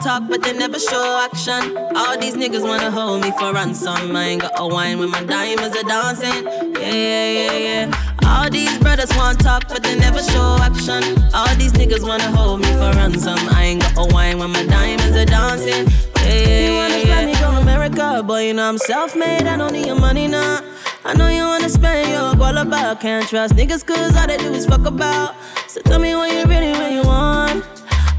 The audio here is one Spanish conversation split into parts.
talk, but they never show action. All these niggas wanna hold me for ransom. I ain't got a wine when my diamonds are dancing. Yeah, yeah, yeah, yeah. All these brothers want talk, but they never show action. All these niggas wanna hold me for ransom. I ain't got a wine when my diamonds are dancing. Yeah, yeah, you wanna fly me to America, boy, you know I'm self-made. I don't need your money now. I know you wanna spend your guala about. Can't trust niggas, cause all they do is fuck about. So tell me what you really, really want.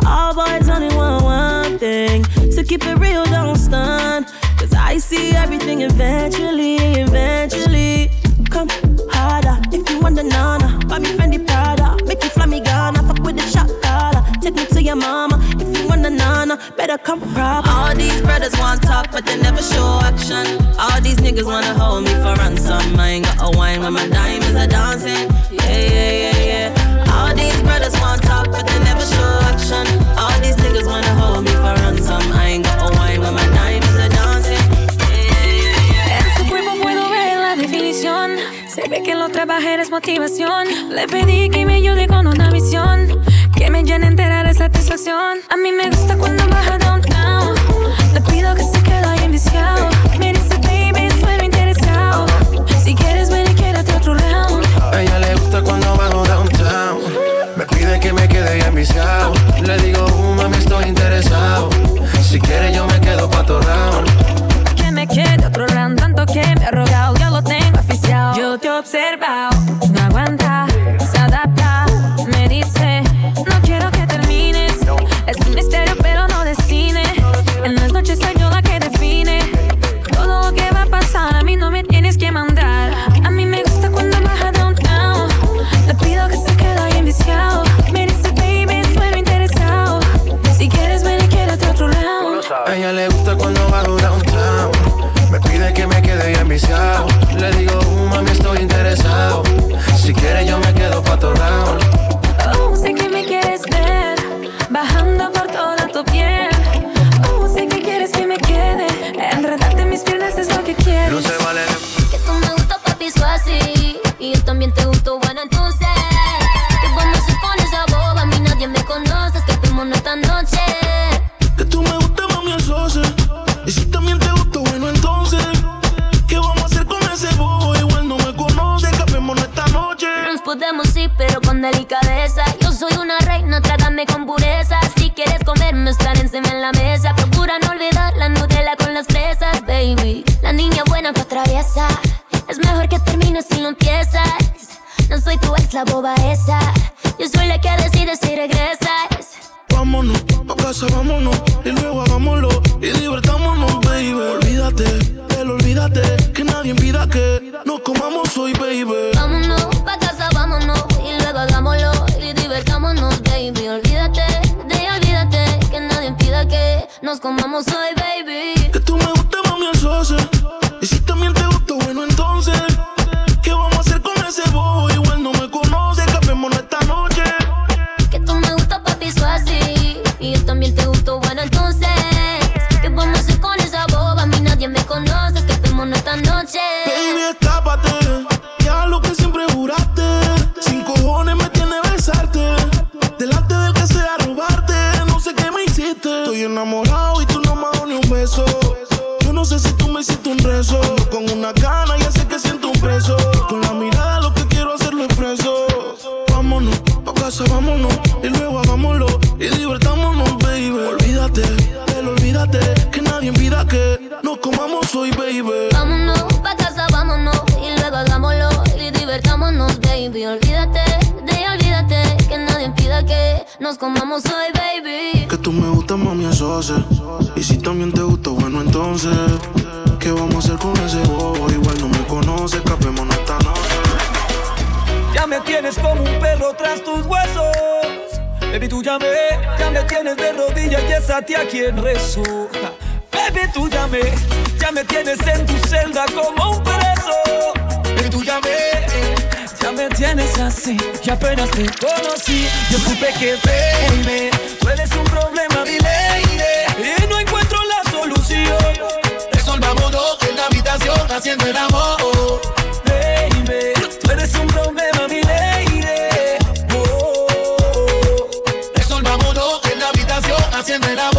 All boys only want one thing. So keep it real, don't stun. Cause I see everything eventually, eventually. Come harder if you want the nana. Buy me Fendi Prada. Make you fly me Ghana. Fuck with the shot caller. Take me to your mama. If you want the nana, better come proper. All these brothers want talk, but they never show action. All these niggas wanna hold me for ransom. I ain't got a wine when my diamonds are dancing. Yeah, yeah, yeah, yeah. All these brothers want talk, but they never show action. All these niggas wanna hold me for ransom. I ain't got a wine when my Se ve que lo trabaja es motivación. Le pedí que me ayude con una misión. Que me llene entera de satisfacción. A mí me gusta cuando baja downtown. Le pido que se quede ahí enviciado. Me dice, baby, suelo interesado. Si quieres, ven y quédate otro round. A ella le gusta cuando bajo downtown. Me pide que me quede ahí enviciado. Le digo, uh, mami, estoy interesado. Si quieres, yo me quedo pa' tu round. Que me quede otro round. Tanto que me ha rogado, yo lo tengo te he. No encima en la mesa. Procura no olvidar la Nutella con las fresas, baby. La niña buena que atraviesa. Es mejor que termines si lo empiezas. No soy tu ex, la boba esa. Yo soy la que decide si regresas. Vámonos, pa' casa, vámonos. Y luego hagámoslo y divertámonos, baby. Olvídate, pero olvídate. Que nadie impida que nos comamos hoy, baby. Comamos hoy, tú ya me, ya me tienes de rodillas y es a ti a quien rezo. Baby, tú ya me, ya me tienes en tu celda como un preso. Baby, tú ya me, Ya me tienes así, y apenas te conocí. Yo supe que, baby, tú eres un problema, mi lady. Y no encuentro la solución. Resolvámonos en la habitación haciendo el amor. Habitación haciendo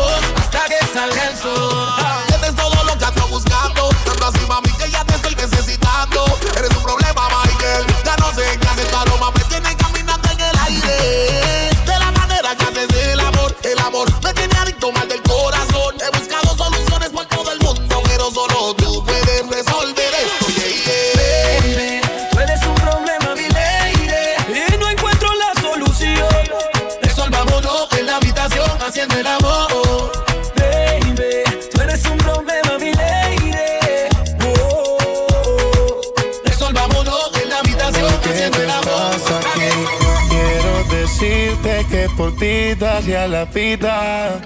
la vida.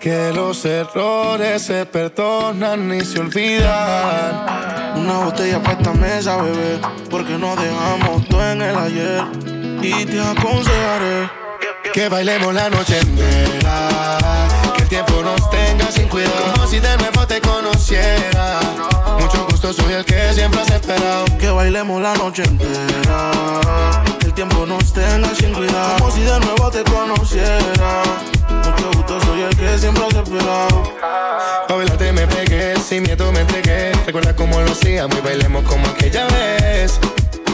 Que los errores se perdonan y se olvidan. Una botella para esta mesa, bebé. Porque no dejamos todo en el ayer. Y te aconsejaré. Que bailemos la noche entera. Que el tiempo nos tenga sin cuidado. Como si de nuevo. Gusto, soy el que siempre has esperado. Que bailemos la noche entera. Que el tiempo nos tenga sin cuidado. Como si de nuevo te conociera. Mucho gusto, soy el que siempre has esperado. Pa' bailarte me pegué, sin miedo me entregué. Recuerda cómo lo hacíamos y bailemos como aquella vez.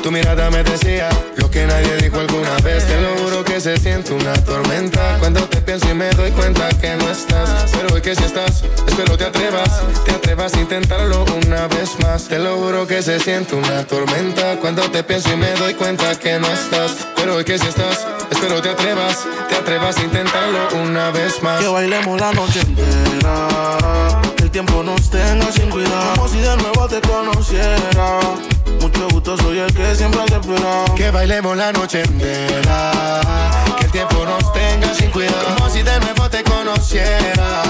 Tu mirada me decía lo que nadie dijo alguna vez. Te lo juro que se siente una tormenta. Cuando te pienso y me doy cuenta que no estás. Pero hoy que si estás, espero te atrevas. Te atrevas a intentarlo una vez más. Te lo juro que se siente una tormenta. Cuando te pienso y me doy cuenta que no estás. Pero hoy que si estás, espero te atrevas. Te atrevas a intentarlo una vez más. Que bailemos la noche entera. Que el tiempo nos tenga sin cuidado. Como si de nuevo te conociera. Mucho gusto, soy el que siempre has esperado. Que bailemos la noche entera. Que el tiempo nos tenga sin cuidado. Como si de nuevo te conociera.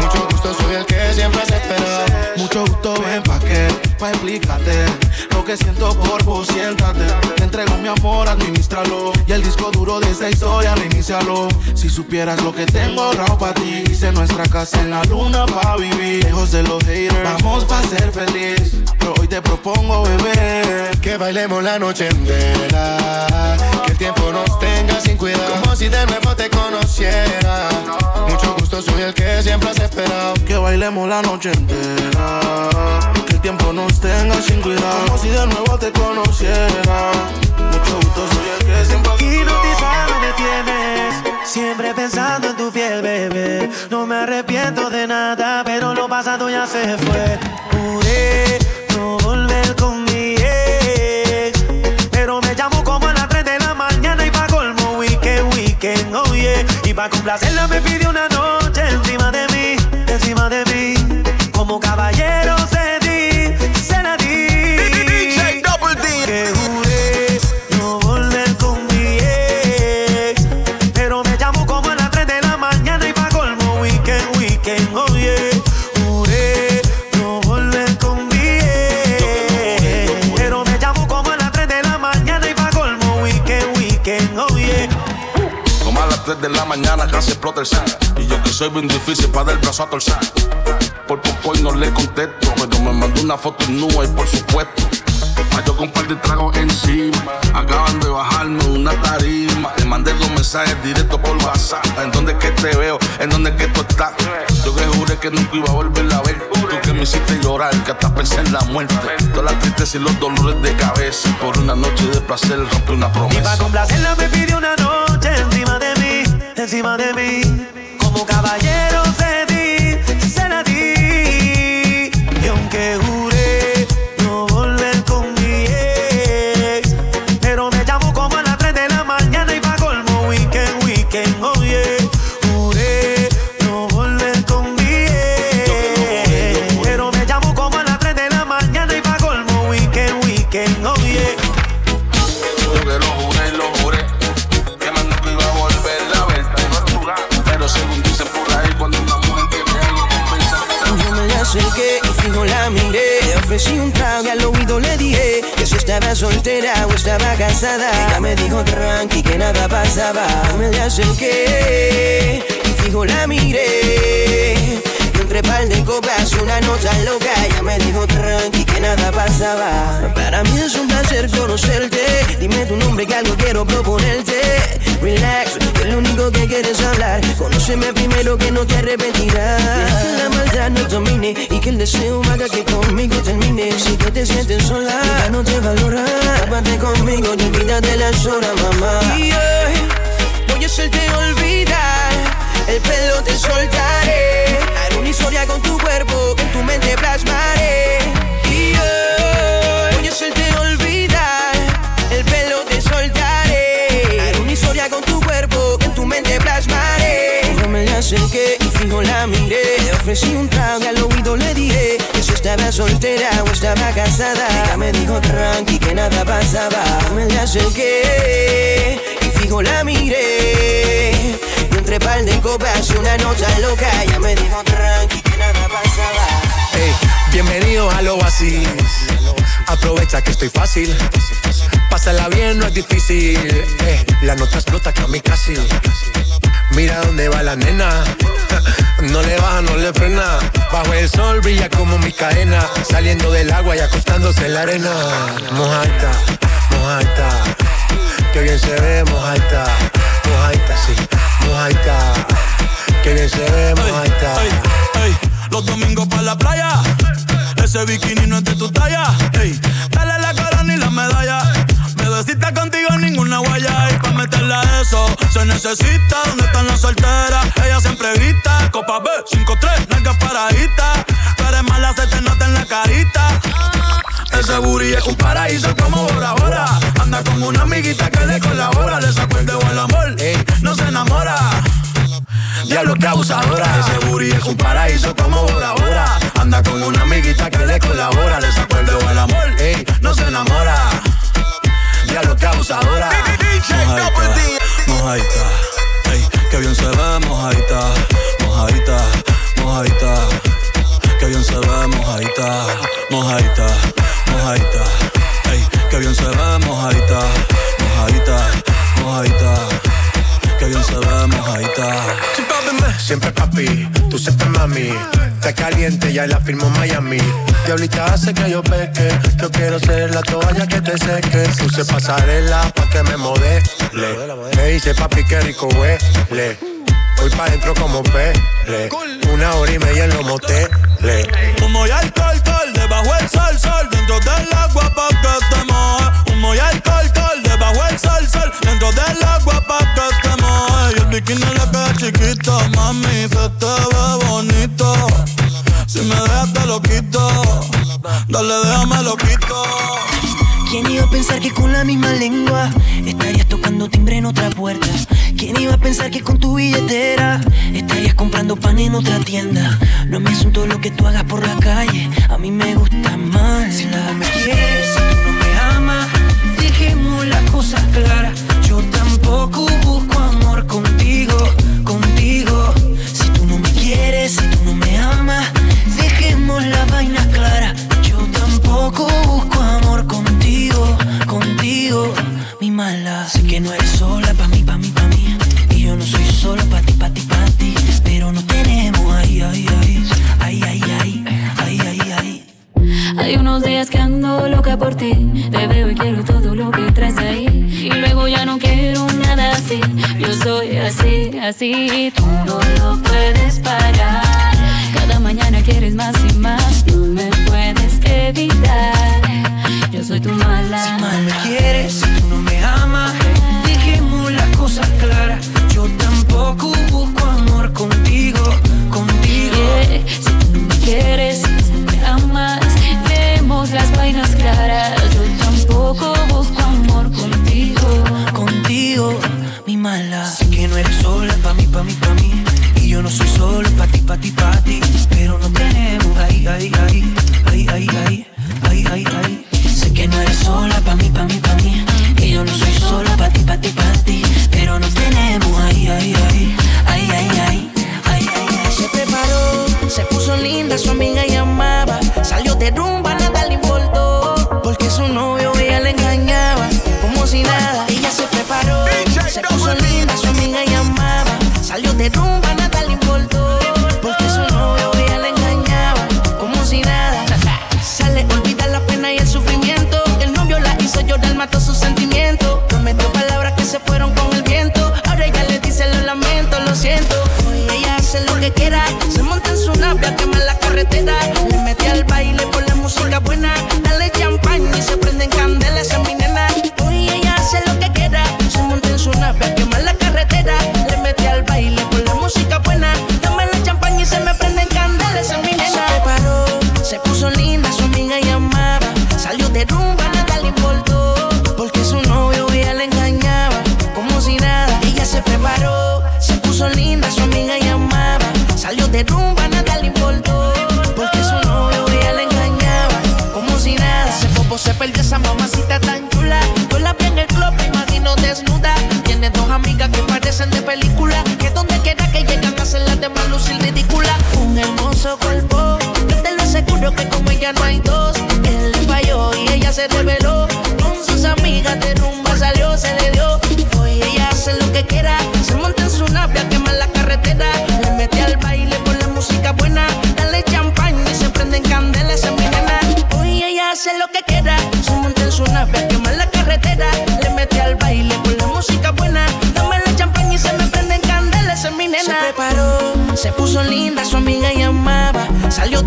Mucho gusto, soy el que siempre has esperado. Mucho gusto, ven pa' que, pa' explicarte Lo que siento por vos, siéntate Te entrego mi amor, administralo Y el disco duro de esta historia, reinicialo Si supieras lo que tengo ahorrado pa' ti Hice nuestra casa en la luna pa' vivir Lejos de los haters, vamos pa' ser feliz Pero hoy te propongo, bebé Que bailemos la noche entera. Que el tiempo nos tenga sin cuidado. Como si de nuevo te conociera. Mucho soy el que siempre has esperado. Que bailemos la noche entera Que el tiempo nos tenga sin cuidado Como si de nuevo te conociera Mucho gusto, soy el que siempre has Hipnotizado me tienes, siempre pensando en tu piel, bebé. No me arrepiento de nada, pero lo pasado ya se fue. Juré no volver con mi ex, pero me llamo como a las 3 de la mañana y pa' colmo weekend, weekend, oh yeah. Y pa' complacerla me pidió una noche encima de mí, encima de mí. Como caballero se di, 3 de la mañana casi explota el. Y yo que soy bien difícil para dar el brazo a torcer. Por poco y no le contesto, pero me mandó una foto nua y por supuesto. Pa' yo con un par encima. Acaban de bajarme una tarima. Le mandé dos mensajes directos por WhatsApp. ¿En dónde que te veo? ¿En dónde que tú estás? Yo que juré que nunca iba a volver a ver. Tú que me hiciste llorar, que hasta pensé en la muerte. Todas las tristezas y los dolores de cabeza. Por una noche de placer rompí una Y pa' promesa. complacerla me pidió una noche encima de mí, encima de mí. Como caballero si un trago y al oído le dije que si estaba soltera o estaba casada. Ella me dijo tranqui que nada pasaba. Me le acerqué y fijo la miré entre par de copas, una nota loca. Ella me dijo tranqui que nada pasaba. Para mí es un placer conocerte. Dime tu nombre que algo quiero proponerte. Relax, que lo único que quieres hablar. Conóceme primero que no te arrepentirás. Que la maldad no domine y que el deseo haga que conmigo termine. Si tú te sientes sola, ya no te valora. Aparte conmigo y olvídate las horas, mamá. Y hoy voy a hacerte olvidar. El pelo te soltaré una historia con tu cuerpo que en tu mente plasmaré. Y hoy voy a hacerte olvidar, el pelo te soltaré. Haré una historia con tu cuerpo que en tu mente plasmaré. Yo me la acerqué y fijo la miré. Le ofrecí un trago y al oído le dije que si estaba soltera o estaba casada. Ella me dijo tranqui que nada pasaba. Yo me la acerqué y fijo la miré entre par de copas y una nota loca. Ya me dijo tranqui que nada pasaba. Hey, bienvenido al oasis. Aprovecha que estoy fácil. Pásala bien, no es difícil. Eh, la nota explota que a mí casi. Mira dónde va la nena. No le baja, no le frena. Bajo el sol brilla como mi cadena. Saliendo del agua y acostándose en la arena. Mojaita, mojaita. Que bien se ve, mojaita. Mojaita, sí mojaita. Que bien se ve, mojaita. Los domingos para la playa. Ese bikini no es de tu talla. Ey, dale la cara ni la medalla. Bebecita contigo ninguna guaya. Y pa' meterla a eso se necesita. ¿Dónde están las solteras? Ella siempre grita. Copa B, 5-3, nalgas paraditas. Tú eres mala, se te nota en la carita. Ese booty es un paraíso como Bora Bora. Anda con una amiguita que le colabora. Le sacó el dedo al amor, no se enamora. Diablo que abusadora. Ese booty es un paraíso como Bora Bora. Anda con una amiguita que le colabora. Le sacó el dedo al amor, no se enamora. Diablo que abusadora. Mojaita, mojaita. Ey, que bien se ve, mojaita, mojaita, mojaita. Que bien se ve, mojaita, mojaita mojadita. Ey, que bien se ve, mojadita. Mojadita, mojadita. Que bien se ve, mojadita. Siempre papi, tú siempre mami. Está caliente, ya la firmo Miami. Diablita hace que yo peque. Yo quiero ser la toalla que te seque. Puse pasarela pa' que me modele. Me dice papi, qué rico huele. Voy pa' dentro como pele. Una hora y media en los moteles. Como ya el col, debajo el sol, sol. Dentro del agua pa' que te moje. Humo y alcohol, col, debajo el sol, sol. Dentro del agua pa' que te moje. Y el bikini le queda chiquito, mami. Se te ve bonito. Si me dejas te lo quito. Dale, déjame lo quito. ¿Quién iba a pensar que con la misma lengua estarías tocando timbre en otra puerta? ¿Quién iba a pensar que con tu billetera estarías comprando pan en otra tienda? No es mi asunto lo que tú hagas por la calle, a mí me gusta más. Si no me quieres, si tú no me amas, dejemos las cosas claras. Yo tampoco busco amor contigo, contigo. Si tú no me quieres, si tú no me amas, dejemos las vainas claras. Yo tampoco busco amor contigo contigo, mi mala. Sé que no eres sola pa' mí, pa' mí, pa' mí. Y yo no soy solo pa' ti, pa' ti, pa' ti. Pero no tenemos ay, ay, ay, ay, ay, ay, ay, ay, ay. Hay unos días que ando loca por ti. Te veo y quiero todo lo que traes ahí. Y luego ya no quiero nada así. Yo soy así, así. Tú no lo puedes parar. Cada mañana quieres más y más. No me puedes evitar soy tu mala. Si mal me quieres, si tú no me amas, dejemos las cosas claras. Yo tampoco busco amor contigo, contigo. Si tú no me quieres, si tú no me amas, vemos las vainas claras. Yo tampoco busco amor contigo, contigo, mi mala. Sé que no eres sola, pa' mí, pa' mí, pa' mí. Y yo no soy solo pa' ti, pa' ti, pa' ti. Pero no tenemos ahí, ahí, ahí, ahí, ahí, ahí, ahí, ahí. ahí que no eres sola pa' mí, pa' mí, pa' mí. Que yo no soy solo pa' ti, pa' ti, pa' ti. Pero nos tenemos ahí, ahí, ahí, ahí, ahí, ahí, ahí, ahí. Se preparó, se puso linda, su amiga llamaba. Salió de rumba, carretera su cuerpo. Yo te lo aseguro que como ella no hay dos. Él falló y ella se debe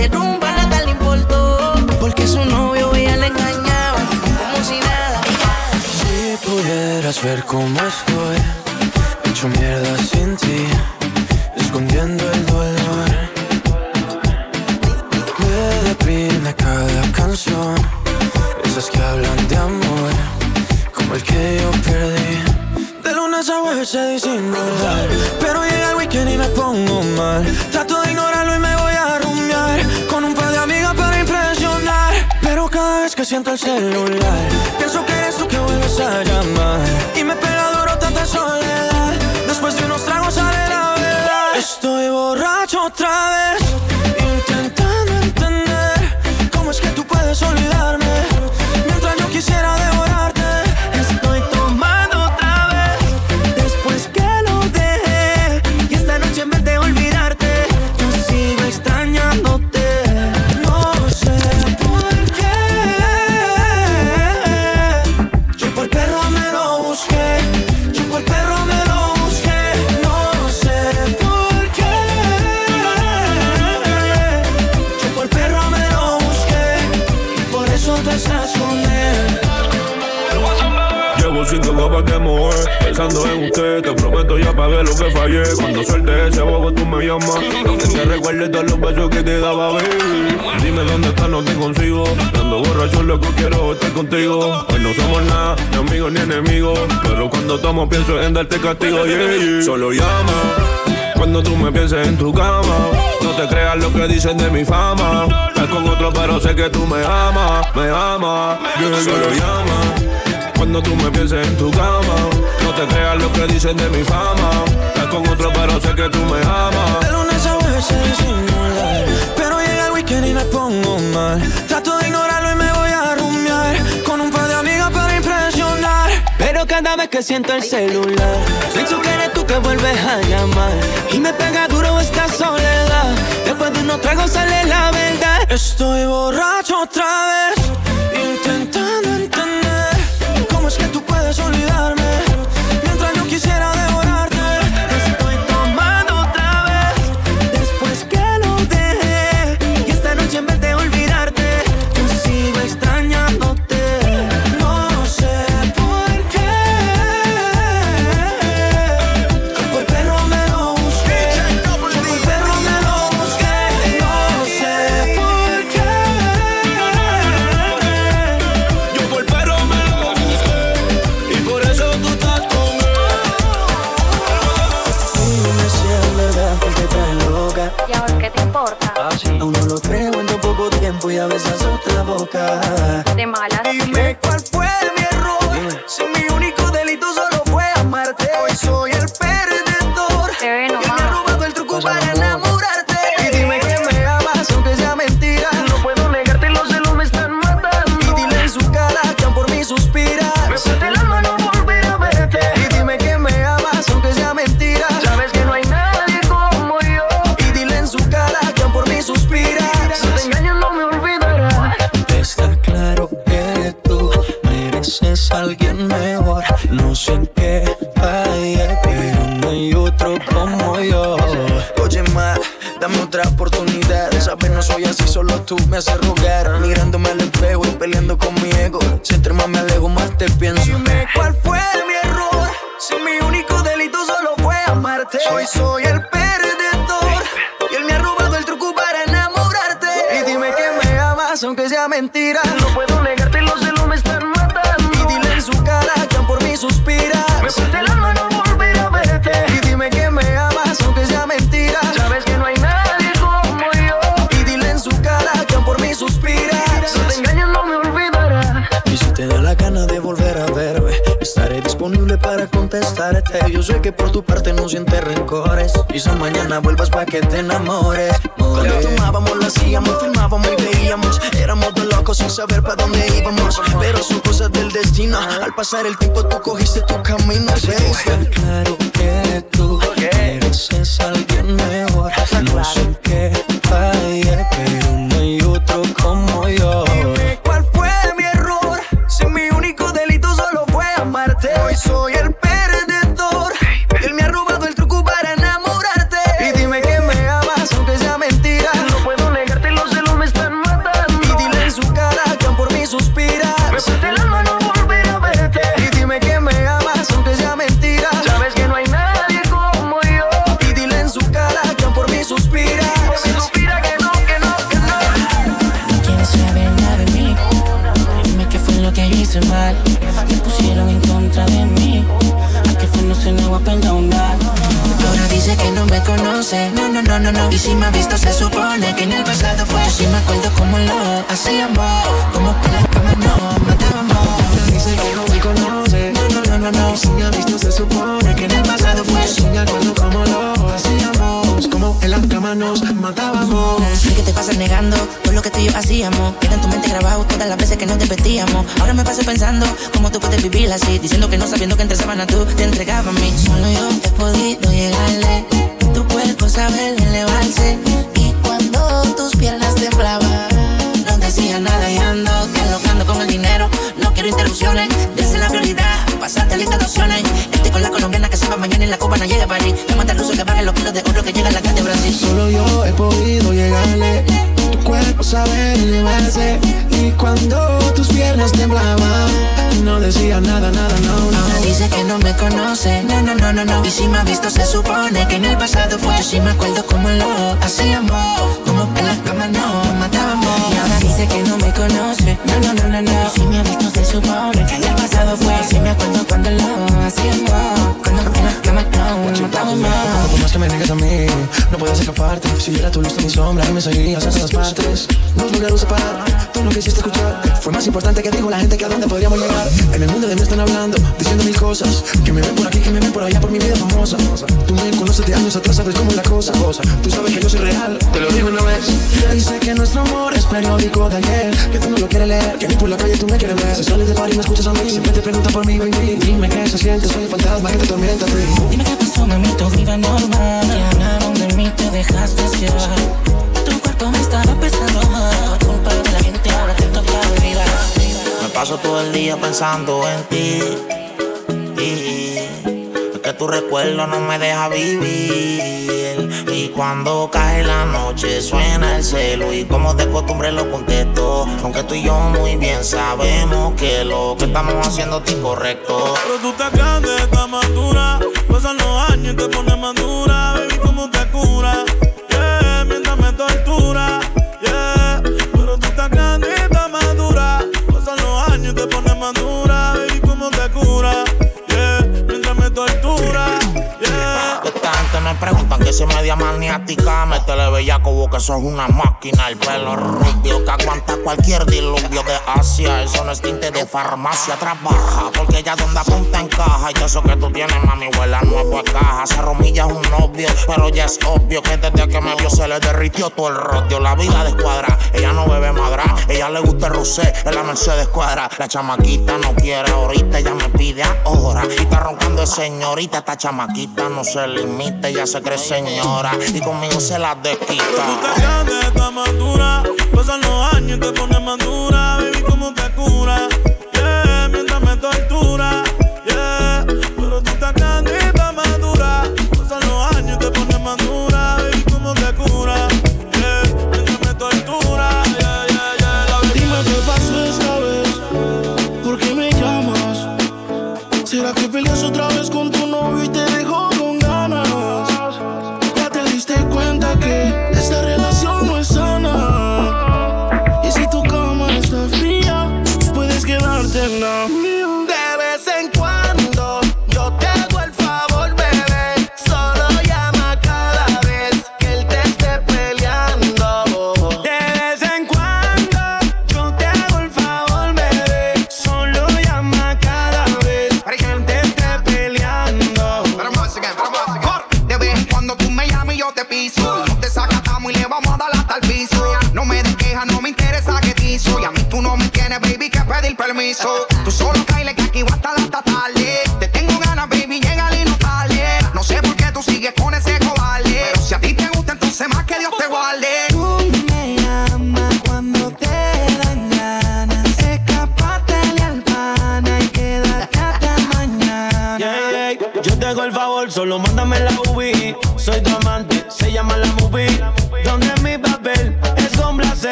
de rumba, nada le importó. Porque su novio ella le engañaba. Como si nada. Si pudieras ver cómo estoy, hecho mierda celular, pensando en usted. Te prometo ya pagué lo que fallé. Cuando suelte ese bobo, tú me llamas. Te recuerde todos los besos que te daba, baby. Dime dónde estás, no te consigo. Ando borracho, lo que quiero es estar contigo. Hoy no somos nada, ni amigos ni enemigos. Pero cuando tomo, pienso en darte castigo. Solo llama. Cuando tú me pienses en tu cama, no te creas lo que dicen de mi fama. Estás con otro, pero sé que tú me amas, me amas. Yeah, Solo llama. Cuando tú me pienses en tu cama, no te creas lo que dicen de mi fama. Estás con otro, pero sé que tú me amas. De lunes a se disimular Pero llega el weekend y me pongo mal. Trato de ignorarlo y me voy a rumbear Con un par de amigas para impresionar. Pero cada vez que siento el celular Pienso que eres tú que vuelves a llamar. Y me pega duro esta soledad. Después de unos tragos sale la verdad. Estoy borracho otra vez Intentando entender Cómo es que tú puedes olvidarme quisiera devorarte Aún no lo creo en tan poco tiempo y a veces otra boca De malas. Dime cuál mañana vuelvas para que te enamores. Cuando tomábamos, lo hacíamos, filmábamos y veíamos. Éramos dos locos sin saber para dónde íbamos. Pero son cosas del destino. Al pasar el tiempo, tú cogiste tu camino. Está claro que tú wanna pensando en ti. Y es que tu recuerdo no me deja vivir. Y cuando cae la noche suena el celo y como de costumbre lo contesto. Aunque tú y yo muy bien sabemos que lo que estamos haciendo es incorrecto. Pero tú estás grande, estás madura, pasan los años y te pones media maniática. Métele bellaco, como que sos una maca máquina, el pelo rubio que aguanta cualquier diluvio de Asia. Eso no es tinte de farmacia, trabaja porque ya donde apunta encaja. Y eso que tú tienes, mami, huela nuevo a caja. Se romilla es un novio, pero ya es obvio que desde que me vio se le derritió todo el rodio. La vida de descuadra, ella no bebe madra, ella le gusta el rusé, en la Mercedes cuadra. La chamaquita no quiere ahorita, ella me pide ahora. Y está roncando de señorita, esta chamaquita no se limita, ella se cree señora. Y conmigo se la desquita más dura. Pasan los años y te pones más dura, baby, como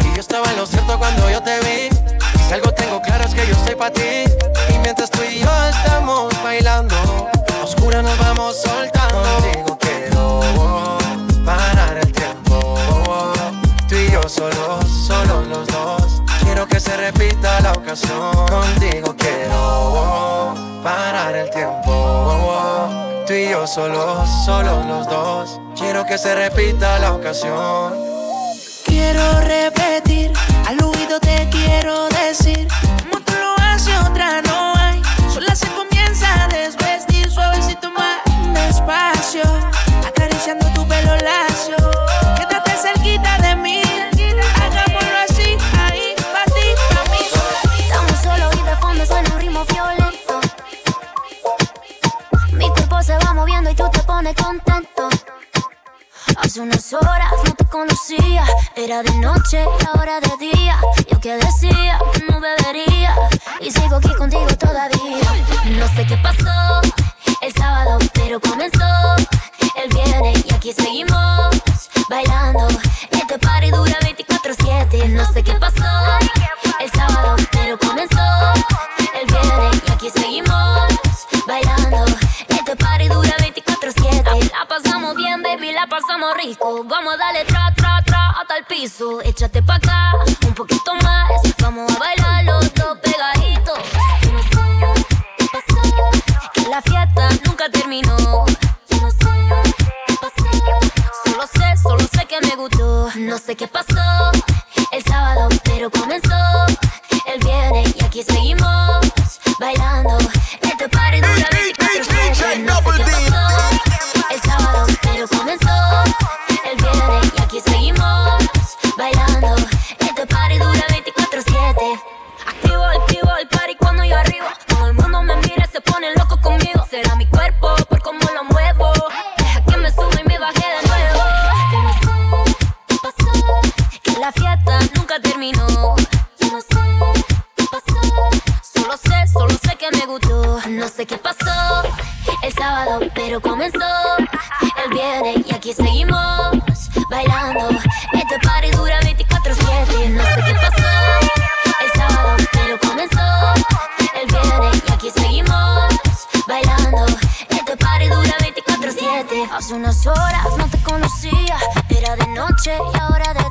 Y yo estaba en lo cierto cuando yo te vi. Si algo tengo claro es que yo soy pa' ti. Y mientras tú y yo estamos bailando, a oscura nos vamos soltando. Contigo quiero parar el tiempo. Tú y yo solos, solos los dos. Quiero que se repita la ocasión. Contigo quiero parar el tiempo. Tú y yo solos, solos los dos. Quiero que se repita la ocasión. Quiero repetir, al oído te quiero decir. Como tú lo haces, otra no hay. Sola se comienza a desvestir suavecito más despacio. Acariciando tu pelo lacio. Quédate cerquita de mí. Hagámoslo así, ahí, pa' ti, pa' mí. Estamos solos y de fondo suena un ritmo violento. Mi cuerpo se va moviendo y tú te pones contento. Hace unas horas no te conocía, era de noche y ahora de día. Yo que decía no bebería y sigo aquí contigo todavía. No sé qué pasó el sábado, pero comenzó el viernes y aquí seguimos bailando. Este party dura 24/7. No sé qué pasó el sábado, pero comenzó pasamos rico. Vamos a darle tra, tra, tra hasta el piso. Échate pa' acá, un poquito más. Vamos a bailar los dos pegaditos. Yo no sé qué pasó, que la fiesta nunca terminó. Yo no sé qué pasó, solo sé, solo sé que me gustó. No sé qué pasó el sábado, pero comenzó el viernes y aquí seguimos pero comenzó el viernes y aquí seguimos bailando. Este party dura 24/7. No sé qué pasó el sábado, pero comenzó el viernes y aquí seguimos bailando. Este party dura 24/7. Hace unas horas no te conocía, era de noche y ahora de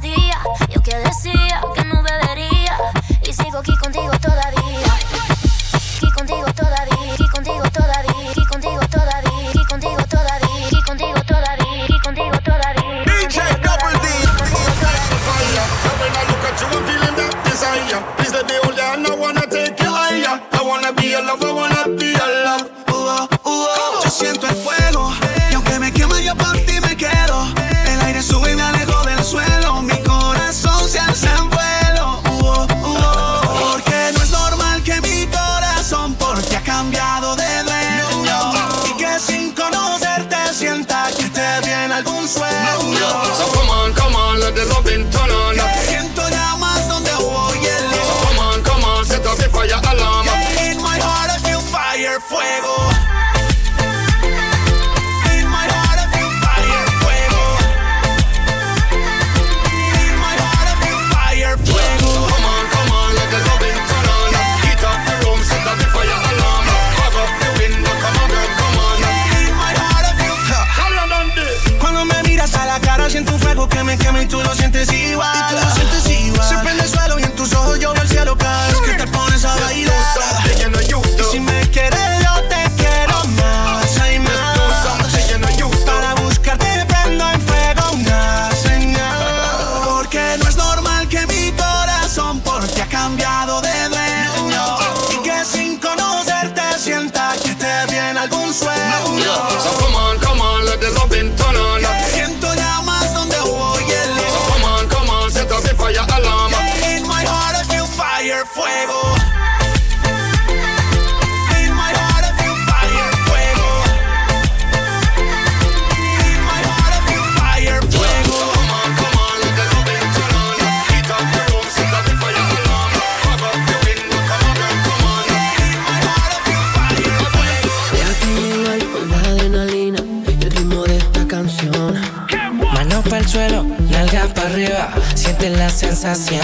Everybody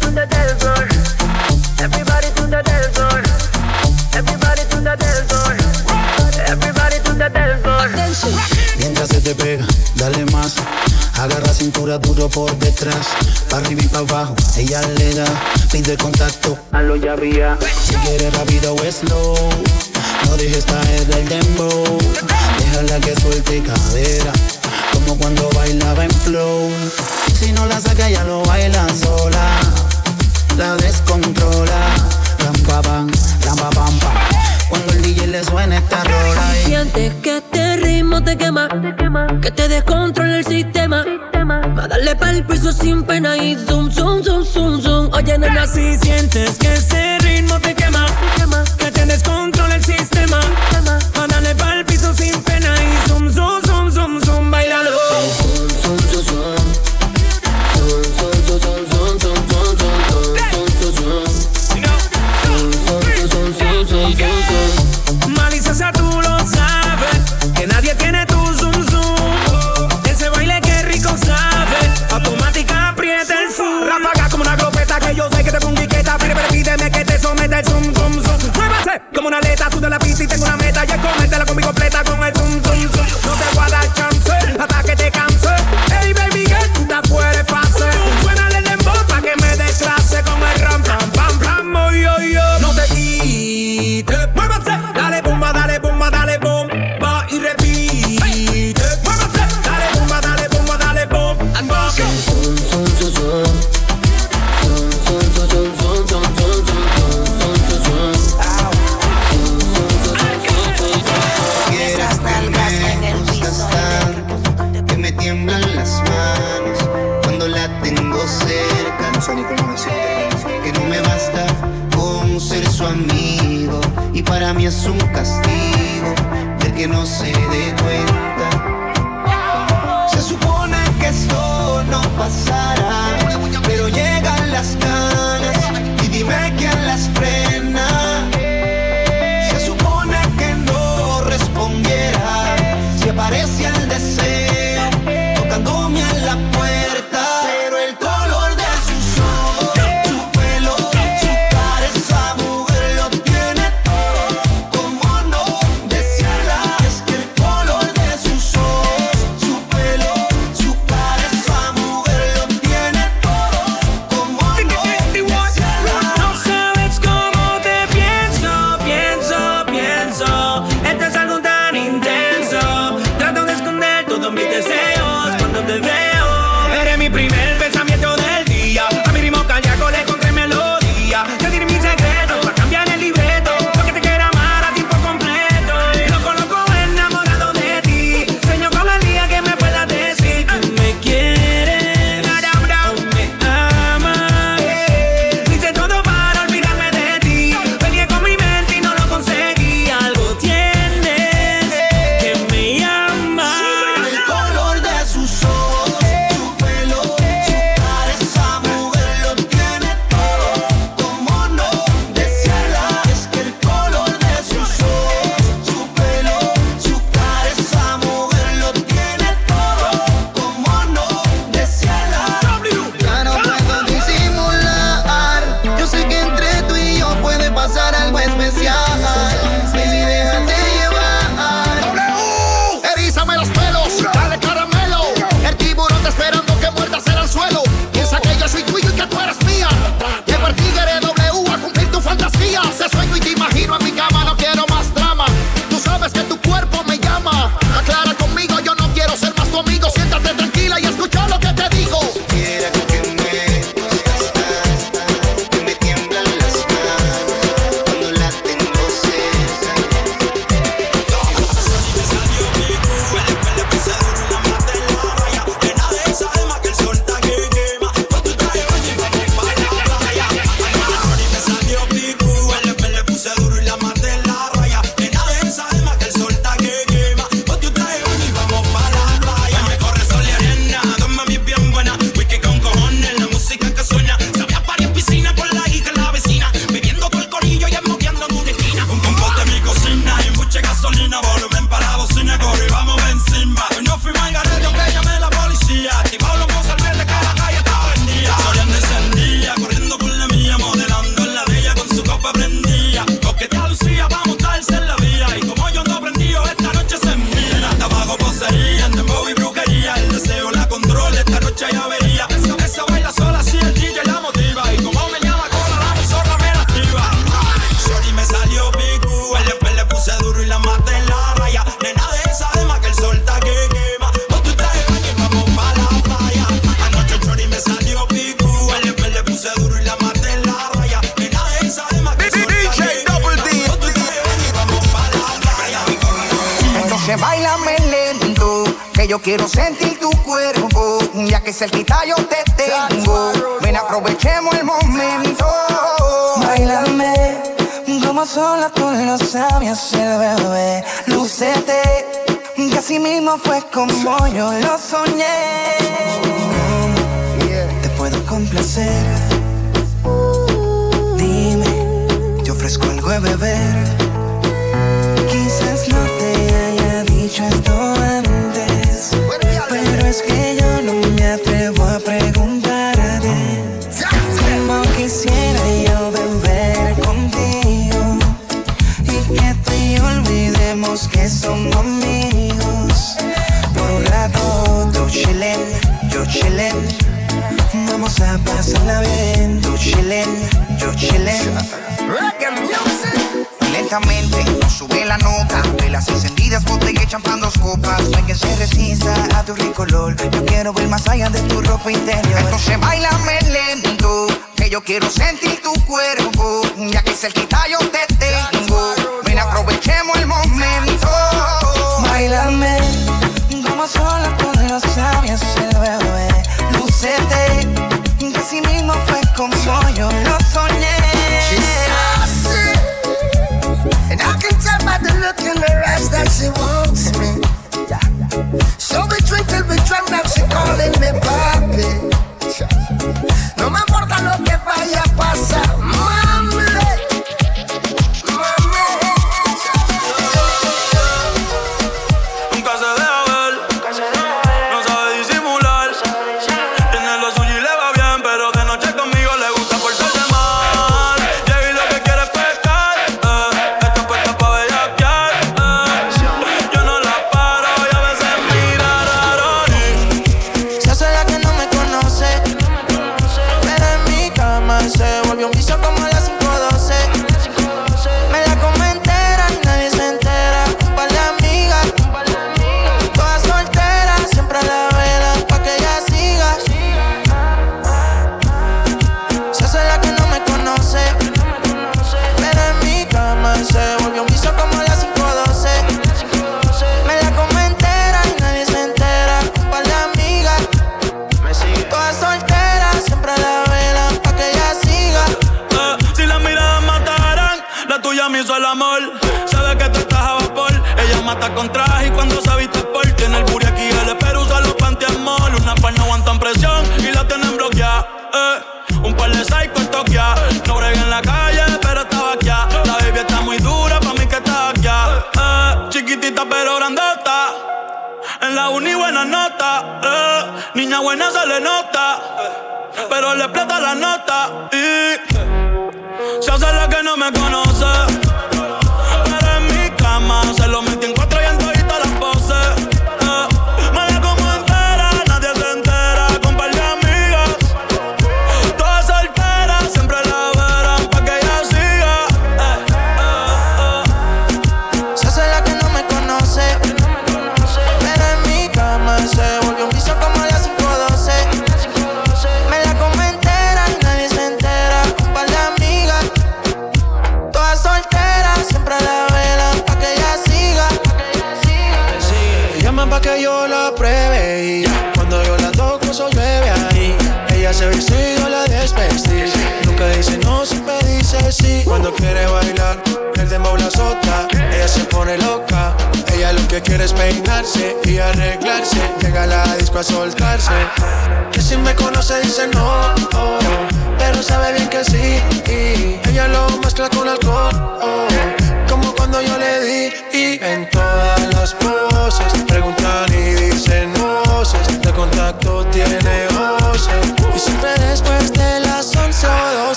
to the dance. Everybody to the dance. Everybody to the dance. Everybody to the dance. Mientras se te pega, dale más. Agarra cintura duro por detrás, para arriba y para abajo, ella le da, pide contacto si quieres rápido o slow, no dejes caer del dembow. Déjala que suelte cadera, como cuando bailaba en flow. Si no la saca ya lo baila sola, la descontrola. Ram, pam, ram, pam, Cuando el DJ le suena esta rola. Y... Eh. Sientes que este ritmo te quema, te quema. que te descontrola el sistema cama. Va darle pa'l piso sin pena y zoom, zoom, zoom, zoom, zoom. Oye, nena, si sientes que ese ritmo te quema, que te descontrola el sistema.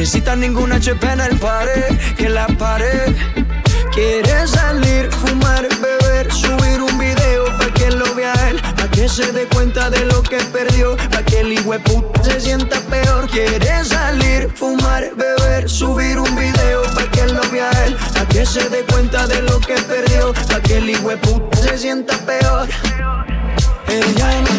necesita ningún HP en el pared, que la pared. Quiere salir, fumar, beber, subir un video pa' que lo vea él, pa' que se dé cuenta de lo que perdió, pa' que el puta se sienta peor. Quiere salir, fumar, beber, subir un video pa' que lo vea él, pa' que se dé cuenta de lo que perdió, pa' que el puta se sienta peor. Él ya no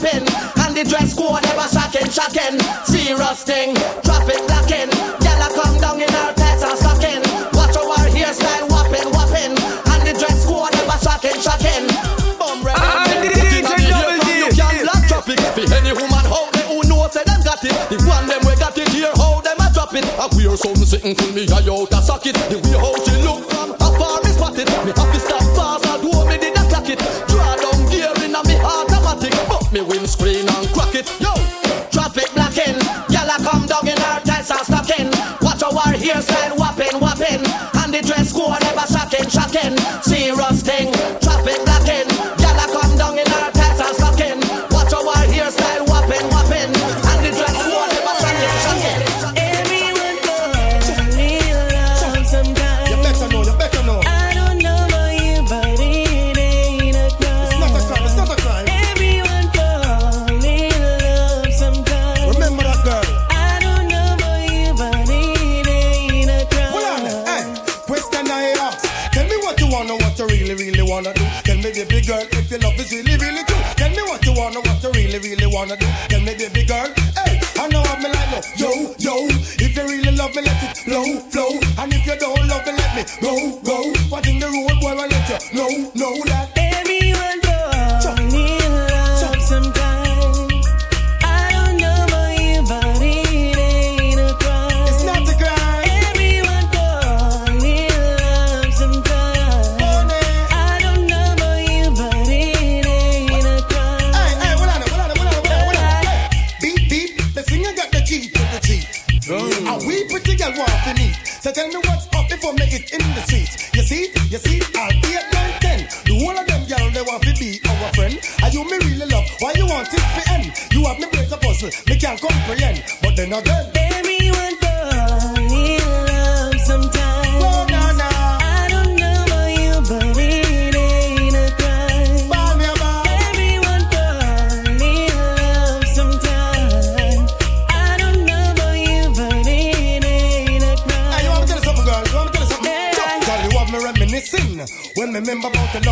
happen. And the dress code ever shocking, shocking. Serious thing, traffic blocking. Gyal come down in her pants and stocking. Watch our hairstyle whopping, whopping. And the dress code ever shocking, shocking. Bum red. You can block traffic. For any woman out there who knows say them got it. The one them we got it here, how them a drop it. A wear something sitting for me I out a socket. The way how wanna. Tell me,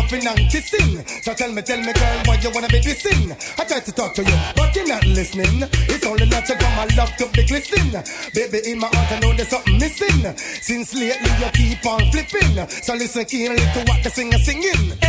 laughing and kissing. So tell me, tell me, girl, why you wanna be dissing? I try to talk to you, but you're not listening. It's only natural, my love to be glistening. Baby, in my heart, I know there's something missing. Since lately, you keep on flipping. So listen keenly to what the singer singing.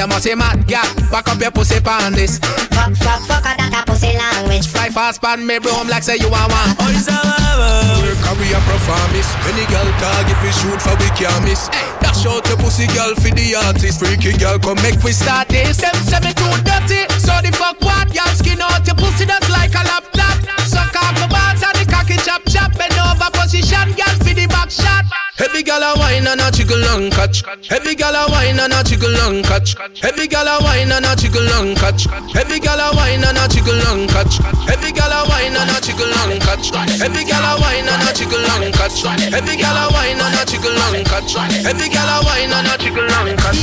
You must say mad, girl. Back up your pussy pan this. Fuck, fuck, fuck, a that a pussy language. Fly fast pan me broom like say you a one. Oh, it's a lover. Work career performance. Many girl target we shoot for we can't miss. Dash out the pussy girl for the artist. Freaky girl come make we start this. Them say me too dirty, so the fuck what? Y'all skin out your pussy that's like a laptop. Suck off the balls and the cocky chop chop. Bend over position, girl for the back shot. Heavy gal a wine and a jiggle and catch. Heavy gal a wine and a jiggle and catch. Heavy gal a wine and a jiggle and catch. Heavy gal a wine and a jiggle and catch. Heavy gal a wine and a jiggle and catch. Heavy gal a wine and a jiggle and catch. Heavy gal a wine and a jiggle and catch. Heavy gal a wine and a jiggle and catch.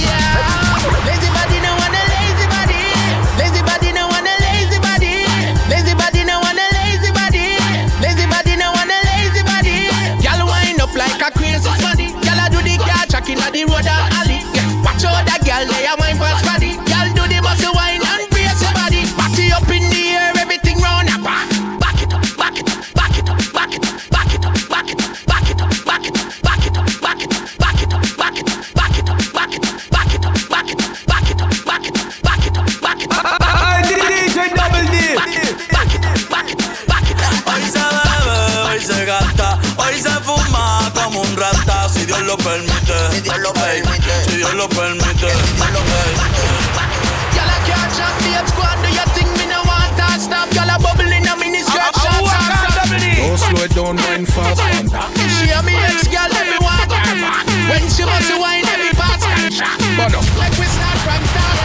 Lazy walking on the road of alley. Yeah. Watch out that girl, they you don't wine fast. She and me ex girl, let me walk. When she wants to wine, let me pass. But no, like we start from top.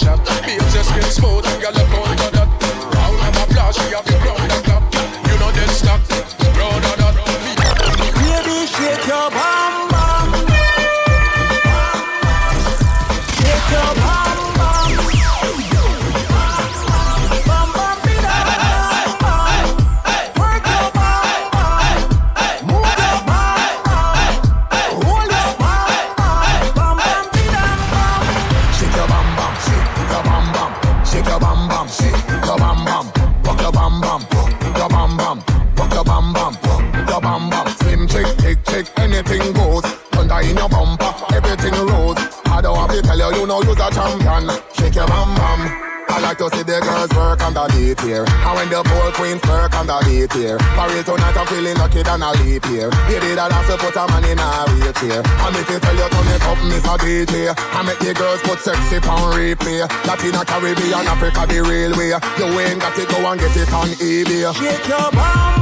Babes your skin smooth on here. And when the pole queens work on the beat here. For real tonight I'm feeling lucky than a leap here. Baby that has to put a man in a wheelchair. And if you tell you turn it up, Miss a DJ. I make the girls put sexy on replay. Latina, Caribbean, Africa the real way. You ain't got to go and get it on eBay. Shake your bum.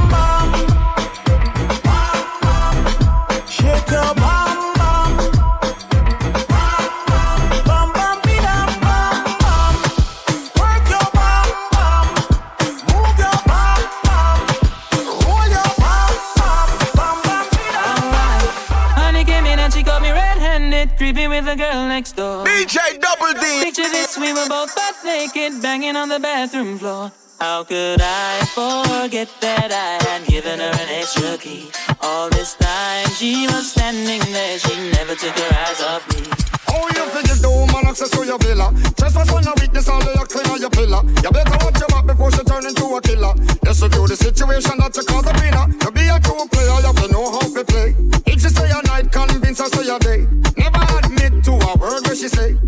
Double Picture this, we were both butt naked, banging on the bathroom floor. How could I forget that I had given her an extra key? All this time she was standing there, she never took her eyes off me. How you figure the woman access to your villa? Trespass when you witness all your clean on your pillar. You better watch your back before she turn into a killer. Just review the situation that you call the winner. You be a true player, you have to know how to play. If she say a night, convince her say a day. Never admit to a word where she say.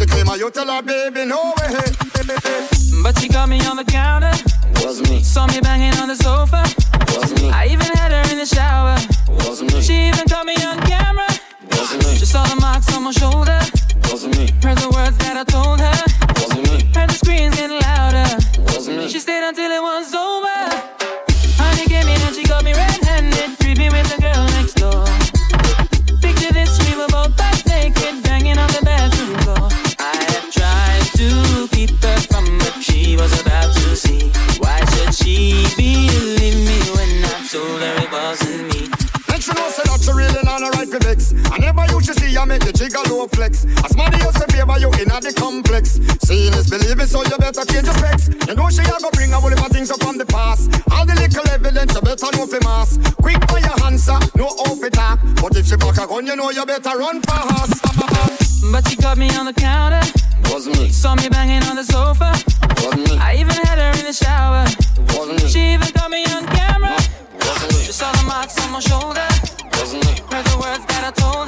And if she claim her, you tell her, baby, no way. But she got me on the counter. Was me. Saw me banging on the sofa. Was me. I even had her in the shower. Was me. She even caught me on camera. Was me. She saw the marks on my shoulder. Was me. Heard the words that I told her. Jigger low flex. As money used to favor you in the complex. Seeing is believing, so you better change your specs. You know she a go bring a whole heap of things up from the past. All the little evidence, you better know fi mass. Quick by your answer, no off it talk. But if she back a gun, you know you better run fast. But she caught me on the counter. Wasn't me. Saw me banging on the sofa. Wasn't me. I even had her in the shower. Wasn't me. She even caught me on camera. Wasn't me. She saw the marks on my shoulder. Wasn't me. Heard the words that I told her.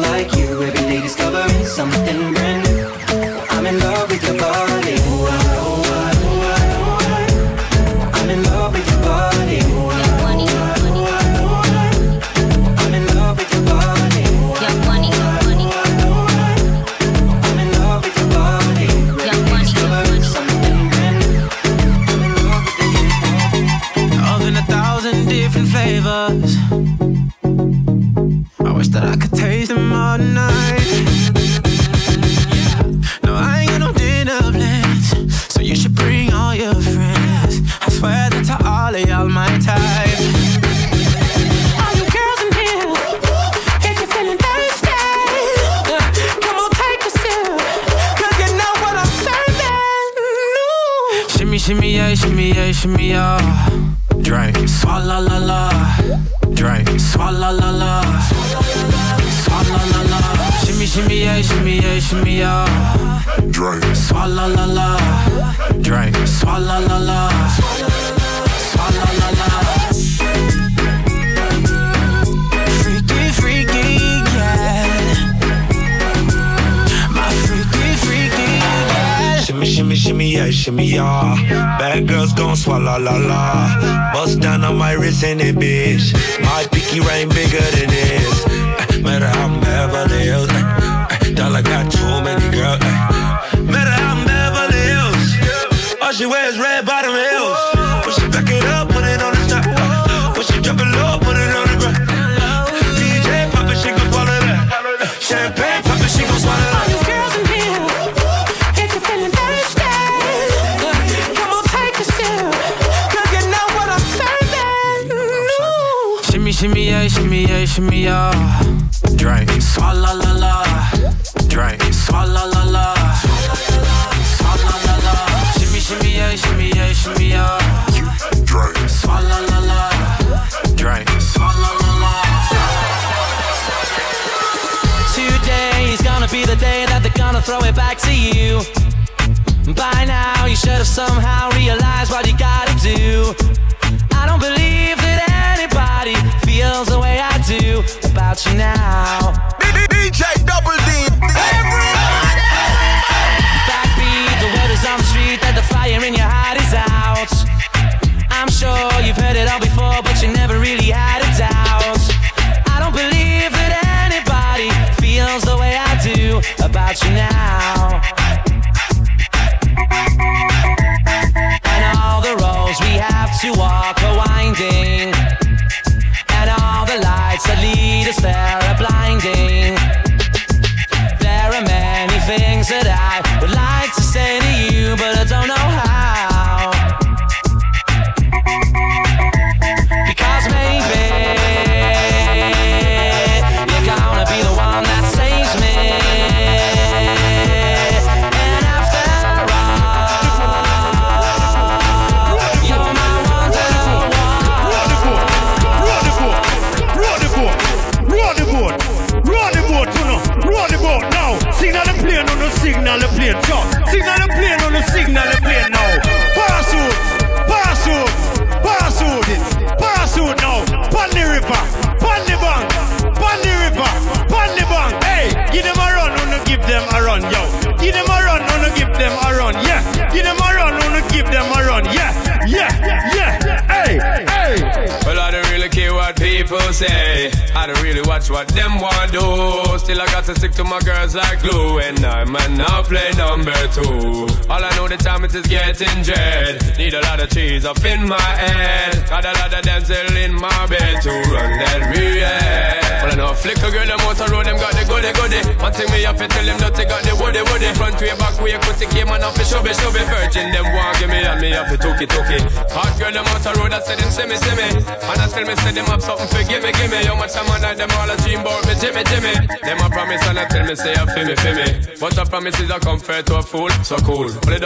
swallow la la. Bust down on my wrist in it, bitch.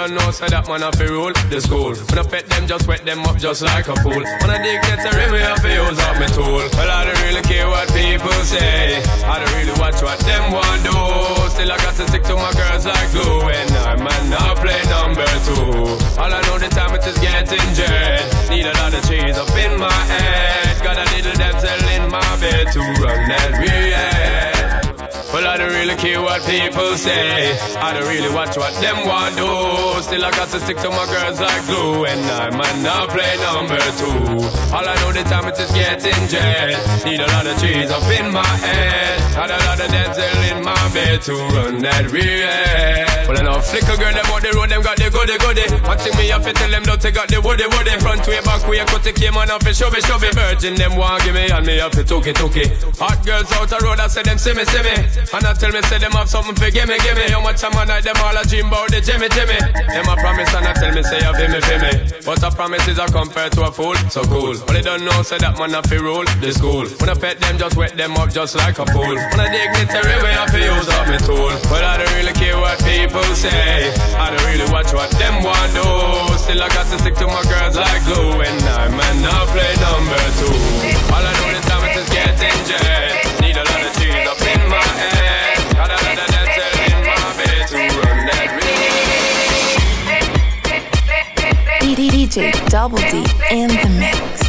Don't know, say that man have to rule the school. When I pet them, just wet them up just like a fool. When I dig get a rim, me have to use up my tool. Well, I don't really care what people say. I don't really watch what them want do. Still I got to stick to my girls like glue. And I might not play number two. All I know the time it is getting jet. Need a lot of cheese up in my head. Got a little damsel in my bed to run that real. I don't really care what people say. I don't really watch what them want do. Still, I got to stick to my girls like glue. And I might not play number two. All I know the time is just getting jet. Need a lot of trees up in my head. Got a lot of dental in my bed to run that real. Well, I know flicker girl, them on the road, them got the goody goody. One thing me have to tell them, don't they got the woody woody. Front way, back way, cut the came on off, show me, show me. Virgin, them want give me, and me have to took it, took it. Hot girls out the road, I say them see me, see me. And I tell me, say them have something for gimme, gimme. How much time I night, them all a dream about the Jimmy, Jimmy. Them a promise and I tell me, say feel me, feel me. But a promise is a compare to a fool, so cool. But they don't know, say that man a fi rule the school. When I pet them, just wet them up just like a pool. When I dignitary way, I fi use up my tool. But I don't really care what people say. I don't really watch what them want do. Still I got to stick to my girls like glue. And I might not play number two. All I know is time is getting jet. Need a lot of cheese up in my head. DJ Double D in the mix.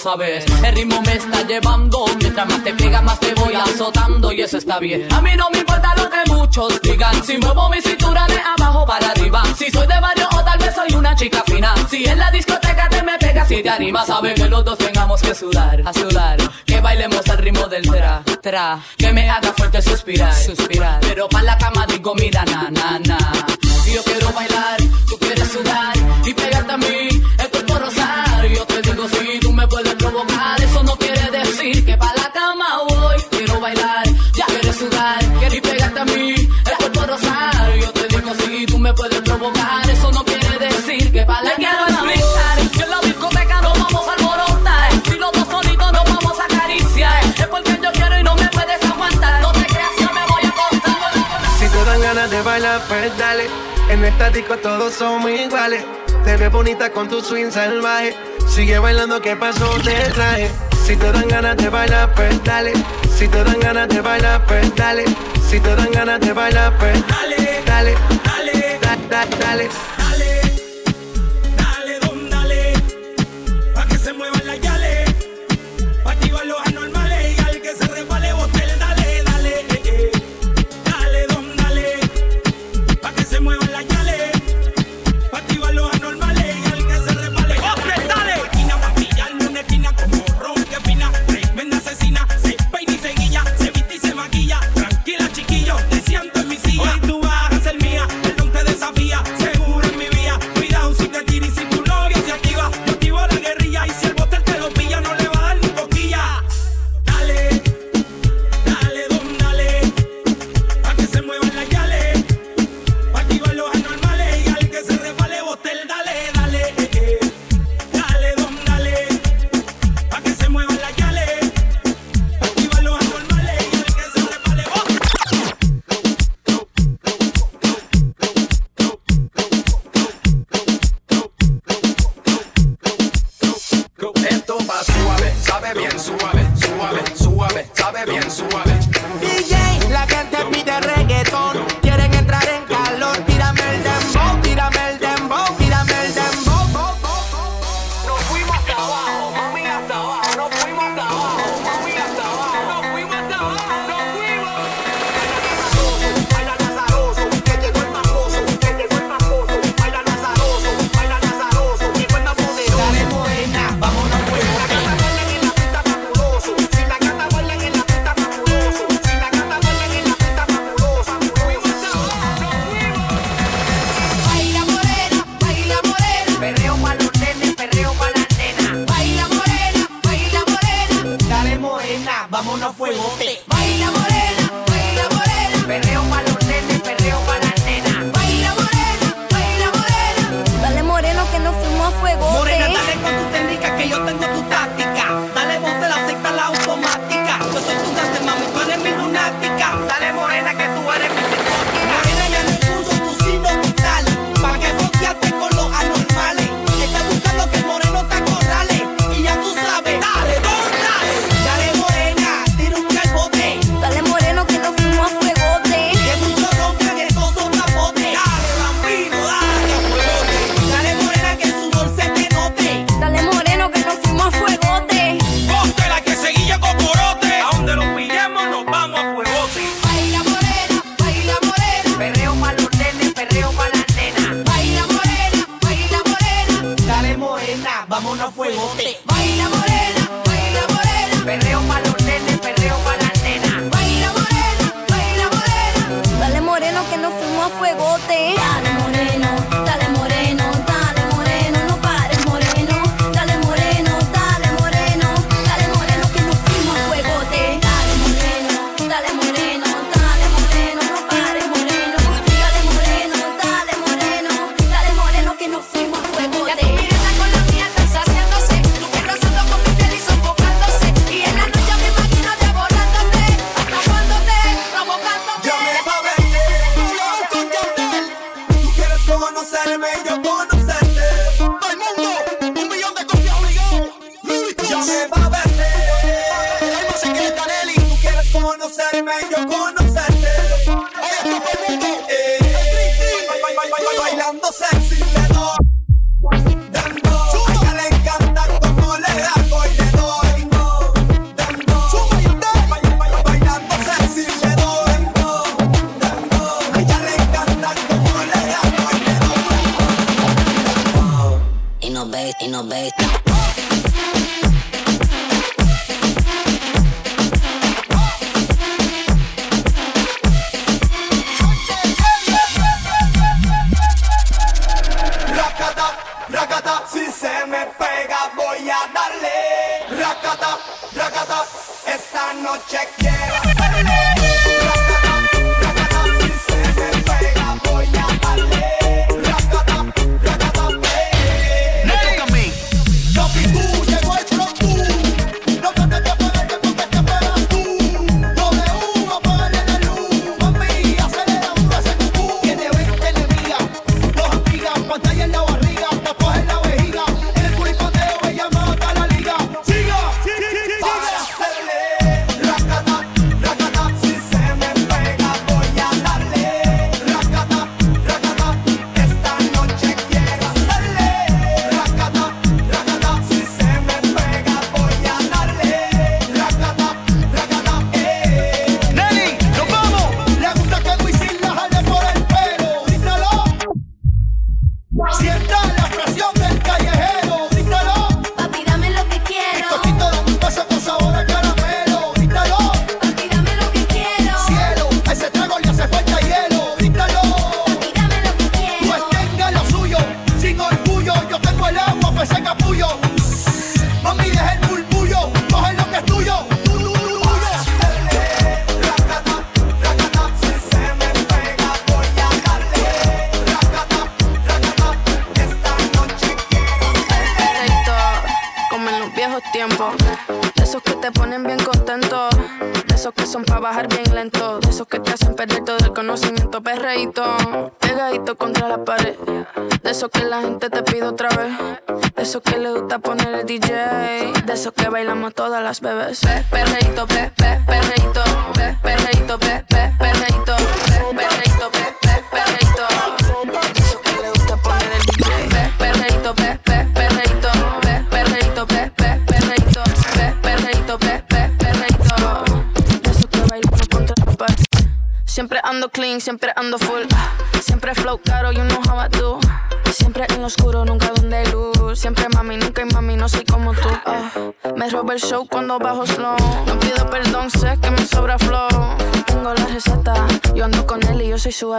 Sabes. El ritmo me está llevando. Mientras más te pega, más te voy azotando. Y eso está bien. A mí no me importa lo que muchos digan. Si muevo mi cintura de abajo para arriba. Si soy de barrio o tal vez soy una chica fina. Si en la discoteca te me pegas si te animas. Sabes que los dos tengamos que sudar, a sudar. Bailemos al ritmo del tra, tra. Que me haga fuerte suspirar, suspirar. Pero para la cama digo, mira, na, na, na. Yo quiero bailar, tú quieres sudar pues dale. En esta disco todos somos iguales. Te ves bonita con tu swing salvaje. Sigue bailando, ¿qué pasó? Te traje. Si te dan ganas de bailar, pues dale. Si te dan ganas de bailar, pues dale. Si te dan ganas de bailar, pues dale. Dale, dale, dale, dale. dale.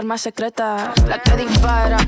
Arma secreta. La que dispara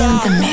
in the mix.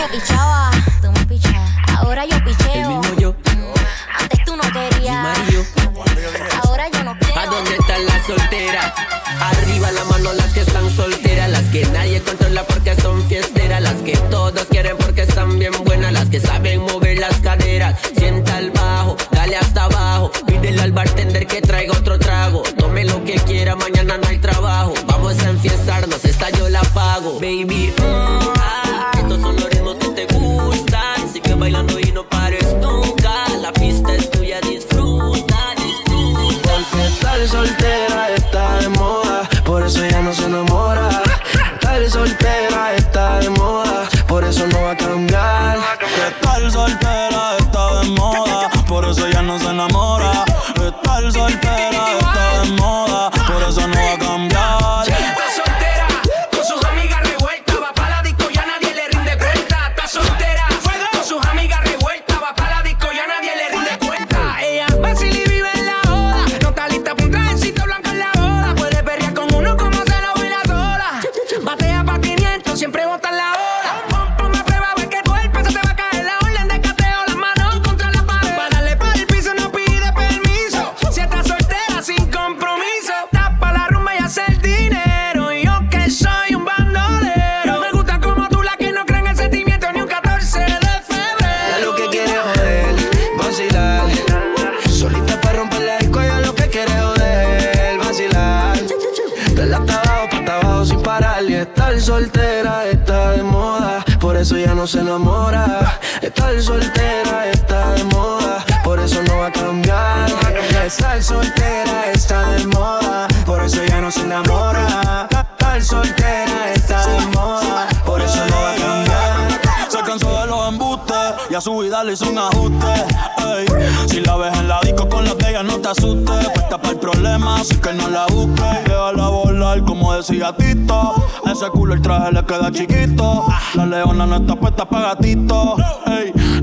Embustes y a su vida le hizo un ajuste. Si la ves en la disco con la de ella, no te asustes. Puesta para el problema, así que no la busques. Déjala volar, como decía Tito. Ese culo el traje le queda chiquito. La leona no está puesta para gatito.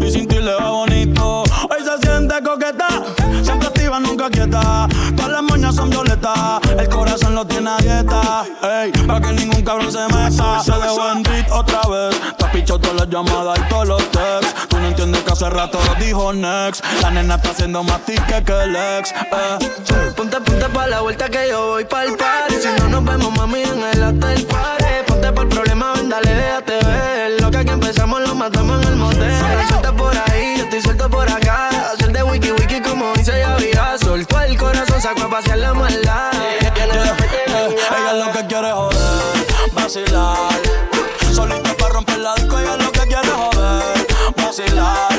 Y sin ti le va bonito. Hoy se siente coqueta, siempre activa, nunca quieta. Todas las moñas son violetas, el corazón lo tiene a dieta. Ey, para que ningún cabrón se meta. Se dejó en otra vez. Te pichó todas las llamadas y todos los texts. Hace rato dijo next. La nena está haciendo más tique que el ex. Eh. Ponte, ponte pa' la vuelta que yo voy pa'l party. Si no nos vemos, mami, en el hotel party. Ponte por el problema, ven, dale, déjate ver. Lo que aquí empezamos lo matamos en el motel. Suelta por ahí, yo estoy suelto por acá. Hacer de wiki wiki como dice ya vida. Soltó el corazón, sacó a pasear la maldad. Ella es lo que quiere joder, vacilar. Solita para romper la disco, ella es lo que quiere joder, vacilar.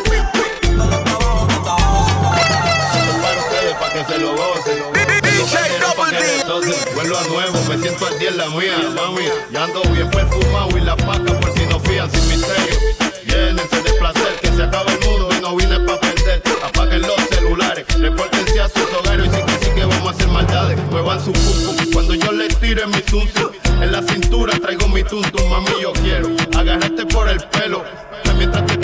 Nuevo, me siento al día en la mía, mami. Ya ando bien perfumado y la paca por si no fían sin misterio. Llénense de placer, que se acaba el mundo y no vine pa' perder. Apaguen los celulares, repórtense a sus hogares y sí que sí que vamos a hacer maldades. Muevan su pum cuando yo les tire mi zum En la cintura traigo mi tuntum, mami, yo quiero agarrarte por el pelo. Mientras te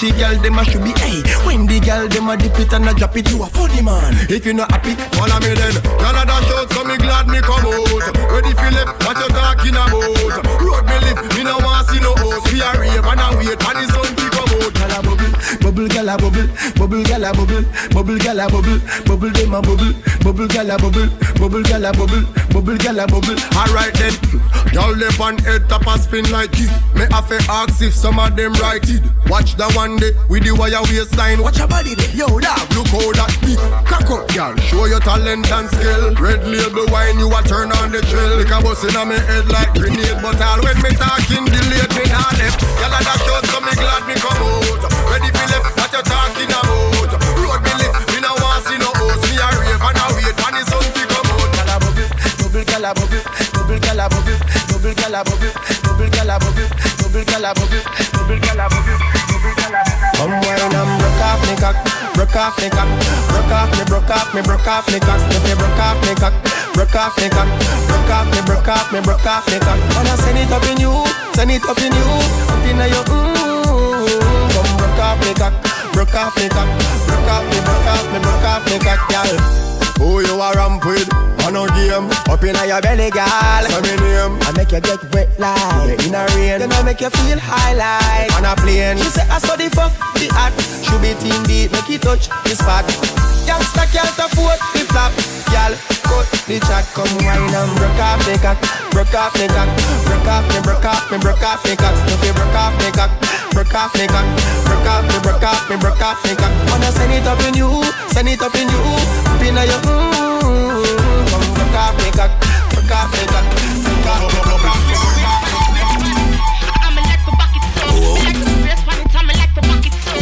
the girl them a should be. Hey, when the girl them a dip it and a drop it, you a funny man. If you not happy, head top a spin like it. Me have to ask if some of them right it. Watch the one day with the wire waistline. Watch your body there, yo dog, look how that big cock up, girl. Show your talent and skill. Red label wine, you a turn on the trail. Like a bus in me head like grenade, but all when me talking delayed me not left. Y'all a dash out, so me glad me come out. Ready for left, what you talking gyal a bubble, bubble, gyal a bubble, bubble, gyal a bubble. Come wine and broke off me cock, broke off me cock, broke off me, broke off me, broke off me cock. If you broke off me cock, broke off me cock, broke off me, broke off me, broke off me cock. Wanna send it up in you, send it up in you, up in your mm. Come broke off me cock, broke off me cock, broke off me, broke off me, broke off me cock, girl. Who you a ramp with? On no game. Up in your belly, girl Say me name. I make you get wet like In a rain. Then I make you feel high like On a plane. She say I saw the fuck The act Should be team beat Make it touch the spot. Youngster can't afford the flap Girl Cut the chat. Come wine and broke off the cock. Broke off the cock. Broke off me Broke off me Broke off me cock. If you broke off me cock. Broke off me cock. Broke off me Broke off me Broke off me cock. Wanna send it up in you Send it up in you. Up in your mm Come broke off me cock Broke off me cock Broke off me Broke off me I'ma like the bucket so Like the press when it's I'ma like the bucket so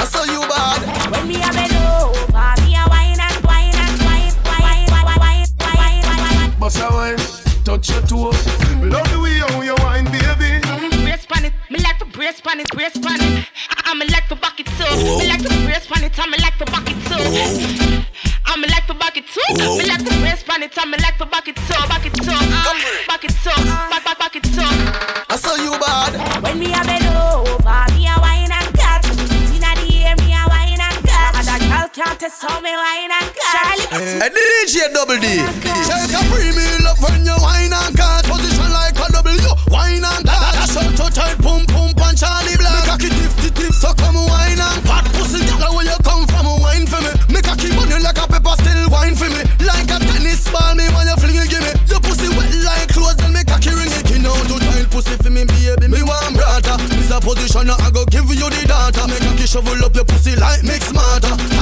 I saw you bad When me a bend over oh, Me a wine and wine and wine Wine, wine, wine, wine, wine, wine Bust a wine, touch your toe. Love the way how you wine, baby. Mm-hmm, brace pan it, me like to brace pan it, brace pan it. Ah, ah, I'ma like the bucket so Me like to brace pan it, ah, I'ma like the bucket so I'ma like the bucket too. Me like the brace pan it, I'ma like the bucket so Bucket so, uh, bucket so, back, back, bucket so I saw you bad When me a bend over, me a wine and cut. Inna the air, me a wine and cut. And that girl can't test how me wine and cut. Hey, DJ Double D. Take a premium love when you wine and cut. Position like a W, wine and cut. That's how to tight, pum pum punch Charlie Black. Make a Now I go give you the data. Make a shovel up your pussy like mix matter.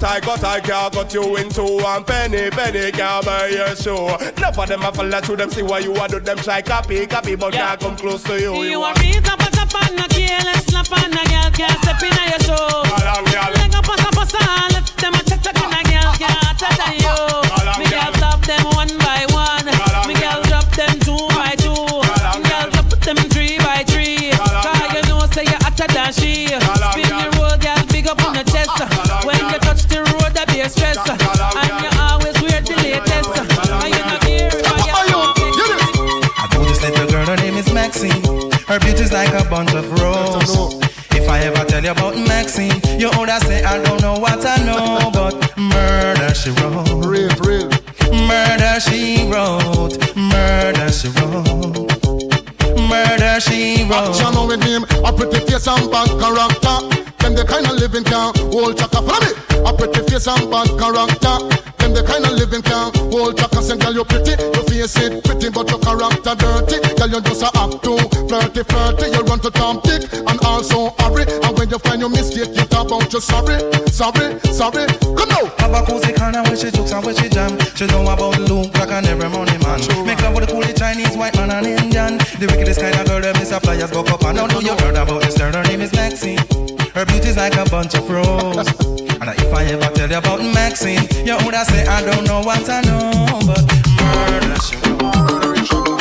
Got I got I can't got you into one penny penny can't buy your show. Enough of them have to through them see why you want do them try copy copy but yeah. can't come close to you. You, you want me to pass up on a careless slap on a girl can't step in your show. Along girl. Leg up pass up pass on left them a check check in a girl can't touch on you. Me girl stop them one by one. Me girl drop them two by two. Me girl drop them three by three. Cause you know say you're hotter than she. Spin the road, girl, big up on the chest. Stress. And you always wear the latest. And you not care if I I know this little girl, her name is Maxine. Her beauty's like a bunch of roses. If I ever tell you about Maxine, you would say I don't know what I know, but murder she wrote. Real, real. Murder she wrote. Murder she wrote. Murder she wrote. Action with him, a pretty face and bad character. Them the kind of living can hold chaka for me. A pretty face and bad character. Them the kind of living can hold chaka. Say, girl, you pretty, your face it pretty, but your character dirty. Girl, you just a act too flirty, flirty. You run to Tom Dick and also hurry. And when you find your mistake, you talk about you sorry, sorry, sorry. Come now. Have a cozy corner where she jokes and where she jam. She know about Luke, Jack and every money man. Make love with the coolie Chinese, white man and Indian. The wickedest kind of girl, them is a flyers go up and down. Know you heard about this girl, her name is Maxine. Her beauty's like a bunch of roses. and if I ever tell you about Maxine, you would say I don't know what I know, but murder she wrote.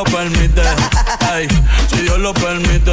Lo permite. Ey, si Dios lo permite.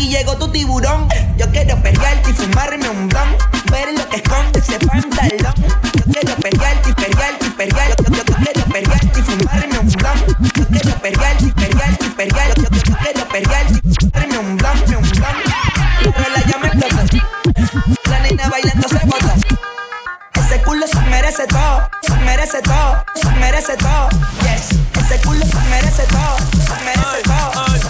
Aquí llegó tu tiburón. Yo quiero pelearte y fumarme un blon. Ver lo que esconde ese pantalón. Yo quiero pelearte y pelearte y pelearte. Yo, yo, yo quiero pelearte y fumarme un blon. Yo quiero pelearte y pelearte y pelearte. Yo, yo, yo quiero pelearte y fumarme un blon, un blon. Pero la llama explota. La nena bailando se bota. Ese culo se merece todo, se merece todo, se merece todo. Yes, ese culo se merece todo, se merece todo, se merece todo.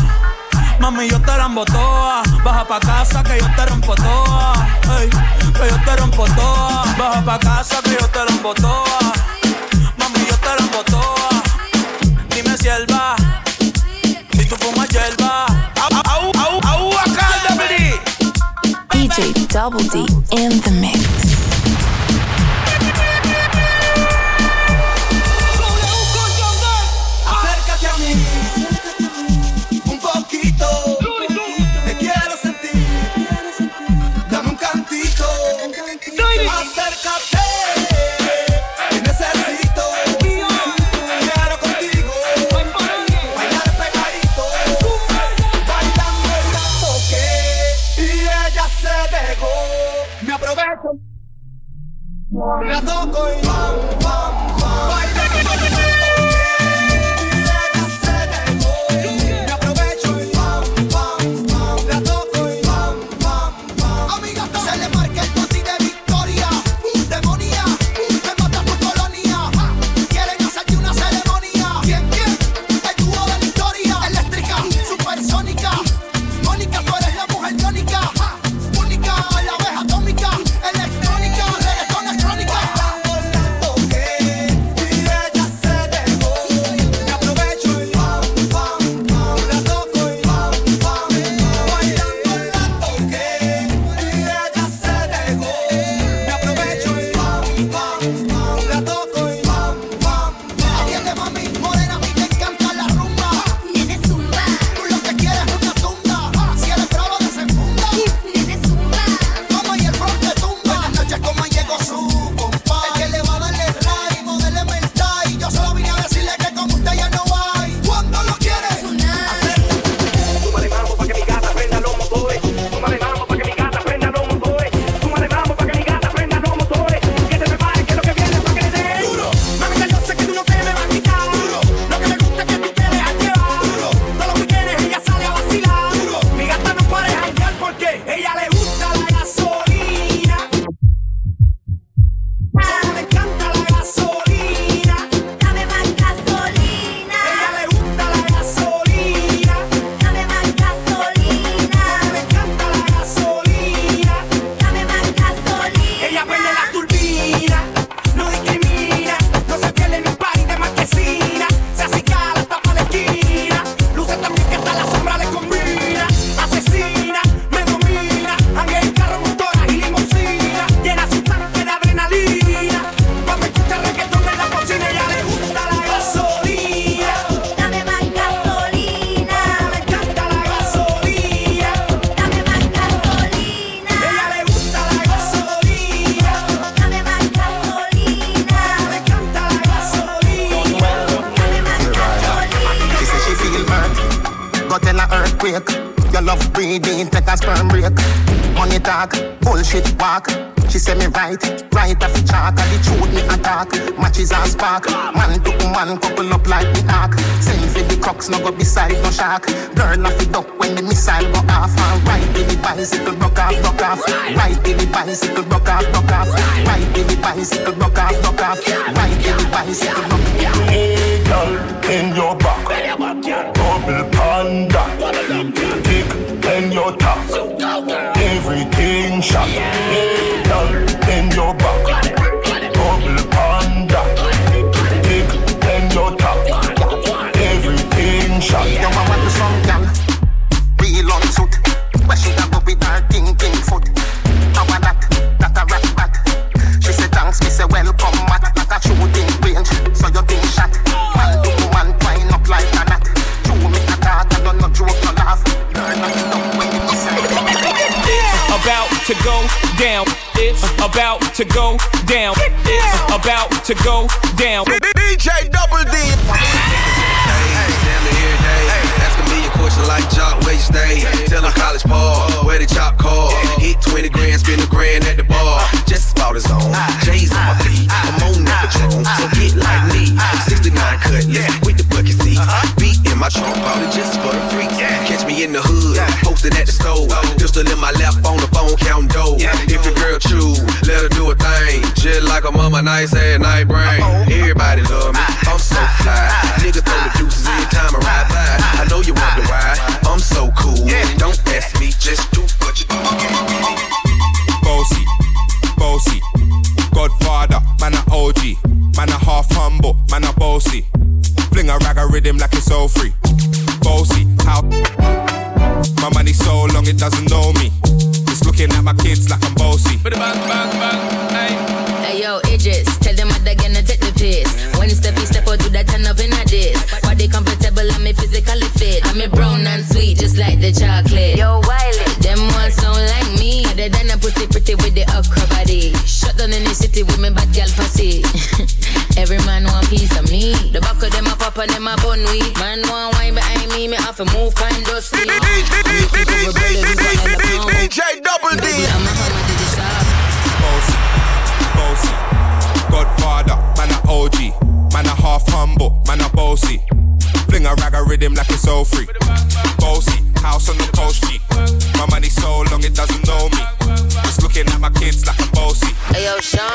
Mami, yo te la toa. Baja pa' casa que yo te rompo toa. Que yo te rompo toa. Baja pa' casa que yo te rompo toa. Mami, yo te rompo toa. Dime si él va. Si tú fumas hierba. Au, au, au, au, acá, DJ Double D in the mix. La toco y bam, talk, bullshit walk. She say me right, right off the chalk. And the truth me attack, matches and spark. Man to man, couple up like the ark. Send for the crooks, no go beside no shark. Girl off the duck when the missile go off. And right with the bicycle, broke off, broke off. Right with the bicycle, broke off, broke off. Right with the bicycle, broke off, broke off. Right with the bicycle, broke off. Hey, girl, in your back, double panda, dick in your top, everything shot. Hey, in your back, double panda, dick in your top, everything shot. Yo, I want the song, girl. Real on suit. Where she a go with her thinking foot. How a that? That a rat bat. She say thanks, me say welcome, mat. That a shooting range, so you think shot. To go down. It's about to go down. It's about to go down. DJ Double D. Damn it, every question like Jock, where you stay? Tell them college ball, where they chop call. Hit 20 grand, spend a grand at the bar. Just about his own. J's on my feet, I'm on that patron. So get like me. Sixty nine cutlass with the bucket seats. Beat in my trunk, bought it just for the freaks. Catch me in the hood, posted at the store. Pistol in my lap on the phone, counting dough. If your girl chew, let her do a thing. Just like a mama, nice ass night brain. Everybody love me, I'm so fly. Niggas throw the deuces anytime I ride by. I know you wonder ah. why, I'm so cool. Don't ask me, just do what you do. Bossy, bossy. Godfather, man a OG. Man a half humble, man a bossy. Fling a rag a rhythm like it's all free. Bossy, how? My money so long it doesn't know me. It's looking at my kids like I'm bossy. Bang, bang, bang, hey. Hey yo, Idris, tell them what they're gonna take the piss. When Steffi step out, do that turn up in like the chocolate. Yo, Wiley, them ones sound like me. Other than a pussy pretty with the okra body. Shut down in the city with me bad gal pussy. Every man want piece of me. The back of them a pop and them a bun weed. Man want wine behind me, me have to move kind dusty. DJ Double D. I'm a hammer to the shop. Bossy, bossy. Godfather, man a OG. Man a half humble, man a bossy. Fling a rag a rhythm like it's all free. Bossy, house on the coast G. My money so long it doesn't know me. It's looking at my kids like I'm bossy. Hey yo, Sean.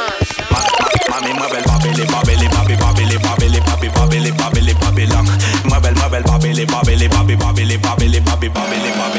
Mami, mueve el babili, babili, babi, babili, babili, babi, babili, babili, babilong. Mueve el, mueve el babili, babili, babi, babili, babili, babi, babili, babili,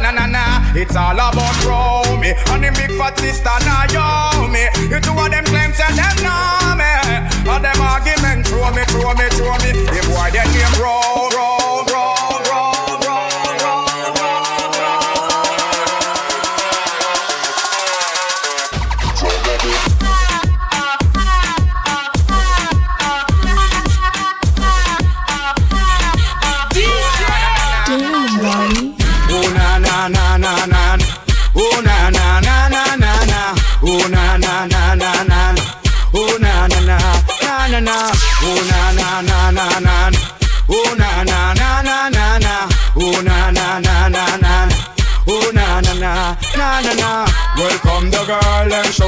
na na na. It's all about Romy and the big fat sister Naomi. You two of them claims and them know me. All them arguments throw me, throw me, throw me. The boy they name Romy.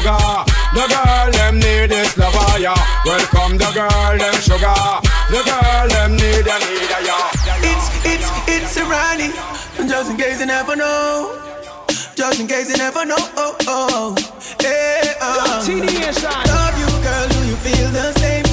sugar. The girl them need is lover, ah, yeah. Welcome the girl them sugar. The girl them need a leader, yeah. It's it's it's a Ronnie. Just in case you never know. Just in case you never know. Oh oh. oh. Hey, oh. Love you, girl. Do you feel the same?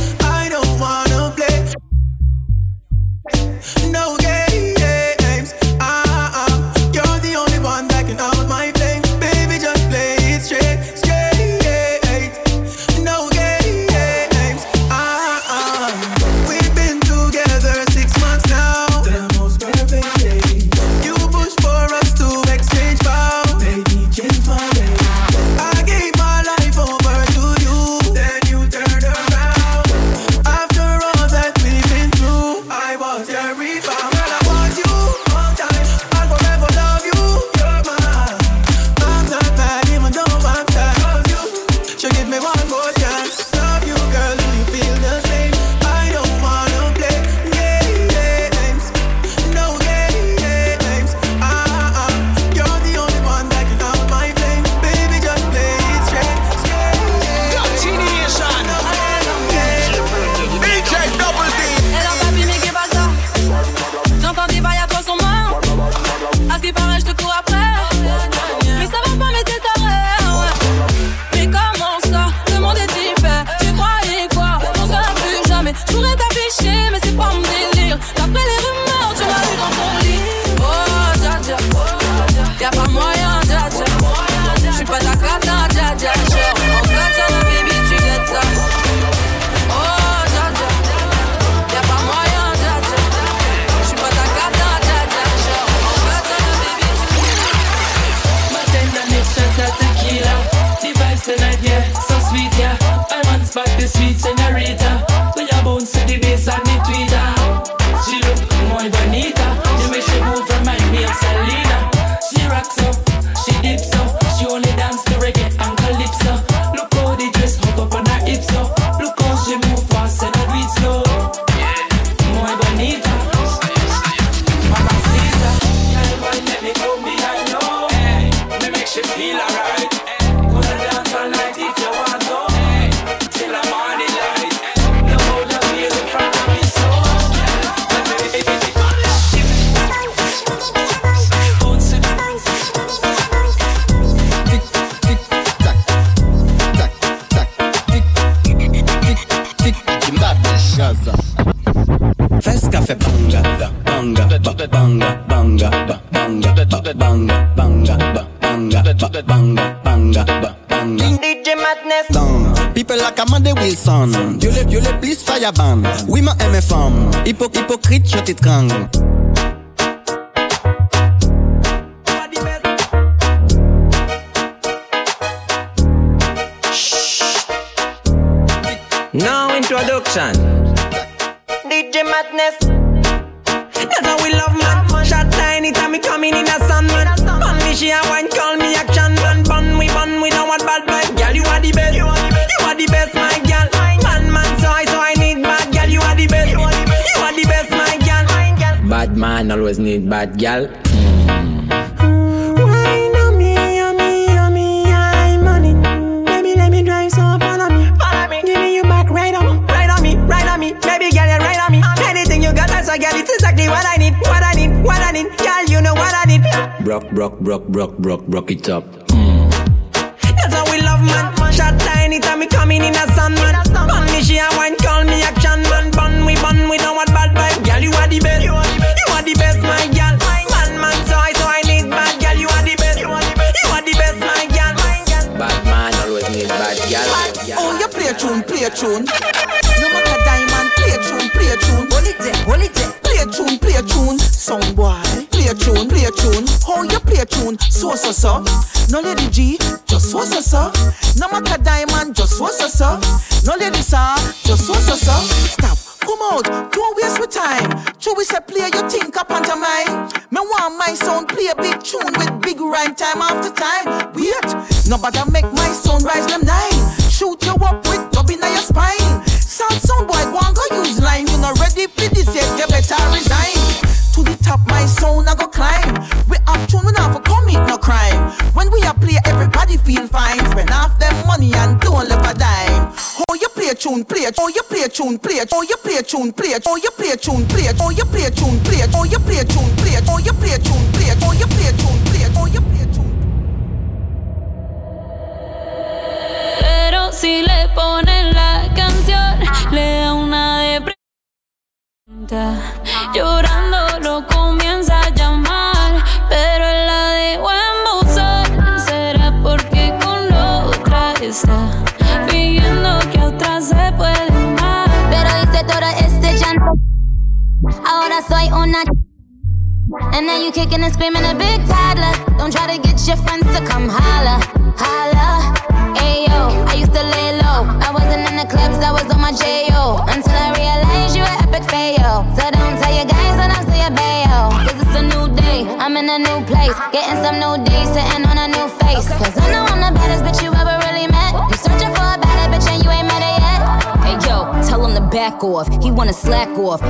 ya Oui ma aime femme Hypo hypocrite je t'étrangle. Now introduction always need bad gal. Brock, brock, brock, brock, brock, brock it up. so so. No Lady G, just so so so. No matter Diamond, just so so so. No Lady Sa, priekš un priekš, oja priekš un priekš, oja priekš un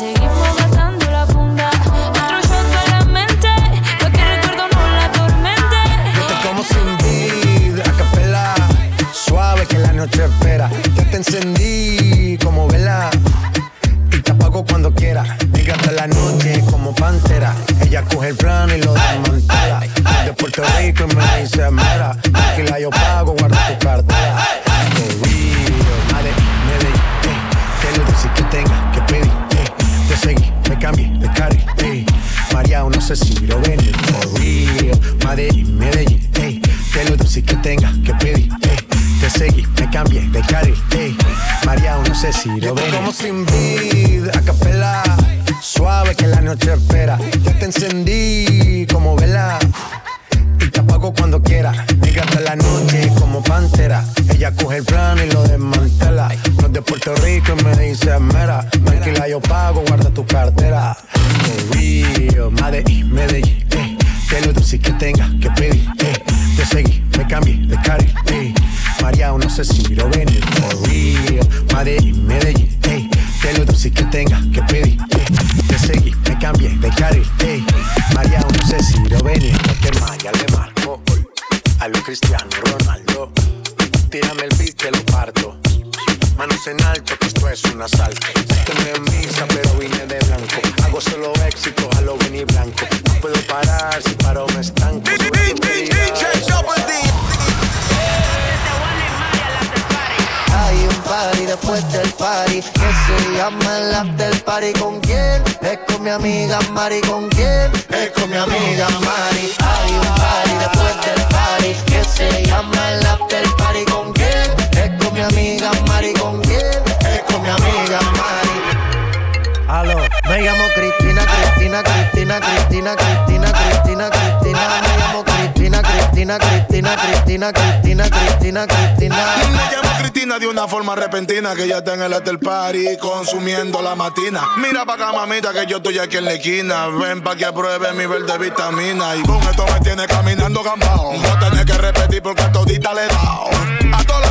seguimos gastando la funda. Otro shot para la mente, para que recuerdo no la tormente. Yo te como sin vida, capela, suave que la noche espera. Ya te encendí se Ciro Yo como sin vida, a capela, suave que la noche espera. Ya te encendí que ya está en el after party consumiendo la matina. Mira pa' acá, mamita, que yo estoy aquí en la esquina. Ven pa' que apruebe mi verde vitamina. Y con esto me tiene caminando gambao. No tenés que repetir porque a todita le he dado. A todas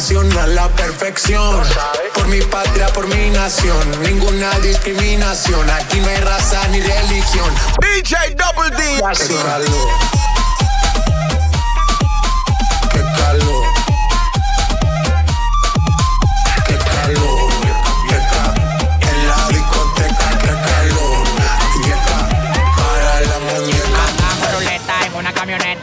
canción a la perfección. Por mi patria, por mi nación, ninguna discriminación. Aquí no hay raza ni religión. DJ Double D.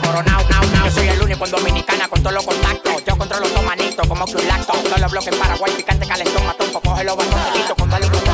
coronao, nao, nao. Yo soy el único en Dominicana con todos los contactos. Yo controlo los manitos como que un lacto. Todos los bloques Paraguay, picante, calentón, matón, coge los batoncitos con dale Yeah,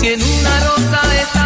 si en una rosa está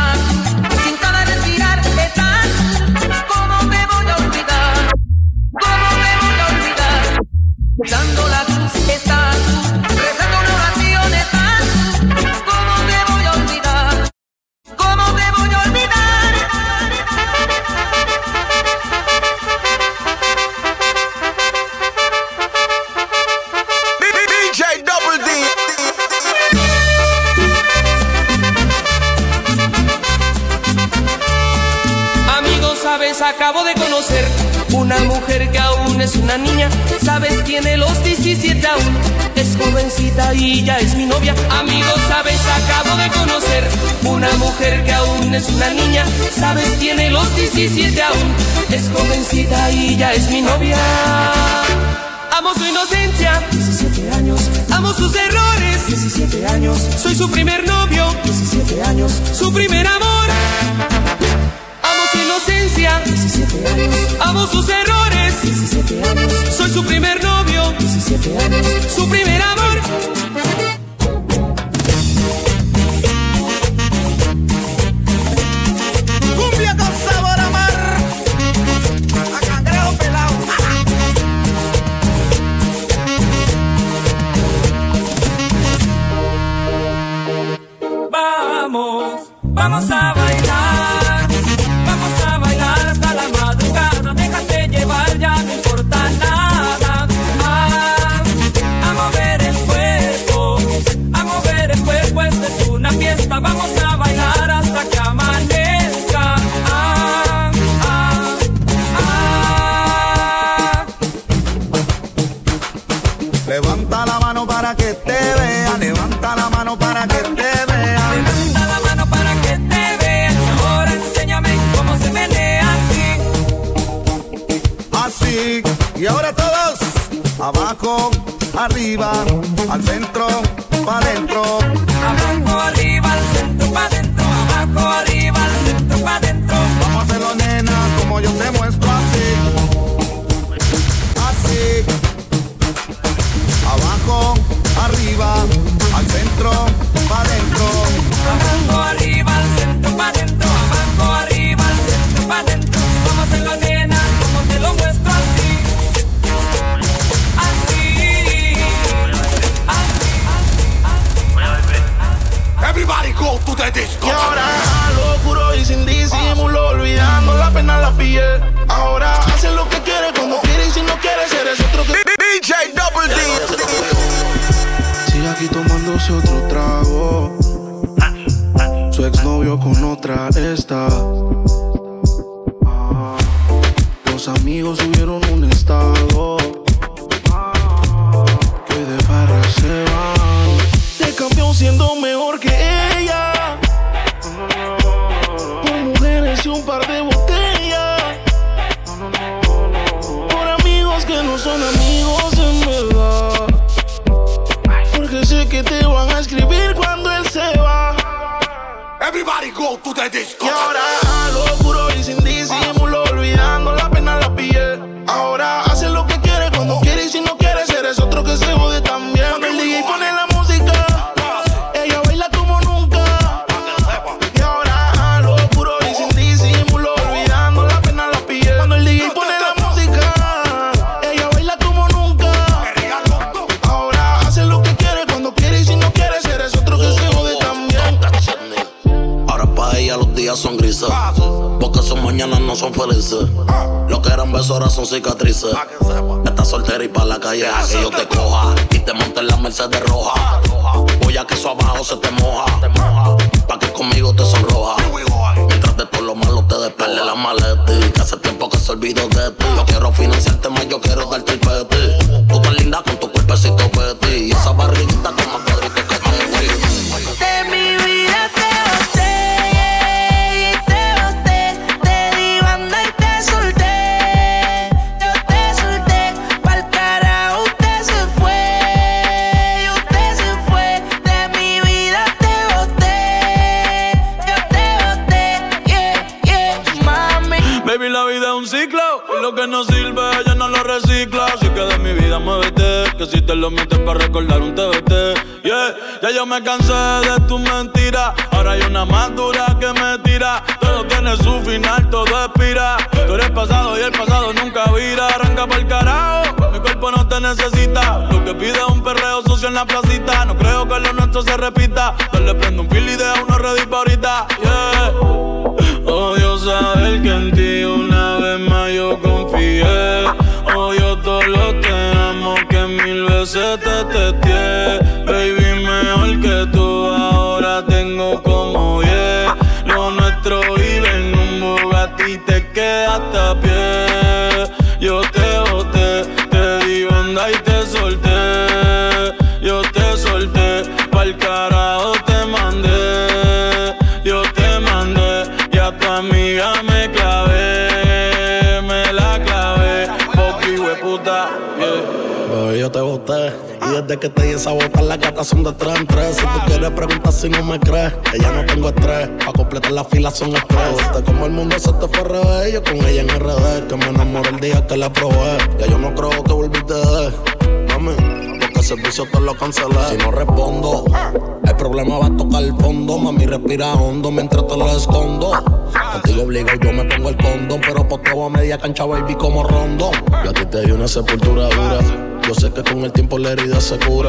cancha, baby, como rondón. Yo a ti te di una sepultura dura. Yo sé que con el tiempo la herida se cura.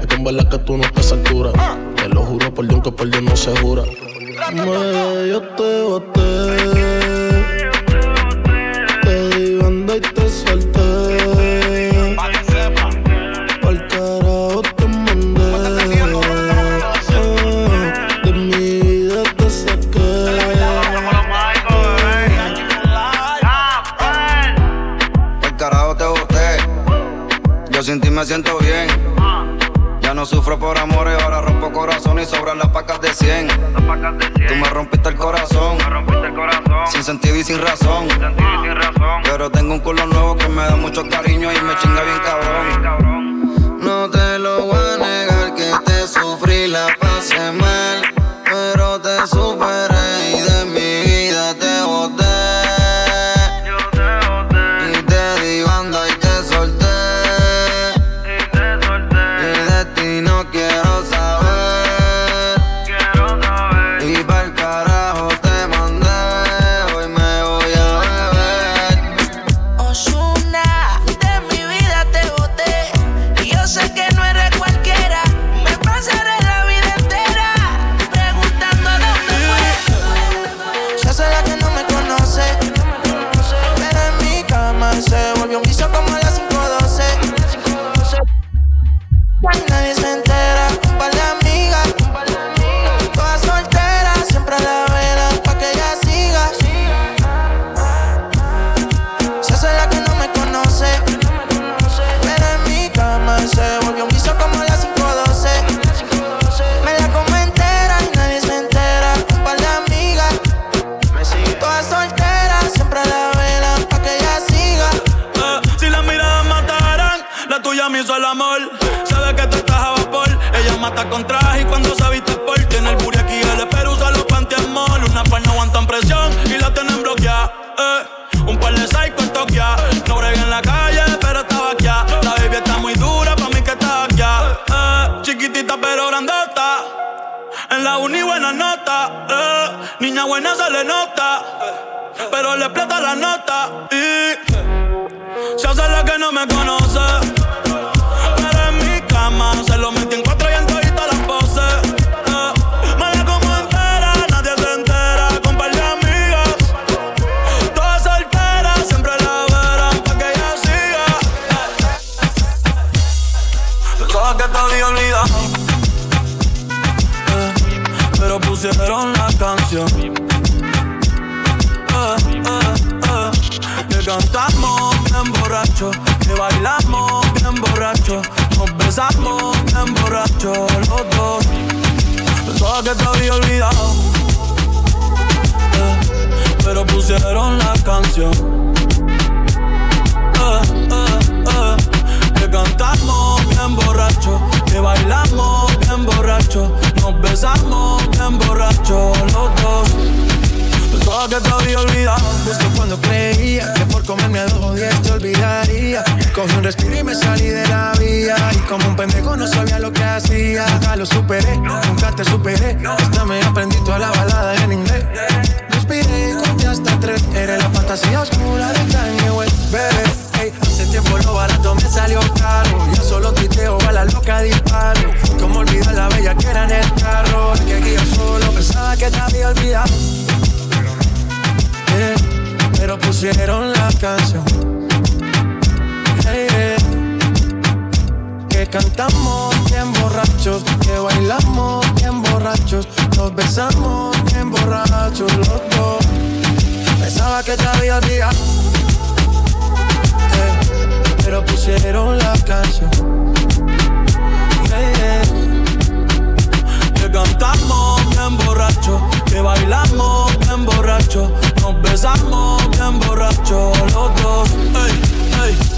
Es que en verdad que tú no estás altura. Te lo juro por Dios que por Dios no se jura. Me, yo te que te había olvidado. Eh, pero pusieron la canción. Eh, eh, eh, que cantamos bien borracho, que bailamos bien borracho, nos besamos bien borracho los dos. Pensaba que te había olvidado, eh, pero pusieron la canción. Eh, eh, eh, que cantamos bien borracho, que bailamos bien borracho, nos besamos bien borracho los dos. Pensaba que te había olvidado. Justo cuando creía que por comerme a dos diez te olvidaría. Cogí un respiro y me salí de la vía. Y como un pendejo no sabía lo que hacía. Nunca lo superé, nunca te superé. Hasta me aprendí toda la balada en inglés. Respiré, conté hasta tres. Eres la fantasía oscura de Kanye West, bebé. Ey, hace tiempo lo barato me salió caro. Yo solo tuiteo a la loca disparo. Como olvidar la bella que era en el carro. El que yo solo pensaba que te había olvidado. Yeah, pero pusieron la canción. Yeah. Que cantamos bien borrachos, que bailamos bien borrachos, nos besamos bien borrachos los dos. Pensaba que te había olvidado, pero pusieron la canción. Que cantamos bien borracho, que bailamos bien borracho, nos besamos bien borracho los dos. Ey, ey.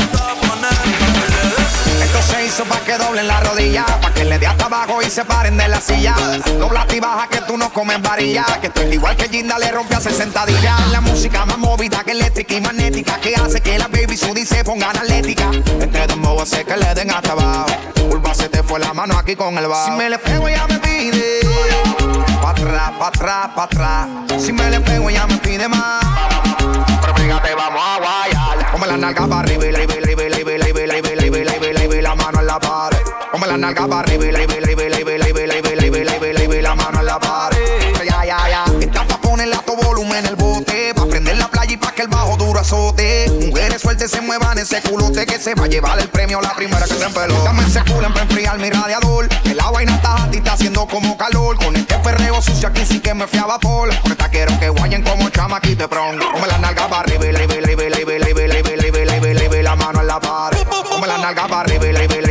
hizo pa' que doblen la rodilla, pa' que le dé hasta abajo y se paren de la silla. Dobla y baja que tú no comes varilla, que eres igual que Ginda le rompe a 60 días. La música más movida que eléctrica y magnética, que hace que la baby sudi se pongan atlética. Este dembow hace que le den hasta abajo. Curva se te fue la mano aquí con el bajo. Si me le pego ya me pide, pa' atrás, pa' atrás, pa' atrás. Si me le pego ya me pide más. Pero fíjate, vamos a guayar. Ponme la nalga para arriba y la la pared. Come la nalga para arriba y la arriba y la arriba y la arriba y la mano en la pared. Ya, ya, ya. Esta pa' ponerle a tu volumen en el bote. Pa' prender la playa y pa' que el bajo duro azote. Mujeres sueltas se muevan ese culote que se va a llevar el premio la primera que se empeló. Dame ese culo para enfriar mi radiador. Que la vaina está y está haciendo como calor. Con este perreo sucio aquí sí que me fui a vapor. Con esta quiero que guayen como chamaquito pron. Come la nalga para arriba y la arriba y la arriba y la arriba y la mano en la pared. Come la nalga para arriba y la arriba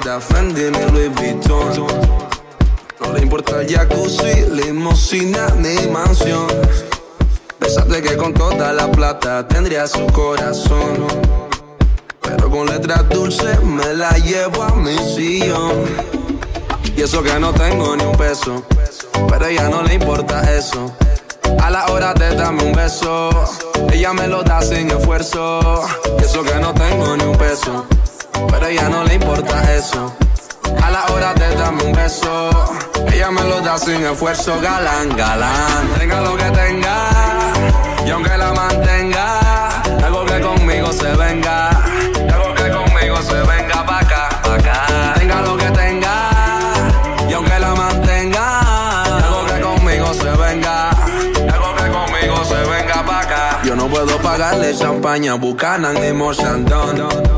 Prada, Fendi ni Louis Vuitton. No le importa el jacuzzi, limosina ni mansión. Pensaste que con toda la plata tendría su corazón. Pero con letras dulces me la llevo a mi sillón. Y eso que no tengo ni un peso. Pero a ella no le importa eso. A la hora de darme un beso, ella me lo da sin esfuerzo. Y eso que no tengo ni un peso. Pero ella no le importa eso. A la hora de darme un beso, ella me lo da sin esfuerzo, galán, galán. Tenga lo que tenga, y aunque la mantenga, algo que conmigo se venga, algo que conmigo se venga pa' acá, pa' acá. Tenga lo que tenga, y aunque la mantenga, algo que conmigo se venga, algo que conmigo se venga pa' acá. Yo no puedo pagarle champaña, bucanan ni Mochandon.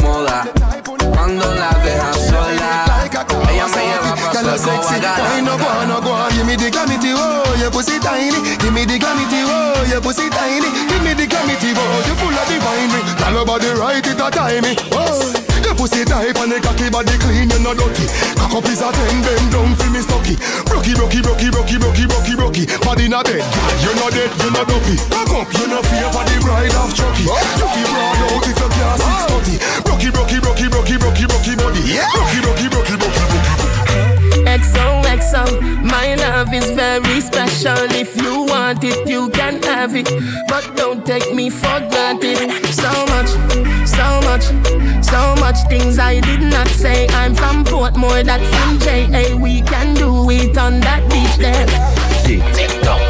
Lleva pa' su no go on, no go on. Give me the glamity, oh, your pussy tiny. Give me the glamity, oh, your pussy tiny. Give me the glamity, oh, you full of the winery. Tell her body right, it a timey. Oh, your pussy tight and the cocky body clean, you no dirty. Cock up is a ten, bend down for me stocky. Brocky, brocky, brocky, brocky, brocky, brocky, brocky. Body not dead, girl, you no dead, you no dopey. Cock up, you no fear for the bride of Chucky. You feel broad out if you can't six thirty. Brocky, brocky, brocky, brocky, brocky, brocky body. Brocky, brocky, brocky, brocky, brocky. XOXO, my love is very special. If you want it, you can have it. But don't take me for granted. So much, so much, so much things I did not say. I'm from Portmore, that's MJ. Hey, we can do it on that beach there. Tick tock,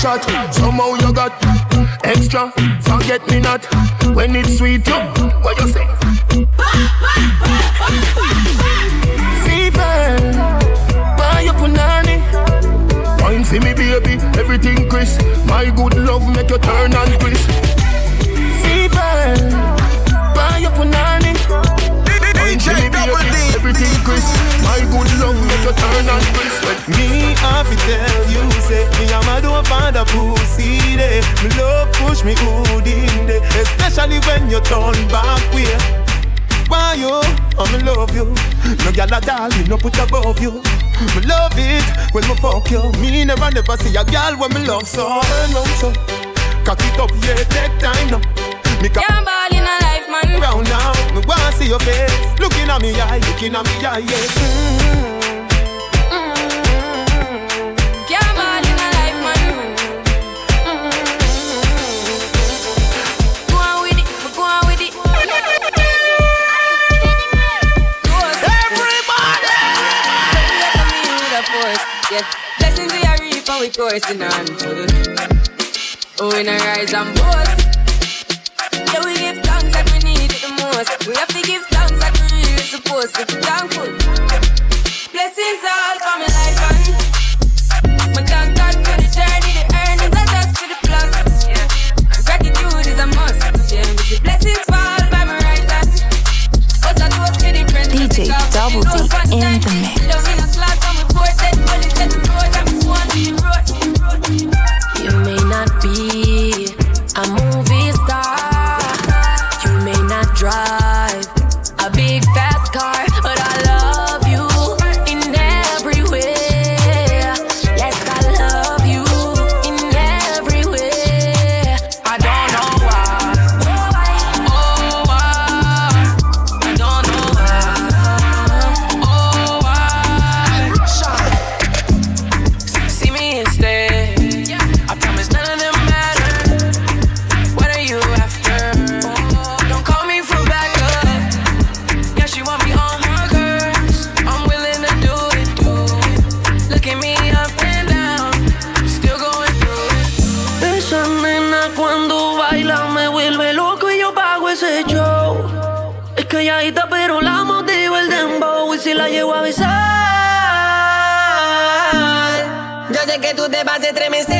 shot, somehow you got extra. Forget me not when it's sweet. You, what you say? Fever, buy your punani. Wine for me, baby, everything Chris. My good love make you turn and twist. Make you turn and twist. Me have to tell you, say Me am a don't find a pussy there Me love push me good in there Especially when you turn back way. Why you? I'm love you. No gyal at all, me no put above you. Me love it when me fuck you. Me never never see a gyal when me love so. Turn round so. Cock it up, yeah, take time now. Me ca- Can't ball in a life, man. Round now, me wanna see your face. Looking at me eye, looking at me eye, yeah. Mm. We are reaping, we coursing on full. Oh, we not rise and boast. Yeah, we give thanks like we need it the most. We have to give thanks like we really supposed to be thankful. Blessings all for my life and my thank God for the journey, the earnings are just for the plus. Yeah. Gratitude is a must. Yeah, see blessings fall by my right hand. But I do for the friends. DJ Double D in the mix. Calladita pero la motivo el dembow. Y si la llego a besar Yo sé que tú te vas a estremecer.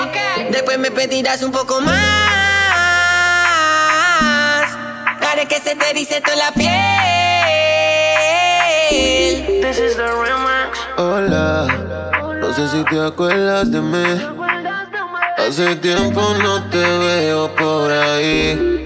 Okay. Después me pedirás un poco más. Haré que se te dice toda la piel. This is the remix. Hola No sé si te acuerdas de mí. Hace tiempo no te veo por ahí.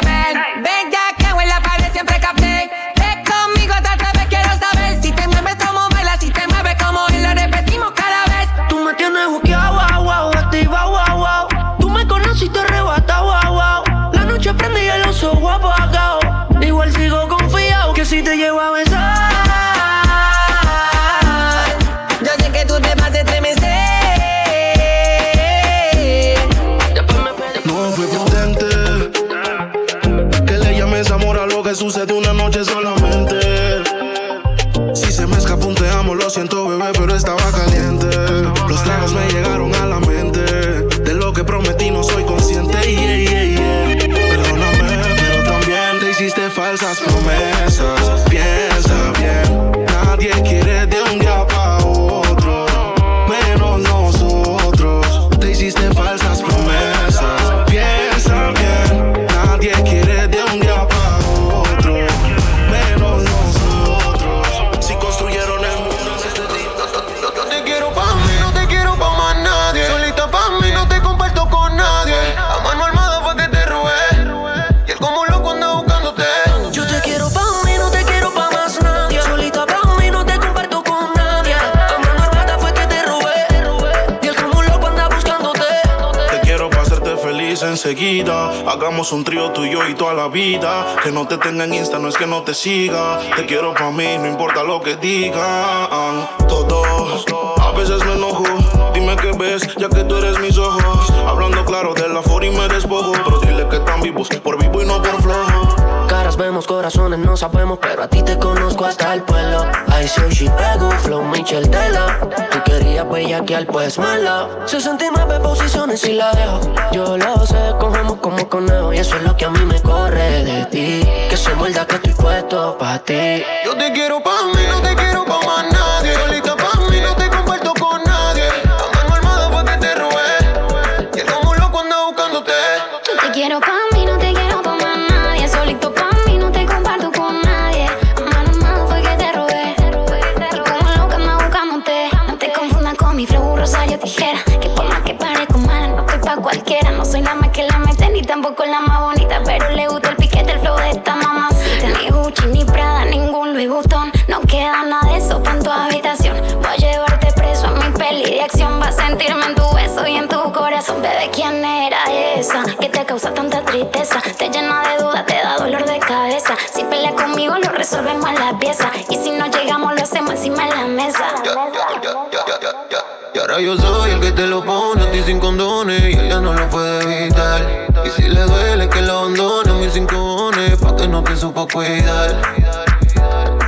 darte, chica. Hagamos un trío tú y yo y toda la vida. Que no te tenga en Insta, no es que no te siga. Te quiero para mí, no importa lo que digan. Todos, a veces me enojo. Dime qué ves, ya que tú eres mis ojos. Hablando claro de la for y me despojo. Caras vemos, corazones no sabemos, pero a ti te conozco hasta el pueblo. Say she pego, flow Michel Tela. Tú querías bellaquear, pues mala. 69 posiciones y la dejo. Yo lo sé, cogemos como conejo. Y eso es lo que a mí me corre de ti. Que se muerda que estoy puesto pa' ti. Yo te quiero pa' mí, no te quiero pa' más nadie. Tampoco la más bonita. Pero le gusta el piquete, el flow de esta mamacita. Ni Gucci, ni Prada, ningún Louis Vuitton. No queda nada de eso pa' en tu habitación. Voy a llevarte preso a mi peli de acción. Vas a sentirme en tu beso y en tu corazón. Bebé, ¿quién era esa? Que te causa tanta tristeza. Te llena de dudas, te da dolor de cabeza. Si peleas conmigo, lo resolvemos en la pieza. Y si no llegamos, ahora yo soy el que te lo pone a ti sin condones y ella no lo puede evitar. Y si le duele que lo abandone, mis cinco pa' que no te supo cuidar.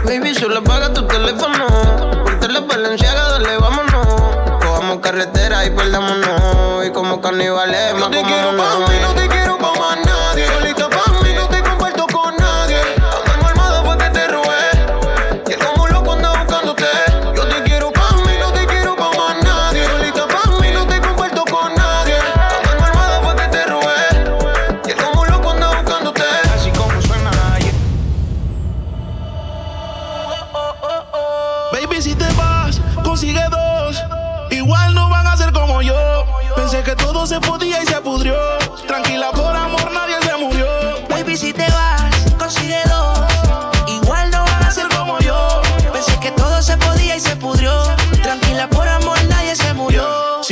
Baby, solo apaga tu teléfono. Ponte la valenciaga, dale, vámonos. Cojamos carretera y perdámonos. Y como carnivales, más te quiero pa' mí, no te quiero pa' más nadie.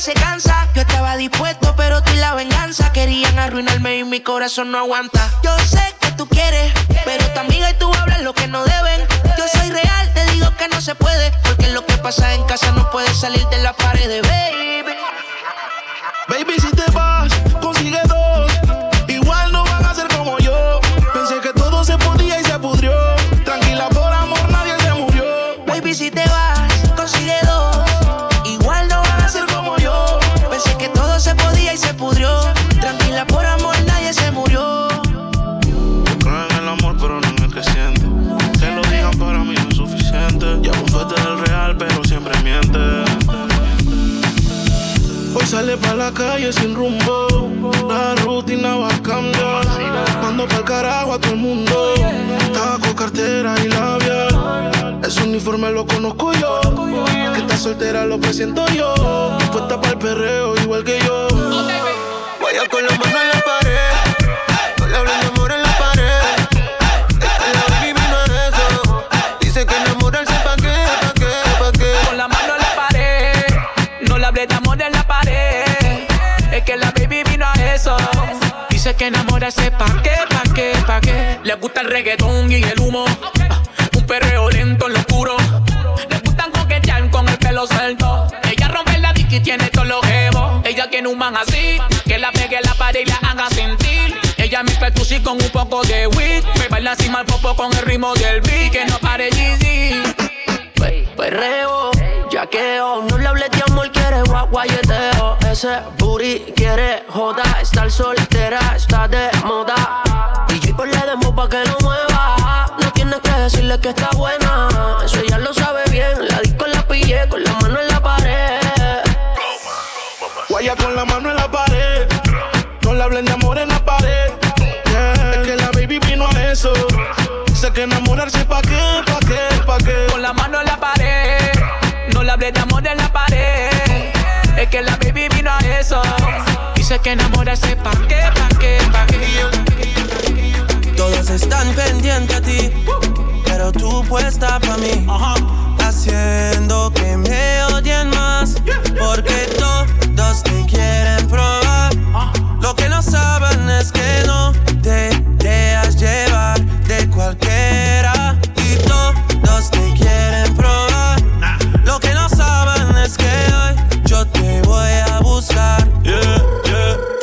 Se cansa. Yo estaba dispuesto, pero tú y la venganza querían arruinarme y mi corazón no aguanta. Yo sé que tú quieres, pero tu amiga y tú hablan lo que no deben. Yo soy real, te digo que no se puede, porque lo que pasa en casa no puede salir de la pared, baby. Baby, si te vas, consigue dos. Igual no van a ser como yo. Pensé que todo se podía y se pudrió. Tranquila, por amor, nadie se murió. Baby, si te vas, pa' la calle sin rumbo. La rutina va a cambiar. Mando pa'l carajo a todo el mundo. Taco, cartera y labial. Ese uniforme lo conozco yo. Que está soltera lo presiento yo. Puesta pa'l perreo igual que yo. Vaya con la mano en la. Que enamorarse pa' qué, pa' qué, pa' qué. Le gusta el reggaetón y el humo. Ah, Un perreo lento en lo oscuro. Le gustan coquetear con el pelo suelto. Ella rompe la dick y tiene todos los jevos. Ella tiene un man así, que la pegue la pared y la haga sentir. Ella mezcla el con un poco de weed. Me baila así mal popo con el ritmo del beat. Que no pare Yeezy. Perreo, yaqueo, no le hables guaguayeteo. Ese booty quiere joda, estar soltera, está de moda. DJ por le demo pa' que lo mueva. No tienes que decirle que está buena, eso ella lo sabe bien. La disco la pillé con la mano en la pared. Guaya con la mano en la pared. No le hablen de amor en la pared. Es que la baby vino a eso. Sé que eso. Dice que enamorarse pa' qué, pa' qué, pa' qué. Todos están pendientes a ti, pero tú puesta pa' mí. Haciendo que me odien más, porque todos te quieren probar. Lo que no saben es que no te dejas llevar de cualquiera. Y todos te quieren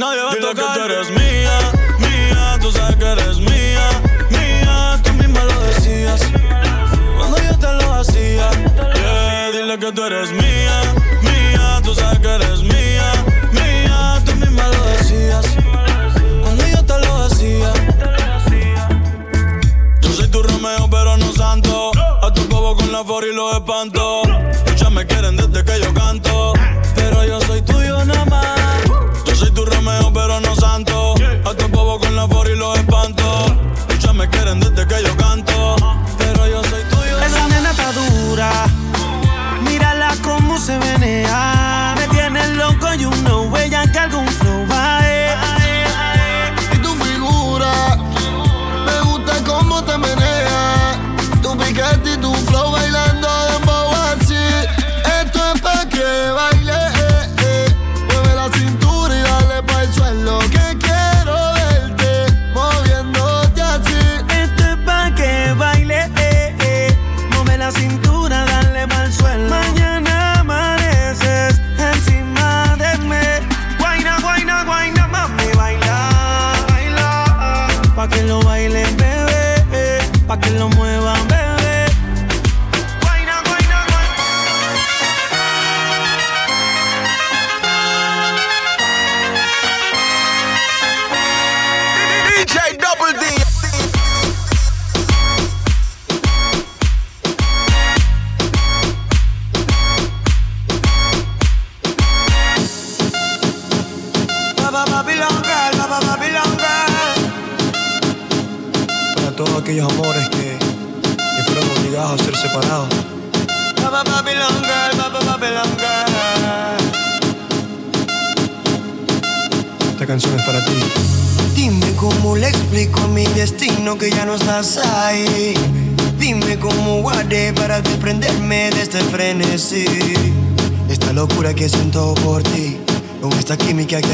Nadie va a tocar. que tú eres mía, mía, tú sabes que eres mía, mía. Tú misma lo decías cuando yo te lo hacía. Yeah, dile que tú eres mía, mía, tú sabes que eres mía, mía. Tú misma lo decías cuando yo te lo hacía. Yo soy tu Romeo, pero no santo. A tu bobo con la for y los espanto.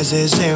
Química que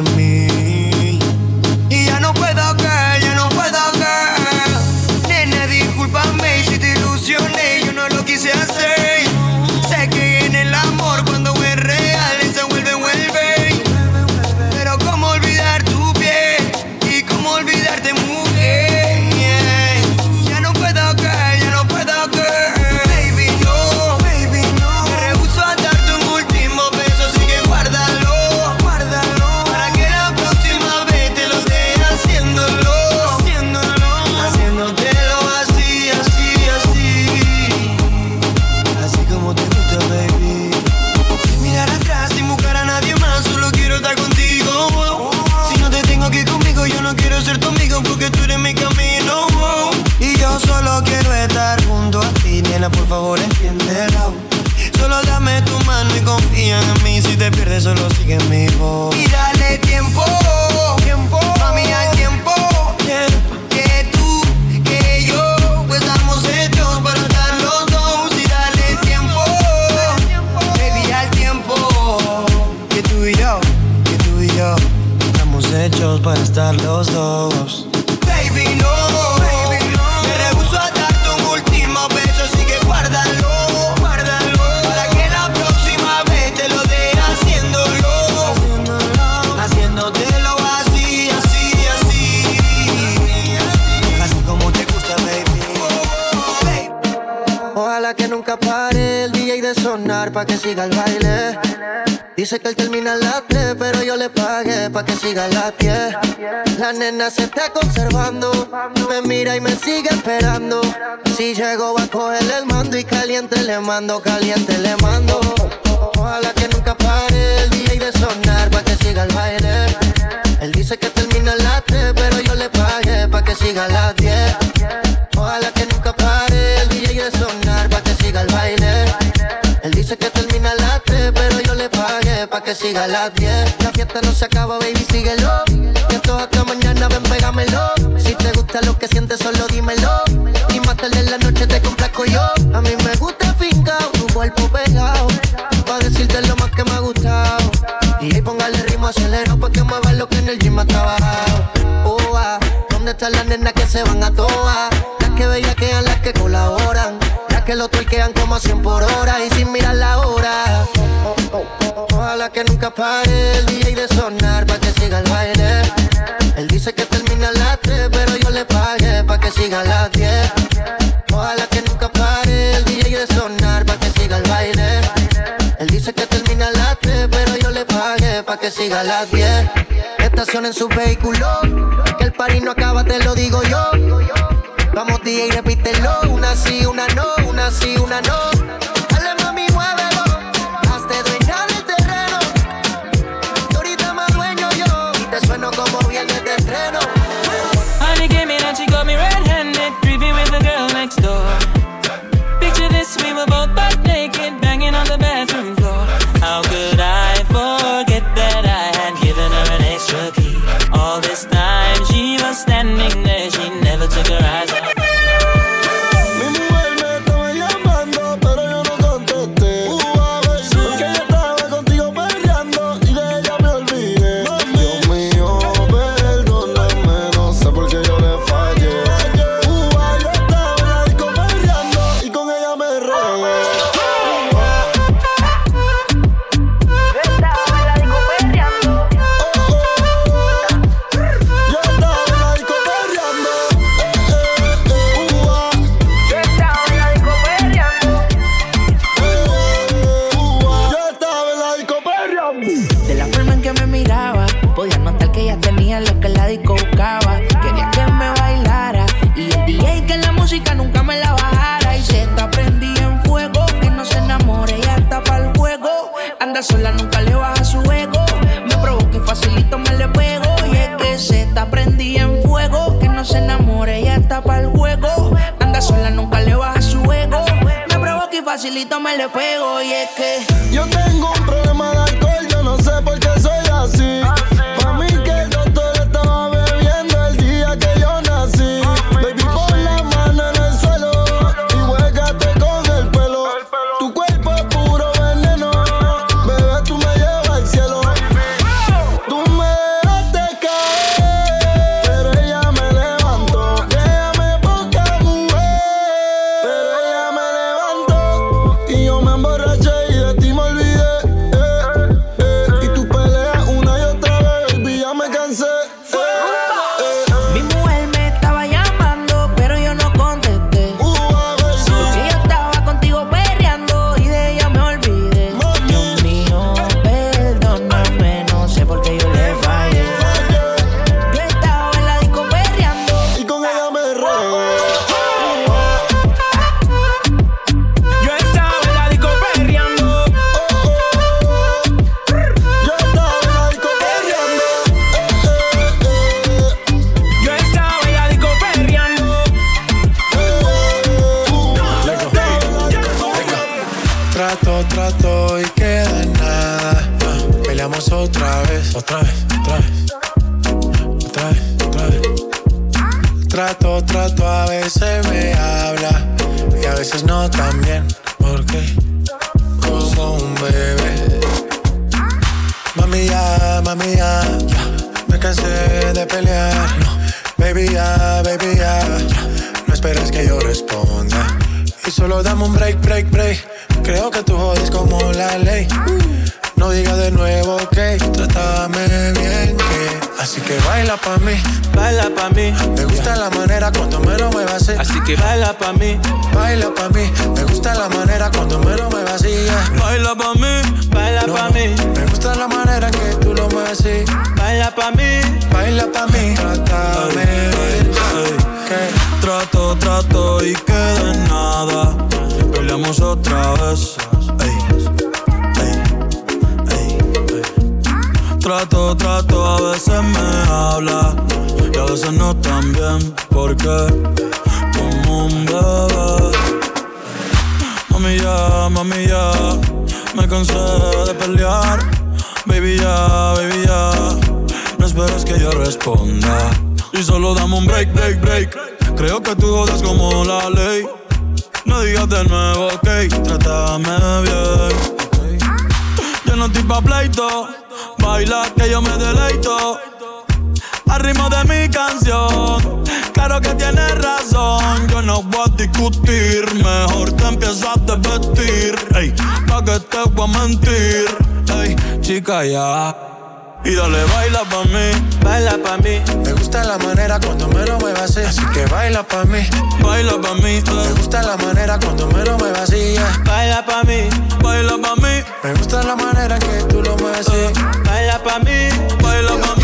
Me gusta la manera cuando me lo muevas así. Así que baila pa' mí, baila pa' mí. Me gusta la manera cuando me lo muevas así. yeah. Baila pa' mí, baila pa' mí. Me gusta la manera que tú lo mueves así. Baila pa' mí, baila pa' mí.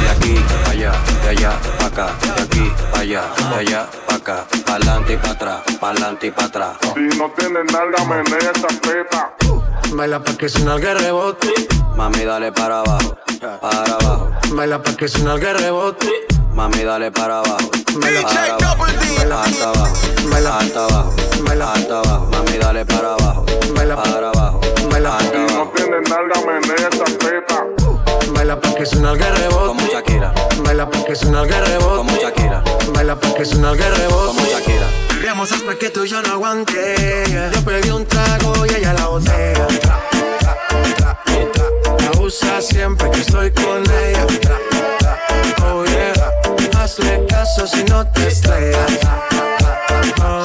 De aquí pa' allá, de allá acá, de aquí pa' allá, de allá pa' acá, pa'lante y pa' atrás, pa'lante y pa' atrás. Si no tienes nalga, menea esa teta. Baila pa' que suena el rebote. Mami, dale para abajo, para abajo. Baila pa' que suena el rebote. Mami, dale para abajo, Baila, para abajo, hasta abajo, hasta abajo, hasta abajo. Mami, dale para abajo, para abajo, hasta Si no abajo. tienes nalga, menea esa teta. Baila pa' que suena el rebote. Como Shakira, Baila pa' que suena el rebote. como Shakira, Baila pa' que suena el rebote. como Shakira. Perreamos hasta que tú y yo no aguante. Yo pedí un trago y ella la botella. La usa siempre que estoy con ella. Oh yeah. Hazle caso si no te estrellas. Oh,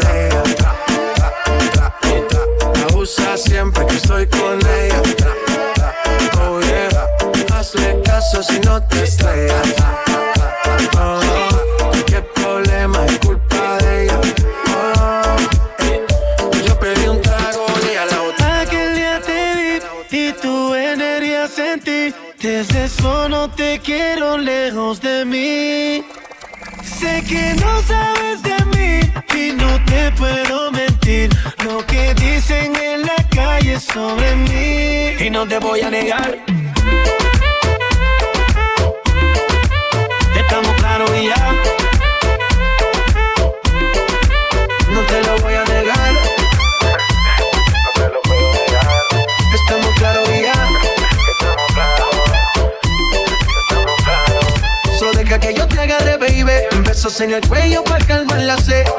excusa siempre que estoy con ella. Oh hazle caso si no te estrellas. Oh, qué problema es culpa de ella. Oh, yo pedí un trago y a la botella. Aquel día te vi y tu energía sentí. Desde eso no te quiero lejos de mí. Sé que no sabes de mí y no te puedo mentir. Lo que dicen en la calle sobre mí. Y no te voy a negar. Estamos claros y ya. No te lo voy a negar. Estamos claros y ya. Solo deja que yo te agarre, baby. Besos en el cuello para calmar la.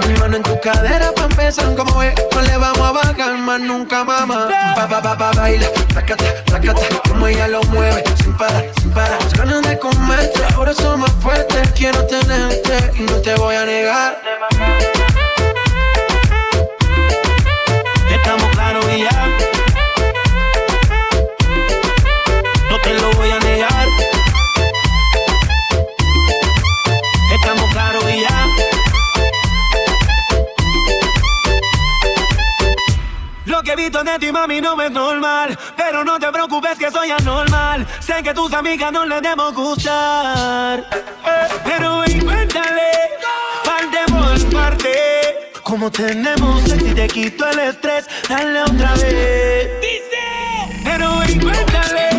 Mi mano en tu cadera para empezar como es. No le vamos a bajar más nunca, mamá. Pa, pa, pa, pa, baila. Tacata, tacata. Como ella lo mueve. Sin parar, sin parar. Las ganas de comerte. Ahora son más fuertes. Quiero tenerte y no te voy a negar. Estamos claros y ya. Que he visto de ti, mami, no es normal. Pero no te preocupes que soy anormal. Sé que tus amigas no les debo gustar. Eh, pero parte por parte. Como tenemos sexo y te quito el estrés, dale otra vez. Dice, pero ven,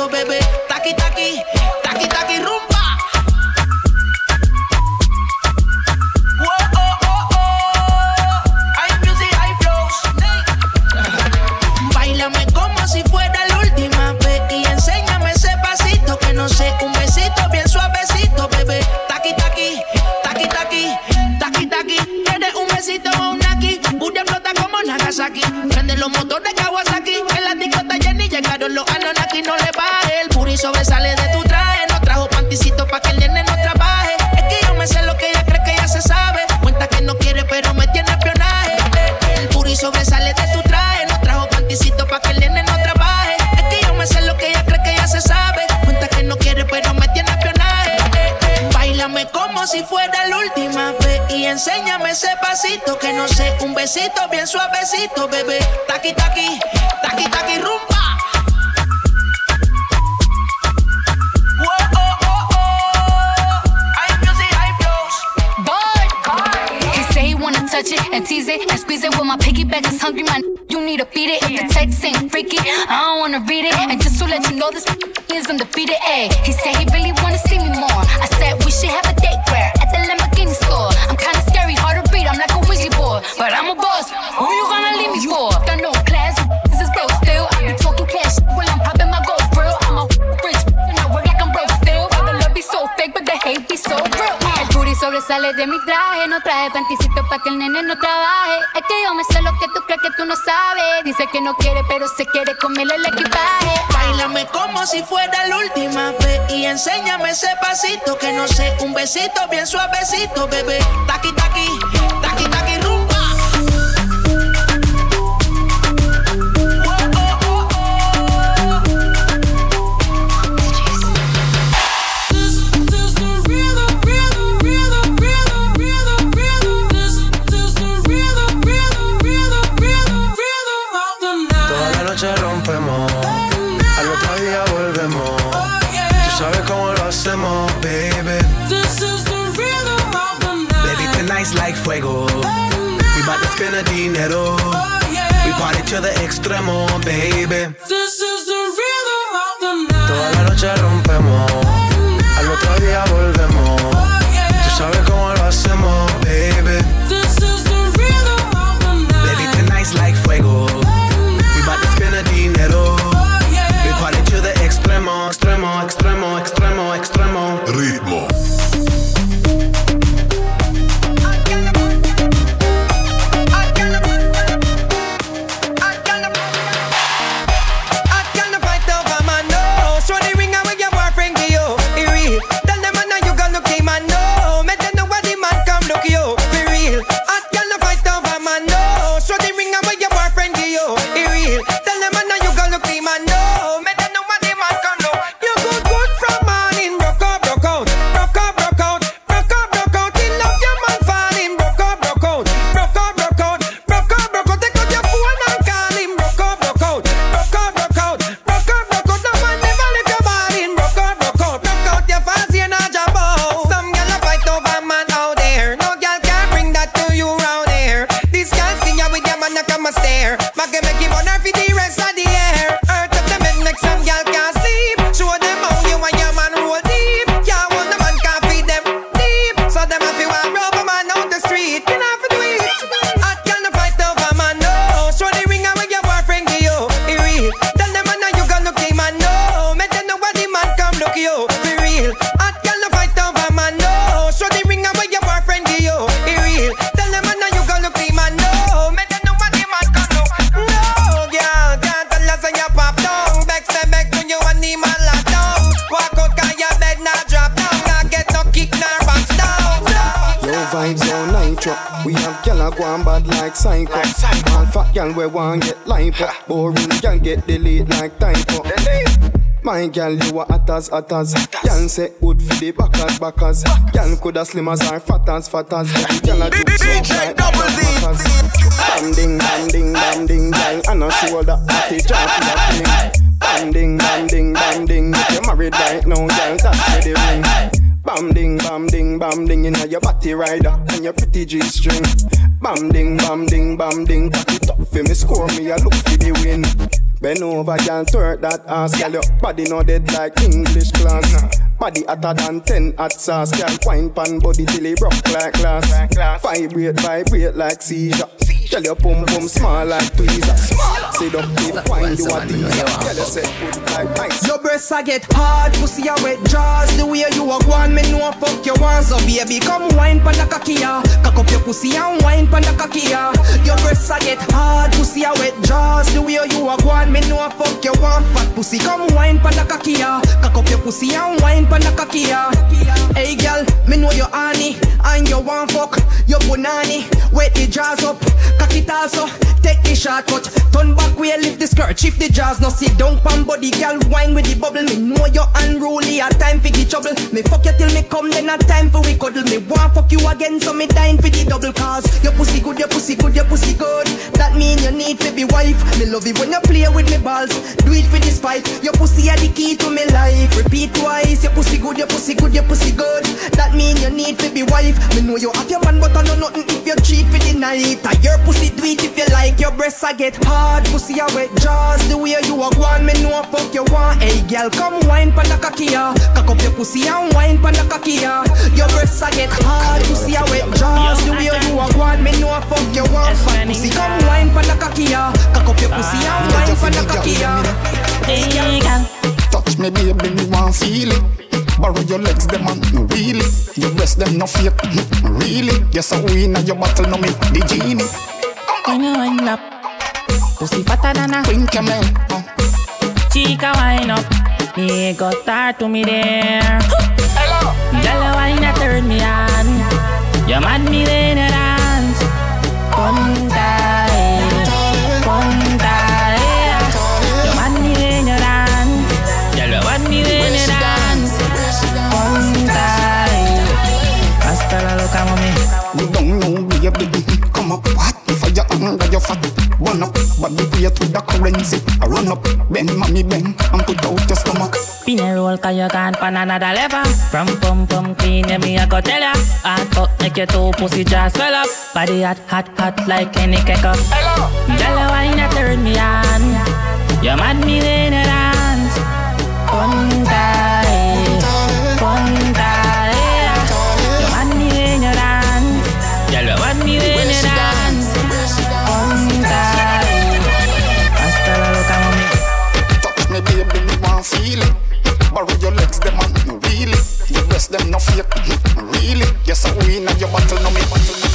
gato, bebé. Sé que no quiere, pero se quiere comerle el equipaje. Bailame como si fuera la última vez y enséñame ese pasito que no sé, un besito bien suavecito, bebé. Spend a dinero. We party to the extremo, baby. As hot as. Gyal say good for the backers backers. Gyal coulda slim as or fat as fat as. Gyal a do so like backers. Bam ding bam ding bam ding gyal and a shoulder at it just for the feeling. Bam ding bam ding bam ding. If you married right now, gyal that's where the ring. Bam ding, bam ding, bam ding, you know your body rider and your pretty G string. Bam ding, bam ding, bam ding, cock it up for me, score me, I look for the win. Bend over, girl, twerk that ass, girl, your body no dead like English class. Body hotter than ten hot sauce, girl, wine pan body till it rock like glass. Vibrate, vibrate like seizure. Tell your pum pum small like tweezer. Up, keep wine, you a teaser. Tell your set good like ice. Your breasts I get hard, pussy a wet jaws. The way you a go me know fuck you want. So baby, come wine pan the cocky. Cock up your pussy and wine pan the cocky. Your breasts I get hard, pussy a wet jaws. The way you a go me know fuck you want. Fat pussy, come wine pan the cocky. Cock up your pussy and wine pan the cocky. Hey girl, me know you honey and you want fuck. You punani, wet the jaws up, cock it also. Take the shortcut, turn back where lift the skirt, shift the jaws. No sit down pan body, girl, wine with the bubble. Me know you're unruly, a time for the trouble. Me fuck you till me come, then a time for we cuddle. Me want fuck you again, so me dying for the double cause. Your pussy good, your pussy good, your pussy good. That mean you need to be wife. Me love it when you play with me balls. Do it for the spite. Your pussy are the key to me life. Repeat twice. Your pussy good, your pussy good, your pussy good. That mean you need to be wife. Me know you have your man, but I know nothing if you cheat for the night. And your pussy do it if you like. Your breasts I get hard, pussy a wet jaws. The way you a go on, me know fuck you want. Hey girl, come wine pan the cocky ya. Cock up your pussy and wine pan the cocky ya. Your breasts I get hard, pussy a wet jaws. The way you a go on, me know fuck you want. Fat pussy, come wine pan the cocky ya. Cock up your pussy and wine pan the cocky ya. Hey girl. Touch me, baby, me want feel it. Borrow your legs, them on no really. Your breast, them no fake, really. Yes, I win at your battle, no me the genie. When you wind up, pussy fatter than a Queen camel. chica wind up. Me go start to me there. Hello. You wine a turn me on. You mad me when you dance. Eh, punta, eh. You mad me when you dance. You mad me when you dance. Punta, eh. Hasta la loca, mami. You don't know, baby. Come up, hot under your fat. One up, body weight with the currency. I run up, bend, mommy bend, and put out your stomach. Pin a roll cause you gone pan another level From pum pum clean, yeah, me I go tell ya. Hot fuck make your two pussy just swell up. Body hot, hot, hot like any ketchup Hello Girl, you wine a turn me on. You mad me when you dance Punta, eh fake, really. Yes, I win and your battle, no me battle,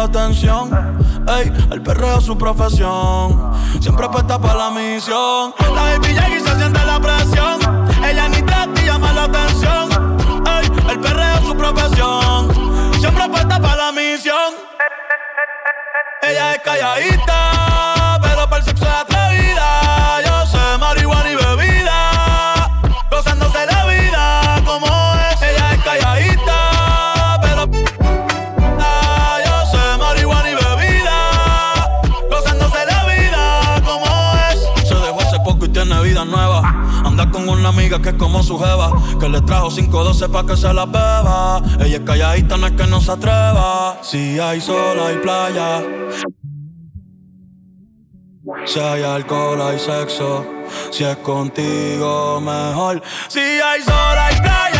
la atención. Ey, el perreo es su profesión. Siempre puesta para la misión. La baby y se siente la presión. Ella ni y llama la atención. Ey, el perreo es su profesión. Siempre puesta para la misión. Ella es calladita, que es como su jeva, que le trajo 512 pa' que se la beba. Ella es calladita, no es que no se atreva. Si hay sol, hay playa. Si hay alcohol, hay sexo. Si es contigo, mejor. Si hay sol, hay playa.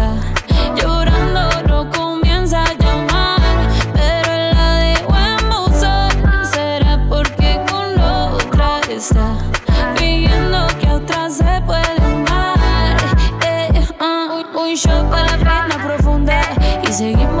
Y seguimos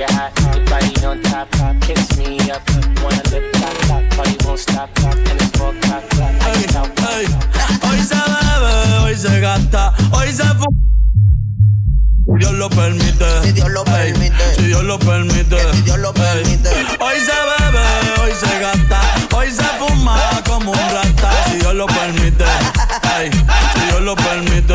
It hot, your body on top, top, kiss me up. Wanna lip lock, lock, party won't stop, lock, and it's o'clock, clock. Get Hoy se bebe, hoy se gasta, hoy se fu Dios lo permite. Si Dios lo permite. Si Dios lo permite. Si Dios lo permite. Hoy se bebe, hoy se gasta, hoy se fuma como un rata. Si Dios lo permite. Ey, si Dios lo permite.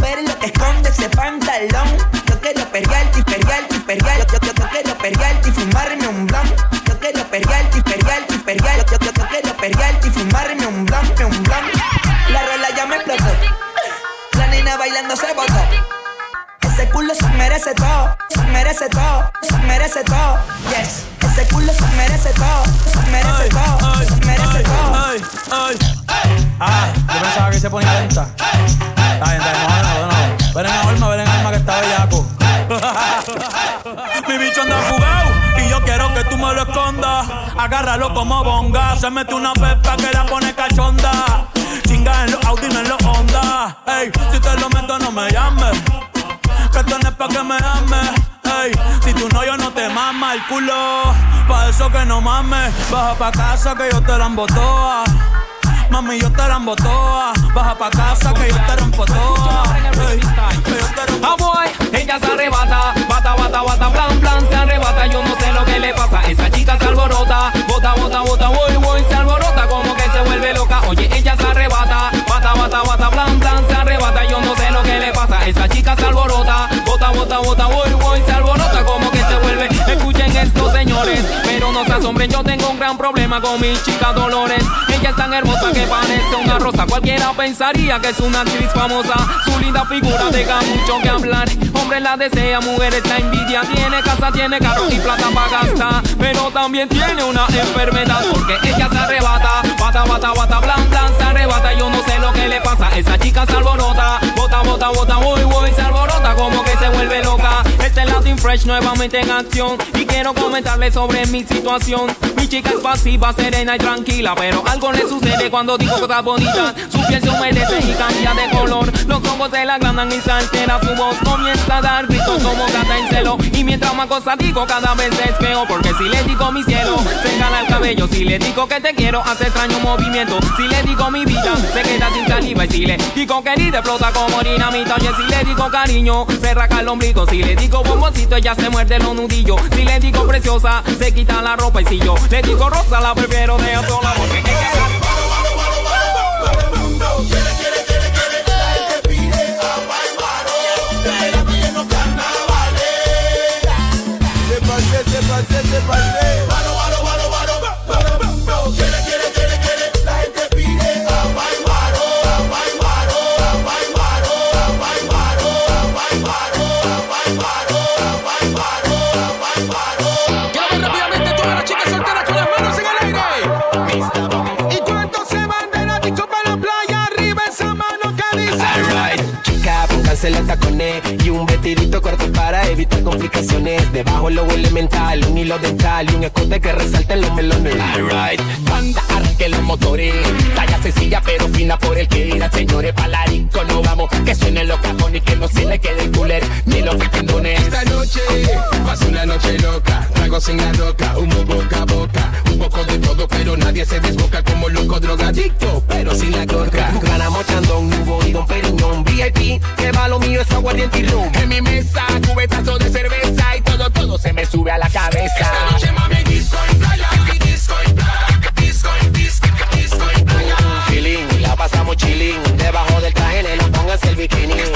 Ver lo que esconde ese pantalón. Yo quiero perrearte y perrearte y perrearte. Yo, yo, yo quiero perrearte y fumarme un blon. Yo quiero perrearte y perrearte y perrearte. Yo, yo, yo quiero perrearte y fumarme un blon, un blon. La rola ya me explotó. La nena bailando se botó. Culo se merece todo, se merece todo, se merece todo. Yes, ese culo se merece todo, se merece todo, se merece todo. Ah, yo pensaba que se ponía lenta. Está bien, está bien, no, no, no. Ven en alma, ven en alma que está bellaco. Mi bicho anda fugado y yo quiero que tú me lo escondas. Agárralo como bonga. Se mete una pepa que la pone cachonda. Chinga en los Audi, no en los Honda. Ey, si te lo meto, no me llames. Que esto no es pa' que me ames. Si tú no, yo no te mama el culo. Pa' eso que no mames. Baja pa' casa que yo te la embotoa. Mami, yo te la embotoa. Baja pa' casa que yo te rompo toa. Ey, Ah, ella se arrebata, bata, bata, bata, plan, plan, se arrebata, yo no sé lo que le pasa, esa chica se alborota, bota, bota, bota, voy, voy, se alborota, como que se vuelve loca, oye, ella se arrebata, bata, bata, bata, plan, plan, esa chica se alborota, bota, bota, bota, voy, voy, se alborota, como que se vuelve, escuchen esto, señores, pero no se asombren, yo tengo un gran problema con mi chica Dolores, ella es tan hermosa que parece una rosa, cualquiera pensaría que es una actriz famosa, su linda figura deja mucho que hablar. Hombre la desea, mujeres la envidia. Tiene casa, tiene carro y plata para gastar. Pero también tiene una enfermedad porque ella se arrebata. Bata, bata, bata, blan, blan, se arrebata. Yo no lo que le pasa. Esa chica se alborota. Bota, bota, bota, voy, voy, se alborota como que se vuelve loca. Este es Latin Fresh nuevamente en acción. Y quiero comentarle sobre mi situación. Mi chica es pasiva, serena y tranquila. Pero algo le sucede cuando digo cosas bonitas. Su piel se humedece y cambia de color. Los ojos se la agrandan y se altera su voz. Comienza a dar gritos como gata en celo. Y mientras más cosas digo, cada vez es peor. Porque si le digo mi cielo, se gana el cabello. Si le digo que te quiero, hace extraño movimiento. Si le digo mi vida, se queda Y si le digo querida, explota como dinamita. Oye, si le digo cariño, se raca el ombligo. Si le digo bomboncito, ella se muerde los nudillos. Si le digo preciosa, se quita la ropa. Y si le digo rosa, la prefiero de sola. Porque se le la taconé y un vestidito corto para evitar complicaciones. Debajo lo logo elemental, un hilo dental y un escote que resalta en los melones. Alright, banda arranque los motores, talla sencilla pero fina por el que irá, señores palarico no vamos, que suenen los cajones y que no se le quede el cooler ni los catendones. Esta noche pasa una noche loca tragos en la roca, humo boca a boca, un poco de todo, pero nadie se desboca como loco drogadicto, pero sin la coca. Ganamos chandón, hubo y don Periñón, VIP, que va lo mío es aguardiente y rum. En mi mesa, cubetazo de cerveza y todo, todo se me sube a la cabeza. Esta noche, mami, disco y playa, disco y playa, disco y disco, y playa. La pasamos chilling, debajo del traje, le pongas el bikini.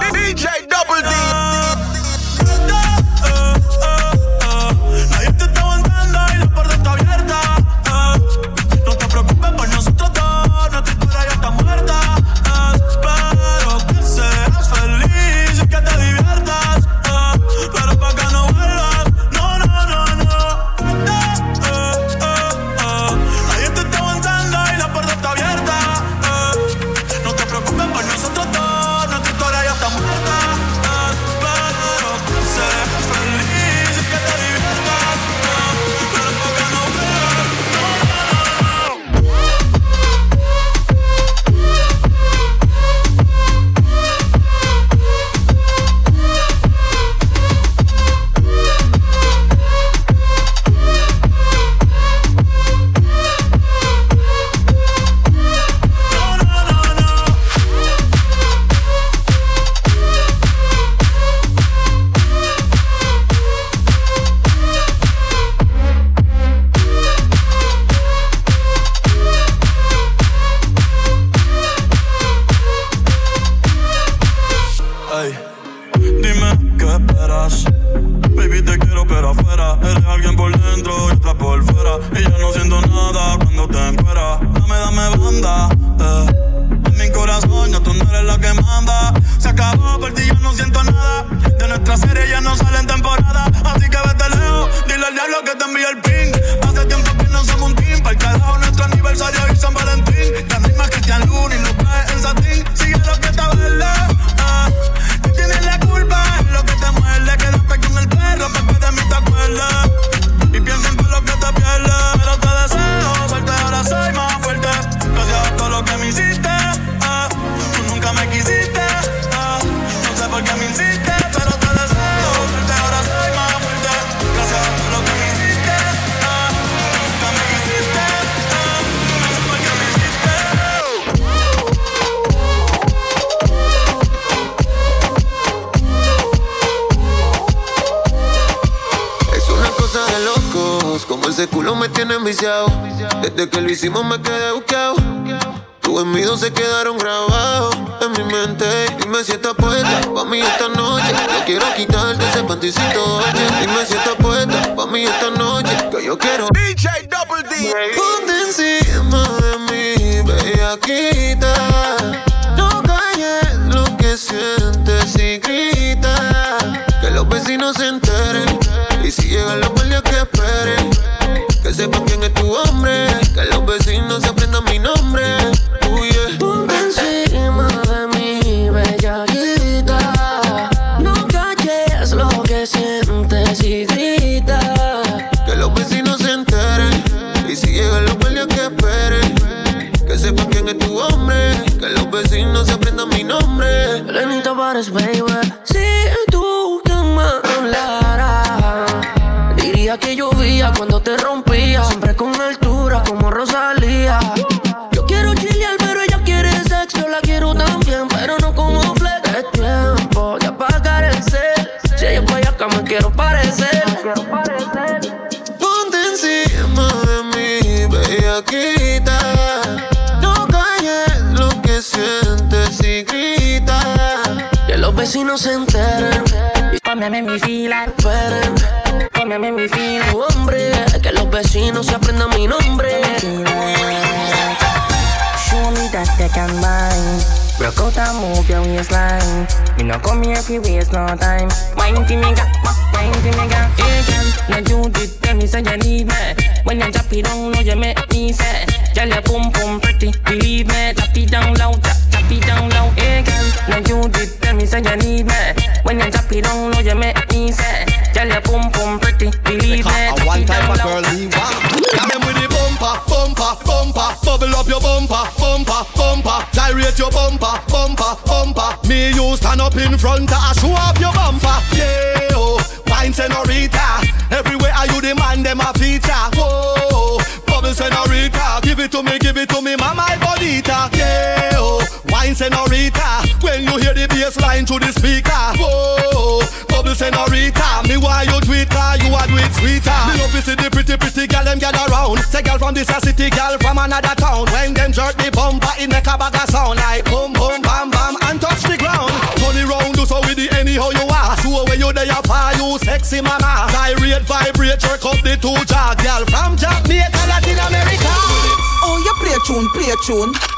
tune.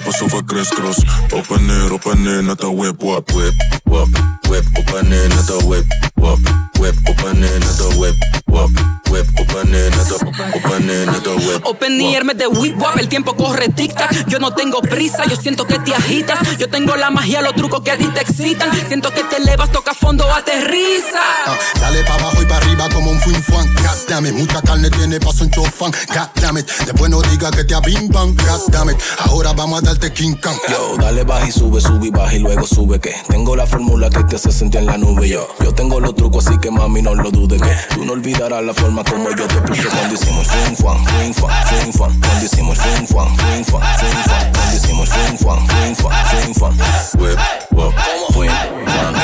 pass over crest cross. Open it, open it, not a whip, wop, whip, wop, whip, open it, not a whip, wop, whip, open it, not a whip. Open y hermes de whip wap, el tiempo corre tic tac. Yo no tengo prisa, yo siento que te agitas. Yo tengo la magia, los trucos que a ti te excitan. Siento que te elevas, toca fondo, aterriza. Ah, dale pa abajo y para arriba como un fin fuan. Goddammit, mucha carne tiene paso un chofán. Goddammit, después no digas que te abimban. Goddammit, ahora vamos a darte King Kong. Yo, dale baja y sube, sube y baja y luego sube que tengo la fórmula que te hace sentir en la nube. Yo, yo tengo los trucos, así que mami no lo dudes que tú no olvidarás la forma como yo te puse cuando hicimos fin fuan, fum fuan, fum fuan. Cuando hicimos fum fuan, fum fuan, fum fuan. Cuando hicimos fum fuan, fum fuan, fum fuan. Whip, whip, fum fuan.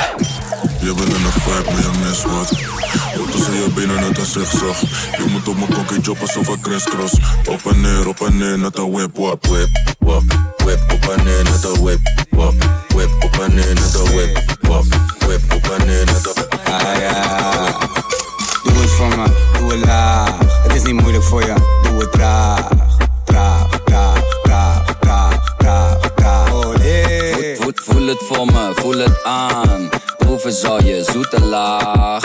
In een vibe, maar zigzag. Crisscross. Op en neer, op en neer, net een whip, wap, whip, wap. Whip, op en neer, net whip, wap. Whip, op en neer, net whip, wap. Whip, op en neer, net een... Ah ja, doe. is niet moeilijk voor je, doe het traag. Traag, traag, traag, traag, traag, traag. Oh nee. Voel, voel het voor me, voel het aan. Proeven zal je zoete laag.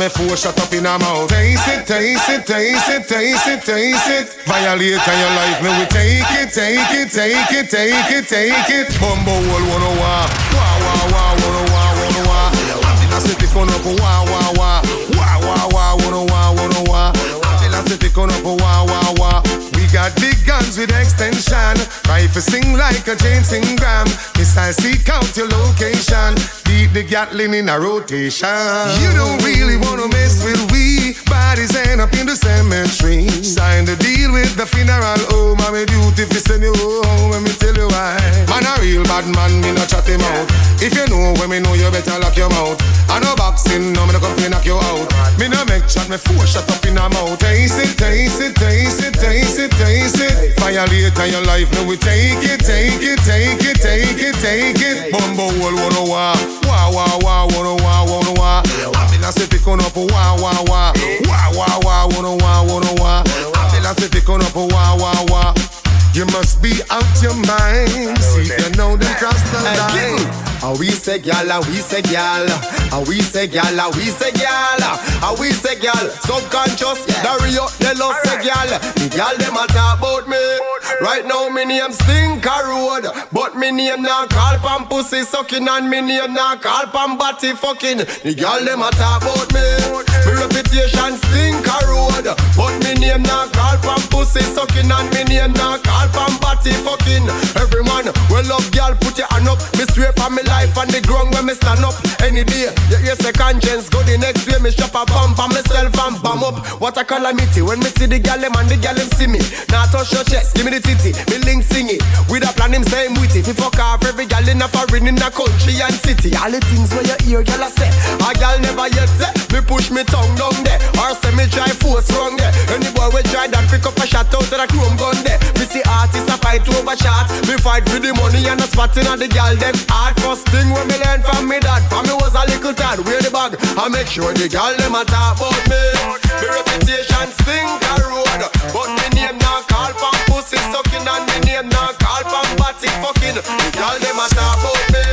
Me four shut up in a mouth. Taste it, taste it, taste it, taste it, taste it. Violate your life, me we take it, take it, take it, take it, take it. Bumbo wall wanna wah, wah wah wah wanna wah wanna wah. Ambulance se pick on up wah wah wah, wah wah wah wanna wah wanna wah. Ambulance se pick on up wah wah wah. We got big guns with extension. Rifle sing like a James Ingram. Missile seek out your location. Keep the Gatling in a rotation. You don't really wanna mess with we. Bodies end up in the cemetery. Sign the deal with the funeral home. I'm a duty you send you home. Let me tell you why. Man a real bad man, me no chat him out. If you know when me know, you better lock your mouth. I no boxing, no me no come fi knock you out. Me no make chat, me four shut up in a mouth. Taste it, taste it, taste it, taste it, taste it. Violate your life, now we take it, take it, take it, take it, take it. Bumbo wall, wanna wah, wah wah wah, wanna wah, wanna wah. Ambulance se pick on up, wah wah wah, wah wah wah, wanna wah, wah. Ambulance se pick on up, wah wah wah. You must be out your mind. See, you know them cross the line. And we say gal, and we say gal, and we say gal, and we say gal, and we say gal. Subconscious, the Rio, they love say gal. The gal them a talk about me. Right now me name Stinker Road, but me name now call pam pussy sucking and me name now call pam body fucking. The gal them a talk about me. Me reputation Stinker Road, but me name now call pam pussy sucking and me name now call pam body fucking. Every man, well love gal, put your hand up. Me swear for me life on the ground when me stand up. Any day, you hear say conscience go the next way. Me shop a bump on myself and bam up. What a calamity when me see the gal them and the gal see me. Now touch your chest, give me the titty, me link sing it. With a plan him same with it. If fuck off every gal in a foreign in a country and city. All the things where you hear gal a say, a gal never yet say. Me push me tongue down there, or say me try force wrong there. Any boy we try that pick up a shot out of the chrome gun there. Me see artists a fight over shot. Me fight for the money and the spotting of the gal them hard first thing when me learn from me dad. From me was a little tad, wear the bag. I make sure the gal them a talk about me. Me reputation stink a road, but me name now call pam pussy sucking and me name now call pam body fucking. The gal them a talk about me.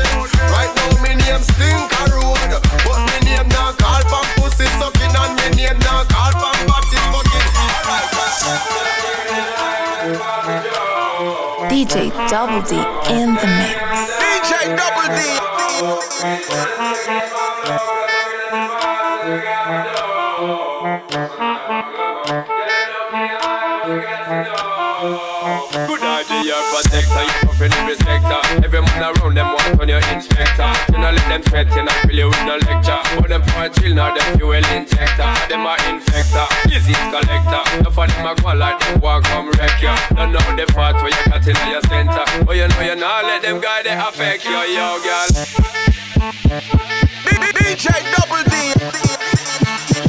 Right now me name Stinker Road. But me name now call for pussy sucking and me name now call for body fucking. DJ Double D in the mix. DJ Double D. Good idea, your protector, you puffin every sector. Every man around them want on your inspector. You know let them sweat, you not really with no lecture. But them for chill now, them fuel injector. Them are infector, disease collector. No for them a go like them walk come wreck you. No know the part where you got in your center. But you know you not let them guy they affect you, yo girl. DJ Double D.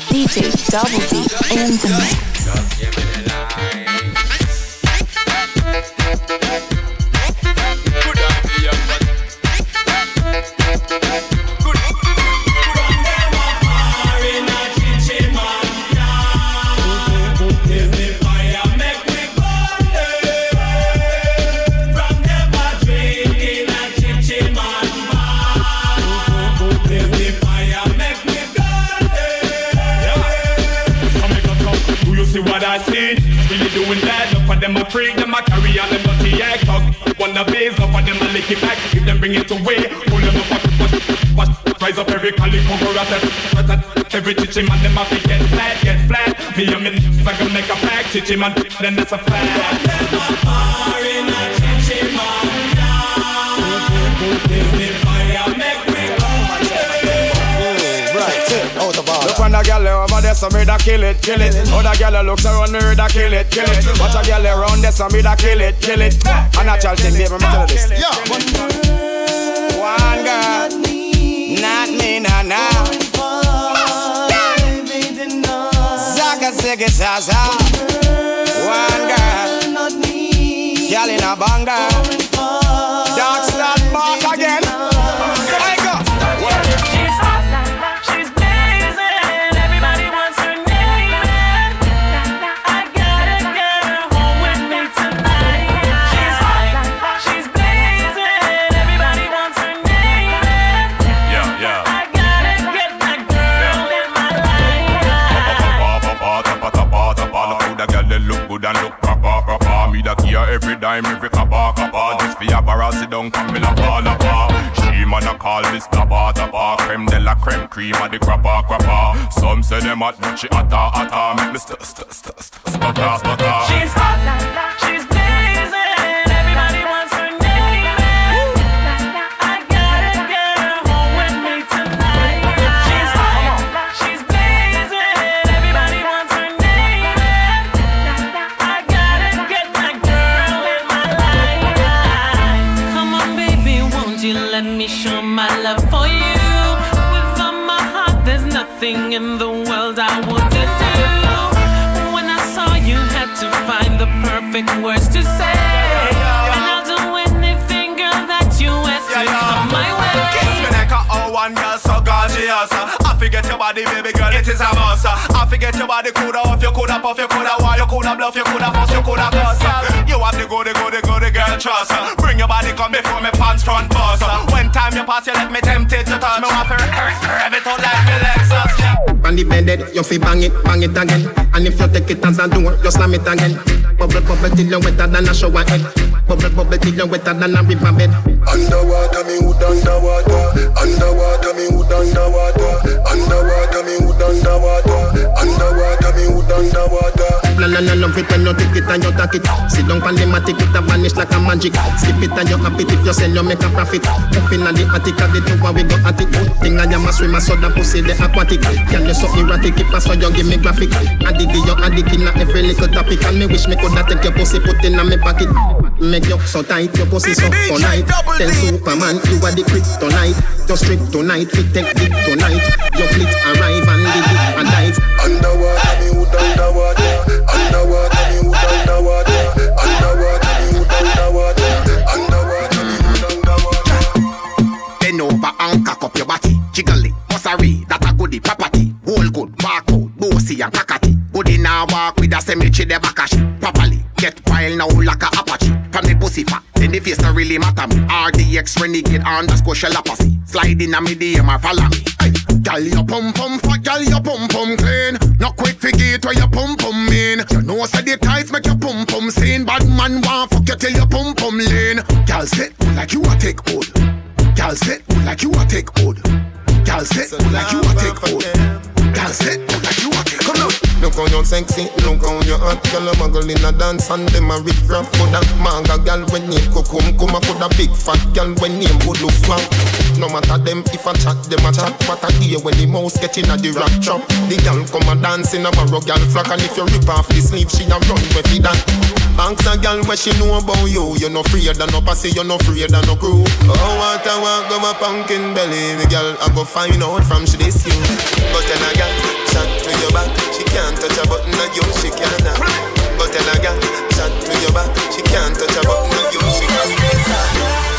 DJ Double D in the mix. Do of them a freak, them a carry on them dirty act talk. Wanna base, enough of them a lick it back, if them bring it away, pull them up, watch, watch, rise up every cali cover at that, every chichi man, them a fi get flat, get flat. Me and me I gonna make a pack, chichi man, then that's a fact. Look when the girl over there, so me da kill it, kill it. Other girl looks around me, da kill it, kill it. Watch a girl around there, so me da kill it, kill it. A natural thing, baby, me tell you this. One girl, not me, nah, nah. Zaga, ziggy, zaza. One girl, girl in a banger. We that hear every dime, every kaba, kaba Just for have her sit down, come me la pa, la pa She man a call this taba, taba Creme de la creme, cream of the crapa, crapa Some say them hot, but she hotter, hotter. Make me st stutter. st st st st st st st perfect words to say. And I'll do anything, girl, that you ask to come my way. Kiss me like a oh one girl so gorgeous. Uh. I forget your body, baby girl, it is a must. Uh. I forget your body, coulda off, you coulda puff, you coulda why, you coulda bluff, you coulda fuss, you coulda cuss. Uh. You have the goody, goody, goody girl trust. Bring your body, come before me pants front bust. When time you pass, you let me tempted to touch me. Want to rev it out like me Lexus. On the bed, you fi bang it, bang it again. And if you take it as a door, you slam it again. Bubble, bubble till you're wetter than a shower head. Bubble, bubble till you wetter than a river bed. Underwater, me wood underwater. Underwater, me wood underwater. Underwater, me wood underwater. Underwater, me wood underwater. La la la love it when you take it and you take it. Sit down pan the matic, it a vanish like a magic. Skip it and you happy if you sell, you make a profit. Up inna the attic, of the tower we go at it. Good thing I am a swimmer, so that pussy the aquatic. Can you so erratic, if I saw you give me graphic. Addict, you addict inna every little topic. And me wish me coulda take your pussy, put inna me pocket. Make you so tight, your pussy so tonight. Tell Superman you are the kryptonite. Just strip tonight, fit take dick tonight. Your fleet arrive and the dick a dive. Underwater, me wood underwater. Underwater, me wood underwater. Underwater, me wood underwater. Underwater, me wood underwater. Bend over and cock up your body. Jiggle it, mussery, that a goodie property. Whole good, bark out, bossy and cockatty. Goodie now walk with a cemetery the backash. Properly, get pile now like a apache. From the pussy fat, then the face don't really matter me. RDX renegade underscore shell apacy. Slide in a me DM or follow me. Hey. Gal your pum pum fat, gal your pum pum clean. Not quick forget where your pum pum mean. You know say the tights make your pum pum seen. Bad man want fuck you till your pum pum lean. Gal sit like you a take hold. Gal sit like you a take hold. Gal sit like you a take hold. Gal sit like you a take hold. Come on. Look how you sexy, look how you hot Girl, a muggle in a dance and them a rip rap Coulda manga girl when name Kukum Kuma coulda big fat girl when name would look flat No matter them if I chat, them a chat. What I hear when the mouse get in a the rap trap. The girl come a dance in a barrow girl flock And if you rip off the sleeve, she a run with it that. Banks a girl where she know about you. You no afraid of no pussy, you no afraid of no crew. Oh, what I want go my pumpkin belly. Me girl, I go find out from she this you. But then a girl, chat to your back can't touch a button of you, she can't. But then a girl, chat to your back She can't touch a button of you, she Toda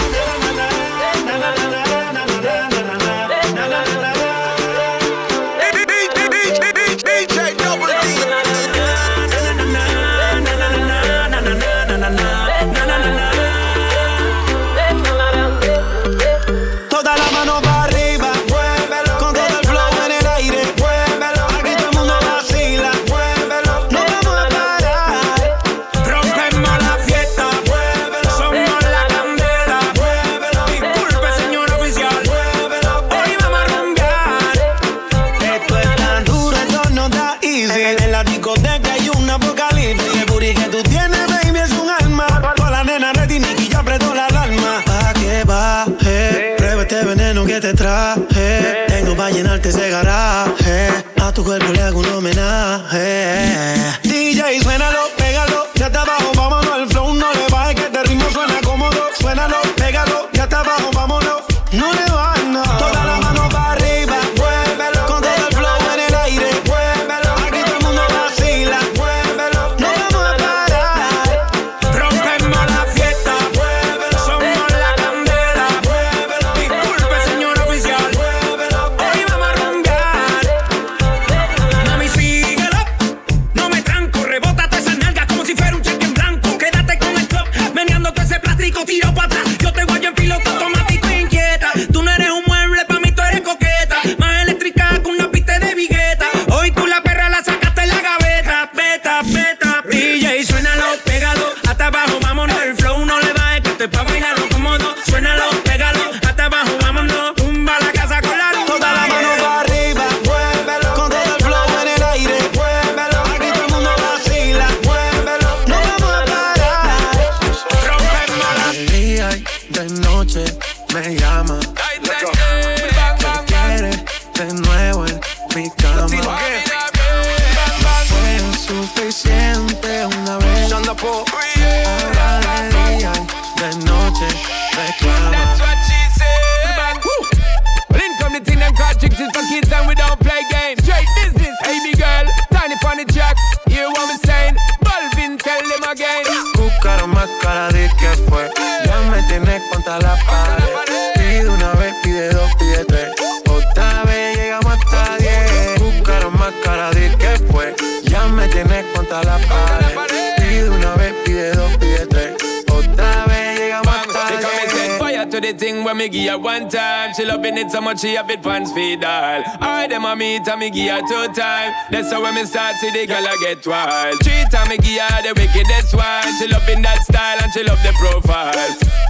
it so much she have it pants feed all. I them a meet and me give her two time. That's how when me start see the girl I get wild. Three time me give her the wickedest one. She loving that style and she love the profile.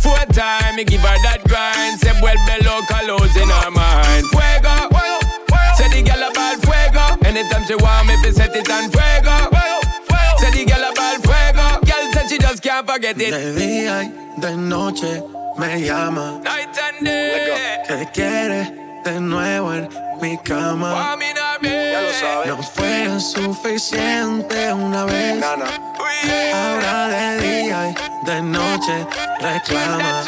Four time me give her that grind. Say well below colors in her mind. Fuego. Say the girl about fuego. Anytime she want me, fi set it on fuego. Say the girl about fuego. Girl said she just can't forget it. De día y de noche me llama. De nuevo en mi cama. Ya lo sabes. No fue suficiente una vez. Ahora de día y de noche reclama.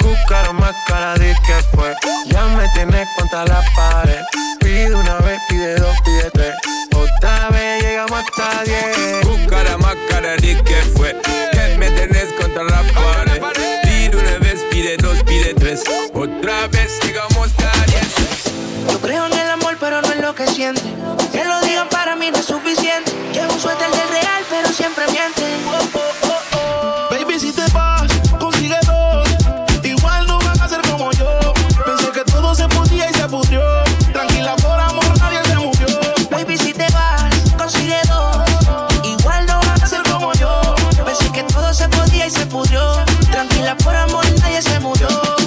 Buscaron más cara de que fue. Ya me tienes contra la pared. Pide una vez, pide dos, pide tres. Otra vez llegamos hasta diez. Buscara más cara de que fue. Que me tenés contra la pared. Pide una vez, pide dos, pide tres. Otra vez a diez. Yo creo en el amor, pero no en lo que siente. Que lo digan para mí no es suficiente. Llevo un suéter del real, pero siempre miente.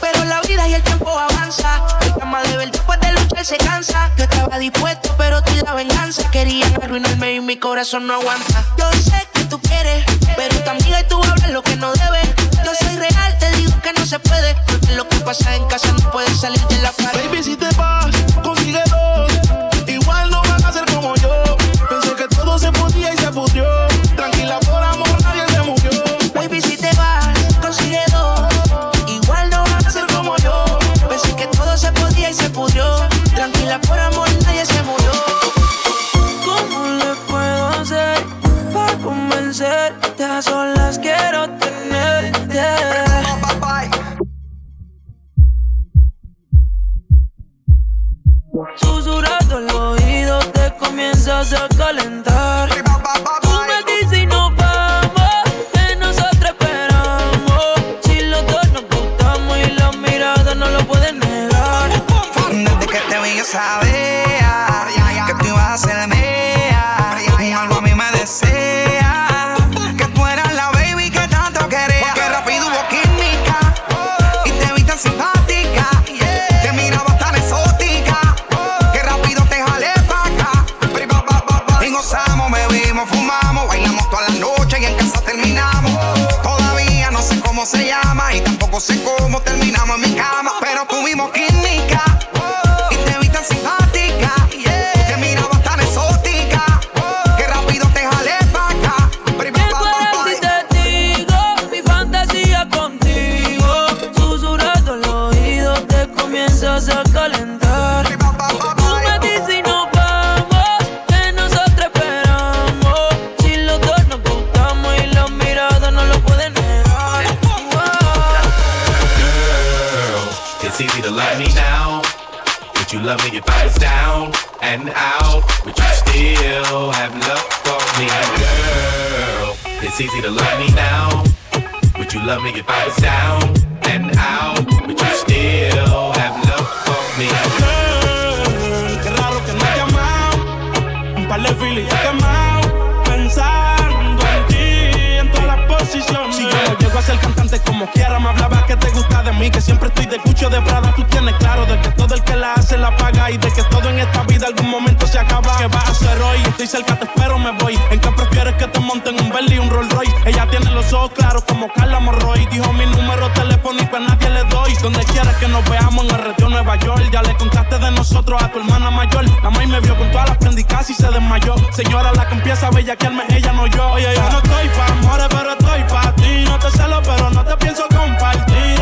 pero la vida y el tiempo avanza. El cama de ver después de luchar se cansa. Yo estaba dispuesto, pero tú la venganza. Querían arruinarme y mi corazón no aguanta. Yo sé que tú quieres, pero tu amiga y tú hablas lo que no debes. Yo soy real, te digo que no se puede. Porque lo que pasa en casa no puede salir de la pared. Baby, si te vas, consigue dos. Estoy cerca, te espero, me voy. ¿En qué prefieres que te monten un Bentley y un Rolls Royce? Ella tiene los ojos claros como Carla Morroy. Dijo mi número telefónico a nadie le doy. Donde quieras que nos veamos en el retiro Nueva York. Ya le contaste de nosotros a tu hermana mayor. La maíz me vio con todas las prendicas y se desmayó. Señora, la que empieza a bellaquearme, ella no yo. Oye, yo no estoy pa' amores, pero estoy pa' ti. No te celo, pero no te pienso compartir.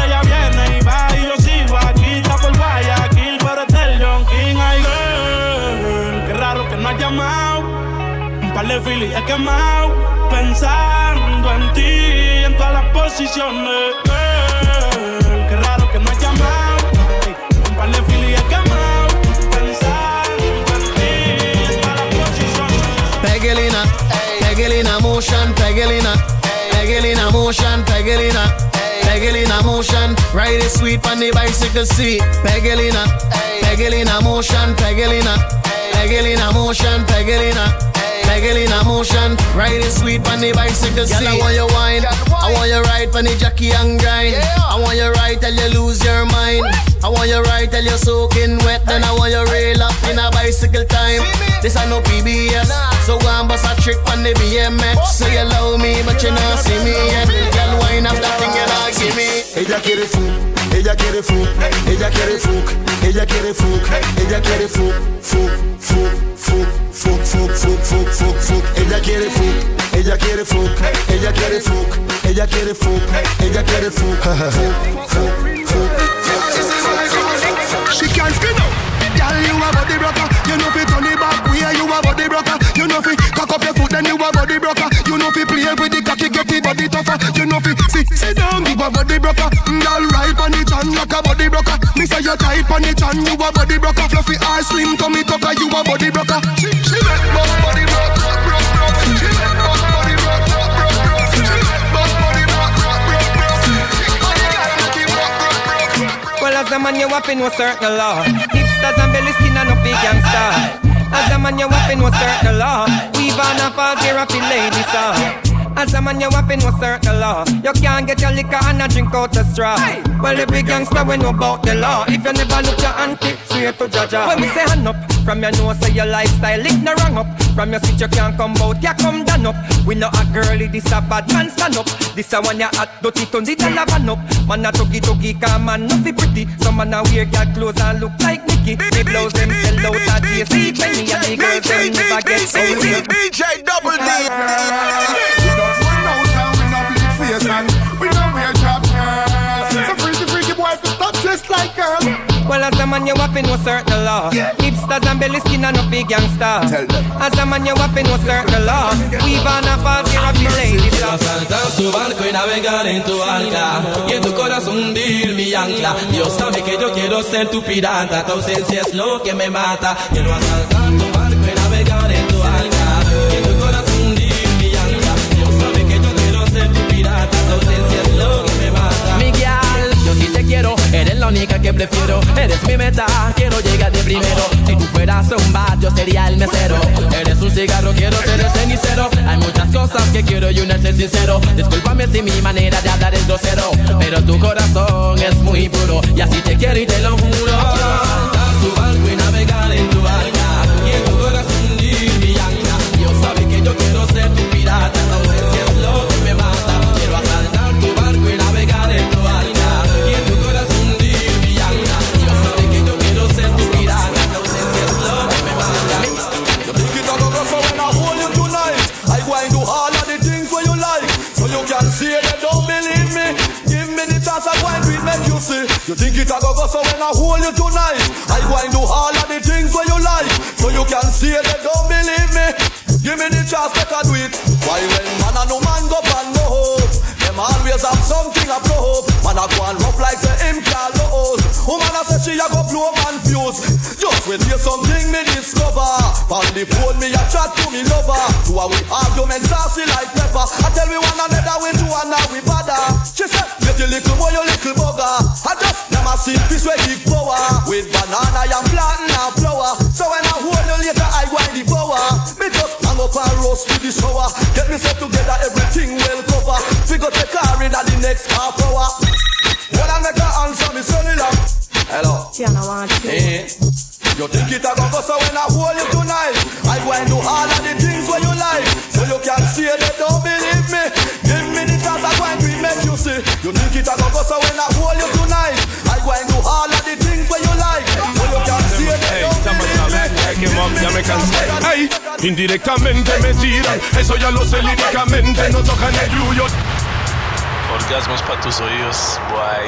Par de filis he quemado. Pensando en ti, en todas las posiciones. Girl, qué raro que no has llamado. Un par de filis he quemado. Pensando en ti, en todas las posiciones. Pegelina, Pegelina motion, Pegelina, Pegelina motion, Pegelina, Pegelina motion. Ride it sweet on the bicycle seat. Pegelina, Pegelina motion, Pegelina, Pegelina motion, Pegelina. Pegelina motion, ride it sweet on the bicycle seat. Girl, I want you wine, I want you ride on the jockey and grind. I want you ride till you lose your mind. I want you ride till you're soaking wet, then I want you rail up in a bicycle time. This I no PBS, so go and bust a trick on the BMX. So you love me, but you not see me yet. Girl, wine up that thing you not give me. Ella quiere fuck, ella quiere fuck, ella quiere fuck, ella quiere fuck, ella quiere fuck, fuck, fuck, fuck, fuck, fuck, fuck. Ella quiere fuck, ella quiere fuck, ella quiere fuck, ella quiere fuck, ella quiere fuck, fuck, fuck, fuck. She can't skin up. Girl, you a body broker. You know fi turn it back way. You a body broker. You know then you a body broker. You know fi play with get the body tougher. You know fi sit, sit down, you a body broker. Girl right on the chan like a body broker. Me say you tight on the chan, you a body broker. Fluffy eyes, slim tummy tucker, you a body broker. She, she make bust body broke, broke, broke. She make bust body broke, broke. She make bust body broke, broke. Well, as a man, you have to know certain law. Hipsters and belly skin and no big gangster. As a man, you have to know certain law. We've on a party, rapping ladies, uh. As a man, you have to know certain law. You can't get your liquor and a drink out the straw. Well, every gangster we know about the law. If you never look your auntie, swear to Jaja. When we say hand up, from your nose, say your lifestyle, it no wrong up. From your seat, you can't come out, you come down up. We know a girlie, this a bad man stand up. This a one you hot, dirty, turn the dollar van up. Man a tuggy tuggy, come man, not be pretty. Some man a wear girl clothes and look like Nicky. They blows them sell out at JC Penny and the girls them never get so DJ Double D. We don't run out and we no bleed face and we don't wear job girls. So freaky freaky boy to stop just like girl. Well, as a man, you have to know certain law. Hipsters and belly skin and no big gangster. Tell them. As a man, you have to know certain law. We van a party, rapping ladies. Quiero asaltar tu barco y navegar en tu barca Y en tu corazón hundir mi ancla Dios sabe que yo quiero ser tu pirata Tu ausencia es lo que me mata Quiero asaltar tu Sí te quiero, eres la única que prefiero. Eres mi meta, quiero llegar de primero. Si tú fueras un bar, yo sería el mesero. Eres un cigarro, quiero ser el cenicero. Hay muchas cosas que quiero y una ser sincero. Discúlpame si mi manera de hablar es grosero. Pero tu corazón es muy puro y así te quiero y te lo juro. You think it a go go so when I hold you tonight? I go and do all of the things where you like. So you can see it, don't believe me. Give me the chance, make I do it. Why when man and no man go pan no hope Them always have something to blow up Man a go and rough like the him can't lose Woman a say she a go blow man fuse Wait till something me discover. On the phone me a chat to me lover. Two a we argument saucy like pepper. I tell me one another we two and now we bother. She said, get your little boy your little bugger. I just never see fish with big power. With banana and plantain and flour. So when I hold you later I go and devour Me just hang up and roast with the shower Get me set together everything well cover. Figure take car in at the next half hour. When I make her answer me cellular Hello. Tiana want Eh, You think it a go go so when I hold you tonight I go and do all of the things where you like So you can see they don't believe me Give me the chance I go and it make you see You think it a go go so when I hold you tonight I go and do all of the things where you like So you can see they don't believe me Ey, indirectamente me tiran, eso ya lo sé líricamente, no tocan el yuyo. Orgasmos para tus oídos, guay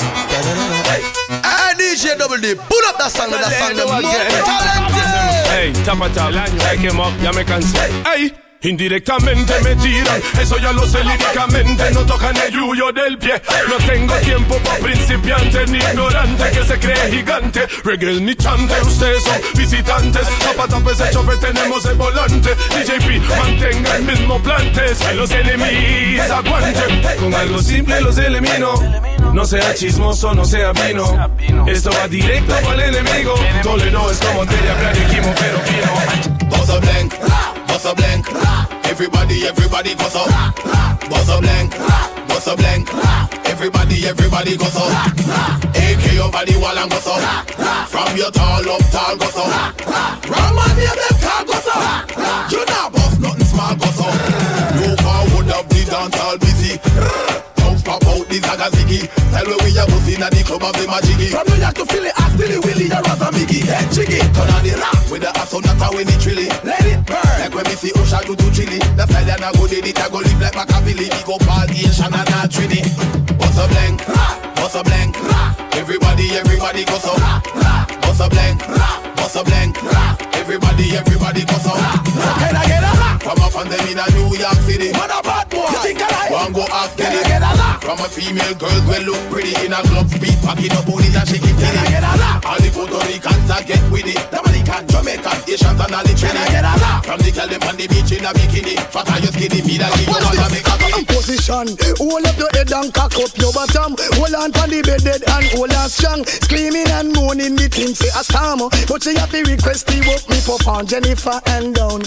DJ Double D, pull up that song, that song, the more talented. Ey, tapa tapa, take him up, ya me cansé. Indirectamente me tiran, eso ya lo sé líricamente, no tocan el yuyo del pie. No tengo tiempo para principiantes ni ignorante que se cree gigante. Reggae mi chante, ustedes son visitantes. Tapa ese chofer, tenemos el volante. DJP, mantenga el mismo plante, que los enemigos aguanten. Con algo simple los elimino. No sea chismoso, no sea vino. Esto va directo para el enemigo. Toledo es como te hablar pero fino. A blank, buzz a blank. Everybody, everybody go so. Buzz a blank, buzz a blank. Everybody, everybody go so. AK over the wall and go so. From your tall up, tall go so. Ram on the them car go so. You not bust nothing small go so. No forward of the dance all busy. Out the zaga ziggy. Tell me we a pussy in the club of the majiggy. From New York to Philly, ask Billy Willie, you're a Miggy. Head jiggy. Turn on the rap with the ass on the when it trilly. Let it burn. Like when me see Usha do to chili. The stallion a go did it, I go live like Machiavelli. We go party in Shannon and Trini. What's a blank? What's a blank? Everybody, everybody go so. What's a blank? What's a blank? Everybody, everybody go so. Can I get a? From a fan them in a New York City. Man a bad boy. You think I like? One go ask Can I get a lock? From a female girl well look pretty in a club speed, packing up booty and shake it Can I get a lock? All the Puerto Ricans are get with it. Dominican, Jamaican, Asians and all the Can I get a lock? From the girl them on the beach in a bikini, fat and you skinny, and give you the make a cocky. Position, hold up your head and cock up your bottom. Hold on for the bed dead and hold on strong. Screaming and moaning, me think say a storm. But she happy request he woke me up on Jennifer and down.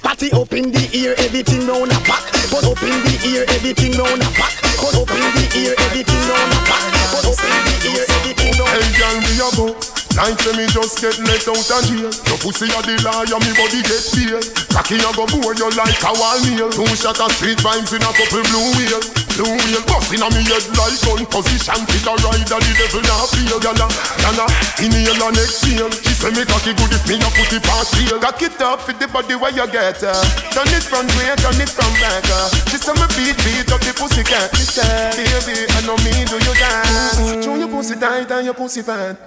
Party up in the ear, everything round a back. Put up in the ear, everything round a back. Put up in the ear, everything round a back. Put up in the ear, everything round a Hey girl, me a go Like me just get let out of jail Your pussy a the liar, me body get fail Cocky a go bore you like a wall nail Two shot of street vibes in a couple blue wheel Blue wheel busting on me head like gun position Fit a rider, the devil not feel Gala, gala, inhale and exhale. She say me cocky good if me a put it past heel Cock it up for the body where you get uh. Turn it front way, turn it from back uh. She say me beat, beat up the pussy cat She say, baby, I know me do you that Show your pussy tight and your pussy fat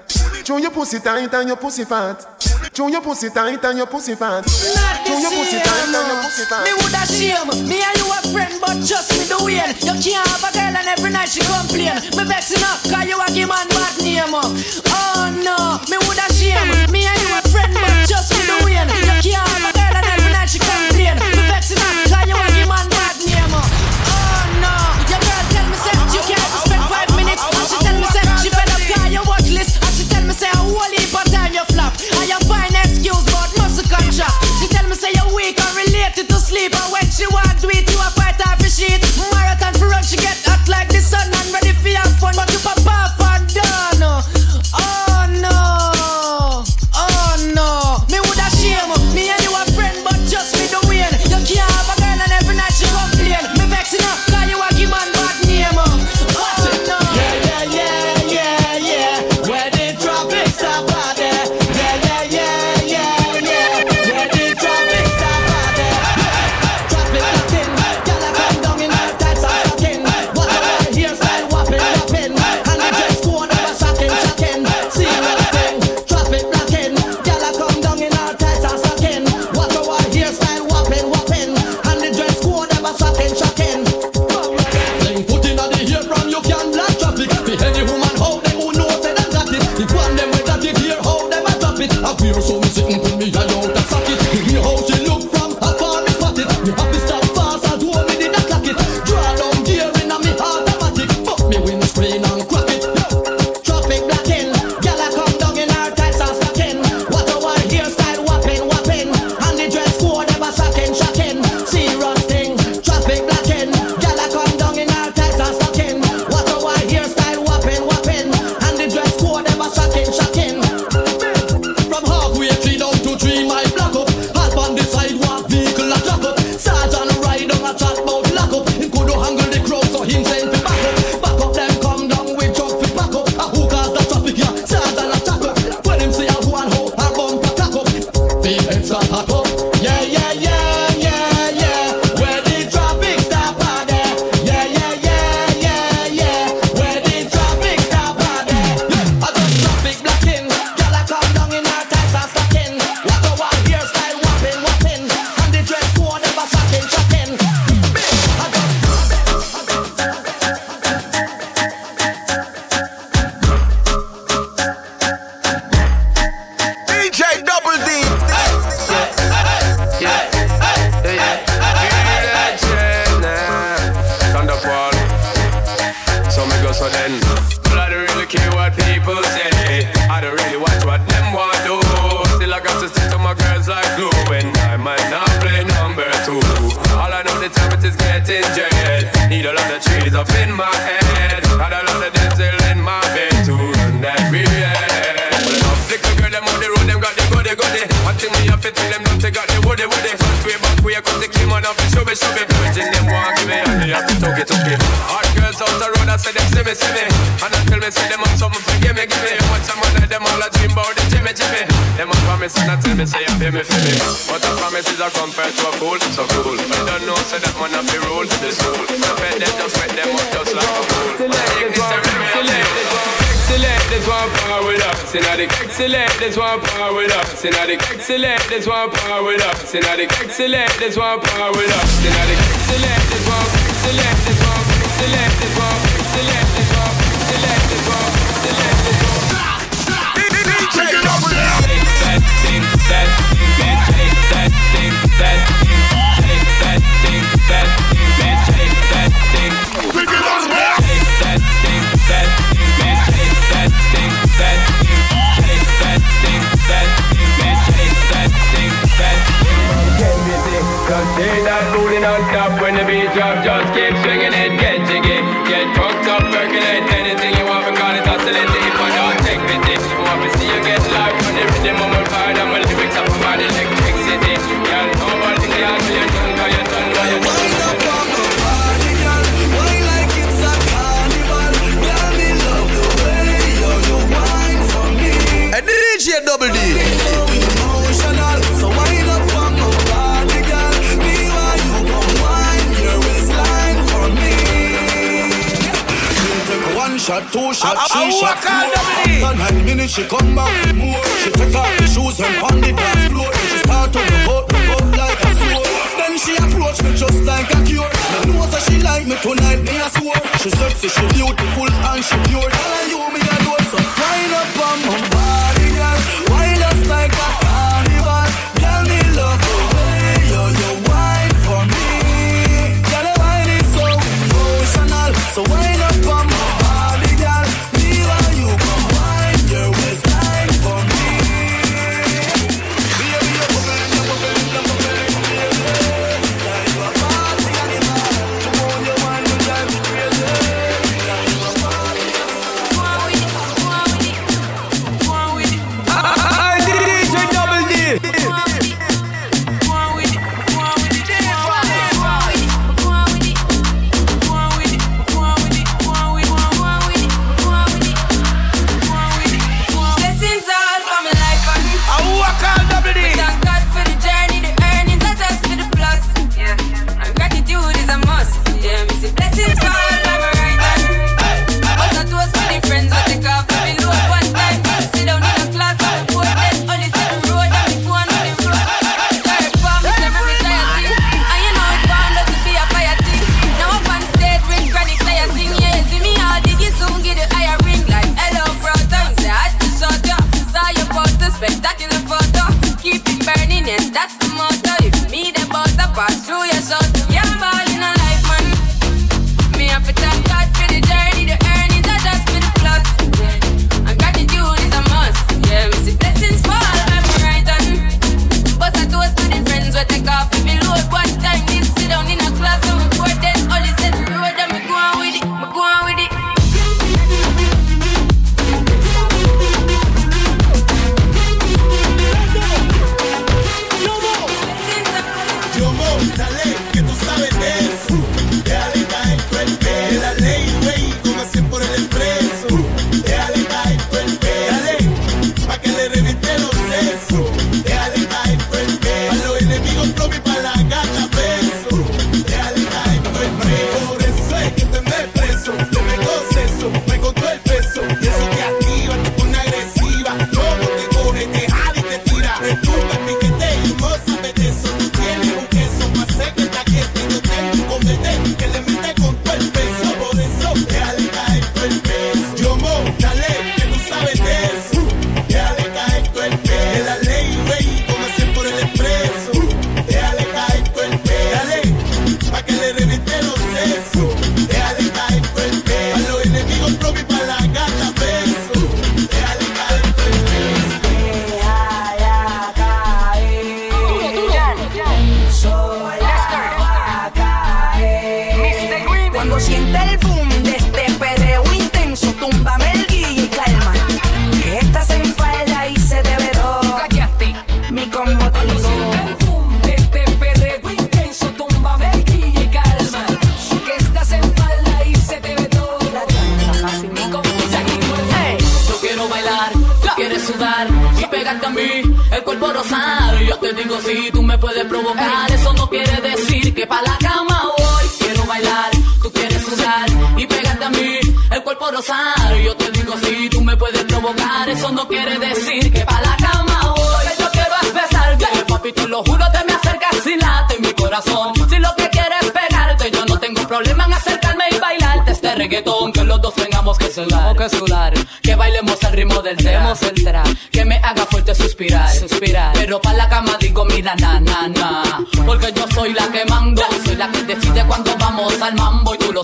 Show your pussy tight and your pussy fat Show your pussy tight and your pussy fat Show your pussy tight and your pussy fat Me woulda shame. Me and you a friend, but just me the way. You can't have a girl and every night she complain. Me vexing up, cause you a give man bad name. Oh no, me woulda shame. Me and you a friend, but just me the way. You can't have a girl and every night she complain. Related to sleep. And when she drop it. agora is getting. Need a lot of trees up in my head. Had a lot of dental in my bed to run that real. Well, enough little girl them on the road, them got the goody goody. One thing me have to tell them, not they got the woody woody. Front way, back way, cause they came on off the shove it, shove it. Virgin them want give me, and they have to talk it, talk it. Hot girls out the road, I say them see me, see me. And I tell me, say them have something for give me, give me. Watch some of them all a dream about the Jimmy, Jimmy. Them a promise and I tell me, say you feel me, feel me. But a promise is a compared to a fool, so cool. I don't know, say that man have the rule, the soul. So bet them just wet them up just like a fool. Select this one, select this one. excellent, this one power with us. And I the excellent, this one power with us. And I the excellent, this one power with us. And I the excellent, this one power with us. And I the excellent, this she come back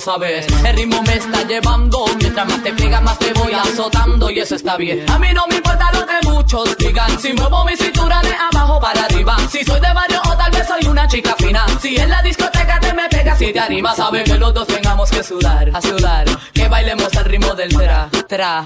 sabes. El ritmo me está llevando, mientras más te pega más te voy azotando y eso está bien. A mí no me importa lo que muchos digan, si muevo mi cintura de abajo para arriba. Si soy de barrio o tal vez soy una chica fina. Si en la discoteca te me pegas y te animas, sabes que los dos tengamos que sudar, a sudar. Que bailemos al ritmo del tra, tra.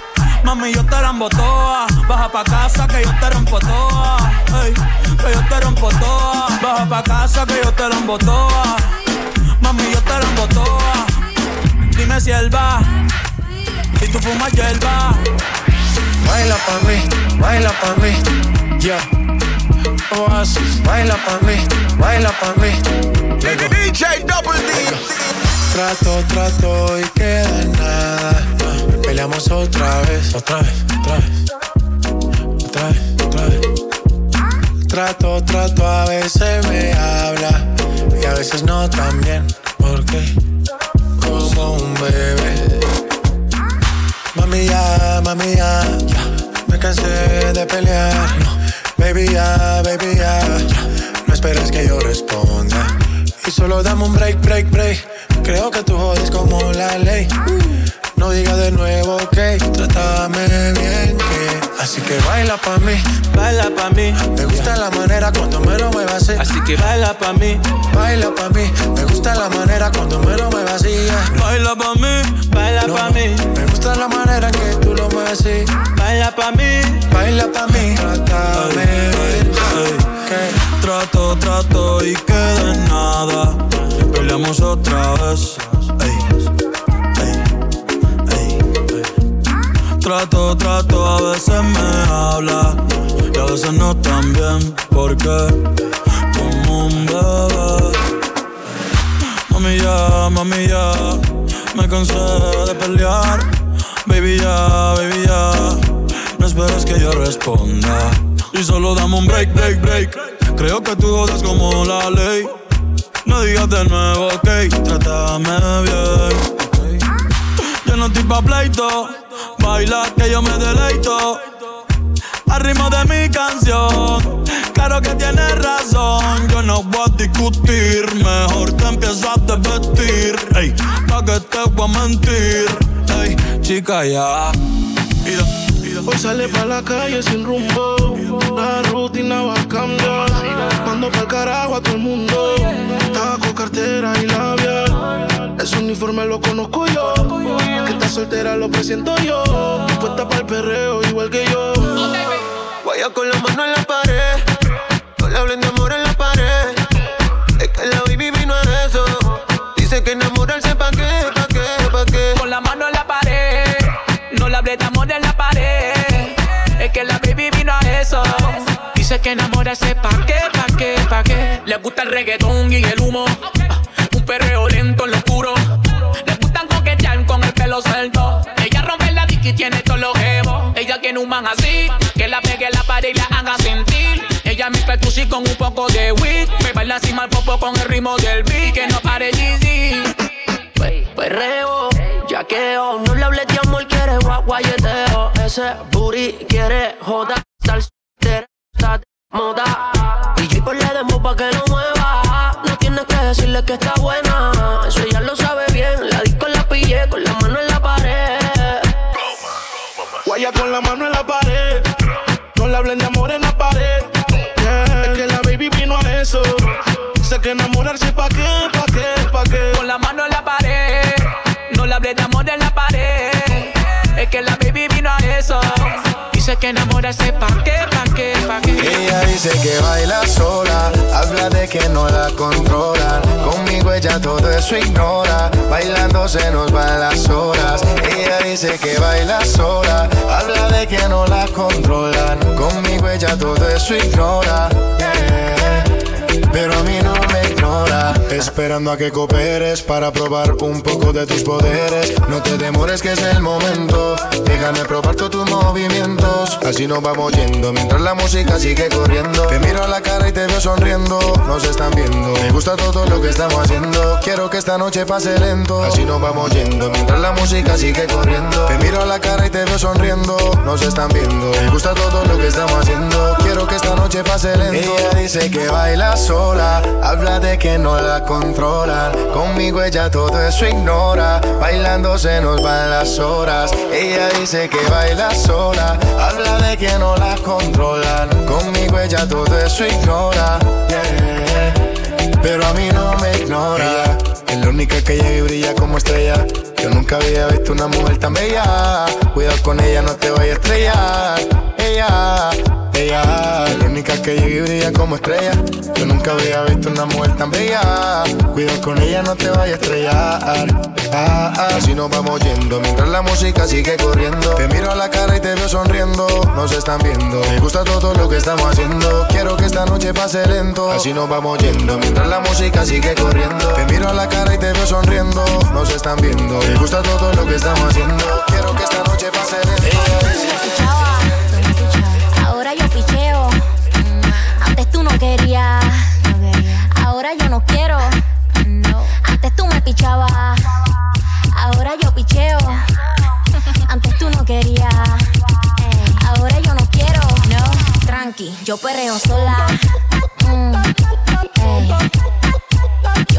Mami, yo te la toa. Baja pa' casa que yo te rompo toa. Ey, que yo te rompo toa. Baja pa' casa que yo te la toa. Mami, yo te la toa. Dime si él va. Si tú fumas hierba. Baila pa' mí, baila pa' mí. Yeah. Oasis, baila pa' mí, baila pa' mí. DJ Double D. Trato, trato y queda nada. Peleamos otra vez, otra vez, otra vez. Otra vez, otra vez. Trato, trato, a veces me habla y a veces no tan bien. Porque como un bebé. Mami ya, mami ya, me cansé de pelear. Baby ya, baby ya, no esperes que yo responda. Y solo dame un break, break, break. Creo que tú jodes como la ley. No digas de nuevo, ok, trátame bien, que Así que baila pa' mí, baila pa' mí. Me gusta la manera cuando me lo muevas así. Así que baila pa' mí, baila pa' mí. Me gusta la manera cuando me lo muevas así Baila pa' mí, baila pa' mí. Me gusta la manera que tú lo mueves así. Baila pa' mí, baila pa' mí. Trátame bien, que Trato, trato y queda en nada. Peleamos otra vez Trato, trato, a veces me habla y a veces no tan bien, porque como un bebé. Mami ya, mami ya, me cansé de pelear. Baby ya, baby ya, no esperes que yo responda. Y solo dame un break, break, break. Creo que tú jodes como la ley. No digas de nuevo, ok, trátame bien. Yo no estoy pa' pleito Baila que yo me deleito. Al ritmo de mi canción. Claro que tienes razón. Yo no voy a discutir. Mejor te empiezo a desvestir. Ey, pa' que te voy a mentir. Ey, chica, ya. Hoy sale pa' la calle sin rumbo. La rutina va a cambiar. Mando pa'l carajo a todo el mundo. Taco, cartera y labial. Ese uniforme lo conozco yo. Que está soltera lo presento yo. Puesta pa'l perreo igual que yo. Vaya con la mano en la pared. No le hablen de amor en la Dice que enamorarse pa' qué, pa' qué, pa' qué. Le gusta el reggaetón y el humo. Un perreo lento en lo oscuro. Le gustan coquetear con el pelo suelto. Ella rompe la dick y tiene todos los jevos. Ella tiene un man así. Que la pegue la pared y la haga sentir. Ella me percusi con un poco de weed. Me baila así mal popo con el ritmo del beat. Que no pare Yeezy. Perreo, yaqueo, no le hables de amor, quiere guayeteo. Ese booty quiere joda, moda. DJ por le demo pa' que lo mueva. No tienes que decirle que está buena, eso ya lo sabe bien. La disco la pillé con la mano en la pared. Guaya con la mano en la pared. No le hablen de amor en la pared. Yeah, Es que la baby vino a eso. Sé que enamorarse pa' qué, pa' qué, pa' qué. Con la mano en la pared. No le hablé de amor en la pared. Dice que enamorarse pa' qué, pa' qué, pa' qué. Ella dice que baila sola, habla de que no la controlan. Conmigo ella todo eso ignora, bailando se nos van las horas. Ella dice que baila sola, habla de que no la controlan. Conmigo ella todo eso ignora, pero a mí no me Esperando a que cooperes para probar un poco de tus poderes. No te demores que es el momento. Déjame probar todos tus movimientos. Así nos vamos yendo mientras la música sigue corriendo. Te miro a la cara y te veo sonriendo. Nos están viendo. Me gusta todo lo que estamos haciendo. Quiero que esta noche pase lento. Así nos vamos yendo mientras la música sigue corriendo. Te miro a la cara y te veo sonriendo. Nos están viendo. Me gusta todo lo que estamos haciendo. Quiero que esta noche pase lento. Ella dice que baila sola. Habla de que no la controlan. Conmigo ella todo eso ignora. Bailando se nos van las horas. Ella dice que baila sola. Habla de que no la controlan. Conmigo ella todo eso ignora. Pero a mí no me ignora. Es la única que llega y brilla como estrella. Yo nunca había visto una mujer tan bella. Cuidado con ella, no te vaya a estrellar. Ella, ella, es la única que llega y brilla como estrella. Yo nunca había visto una mujer tan bella. Cuidado con ella, no te vaya a estrellar. Ah, ah, así nos vamos yendo mientras la música sigue corriendo. Te miro a la cara y te veo sonriendo. Nos están viendo. Me gusta todo lo que estamos haciendo. Quiero que esta noche pase lento. Así nos vamos yendo mientras la música sigue corriendo. Te miro a la y te veo sonriendo. Nos están viendo. Me gusta todo lo que estamos haciendo. Quiero que esta noche pase lento. Ahora yo picheo. Antes tú no querías. Ahora yo no quiero. Antes tú me pichabas. Ahora yo picheo. Antes tú no querías. Ahora yo no quiero. No, tranqui, yo perreo sola. Mm, ey.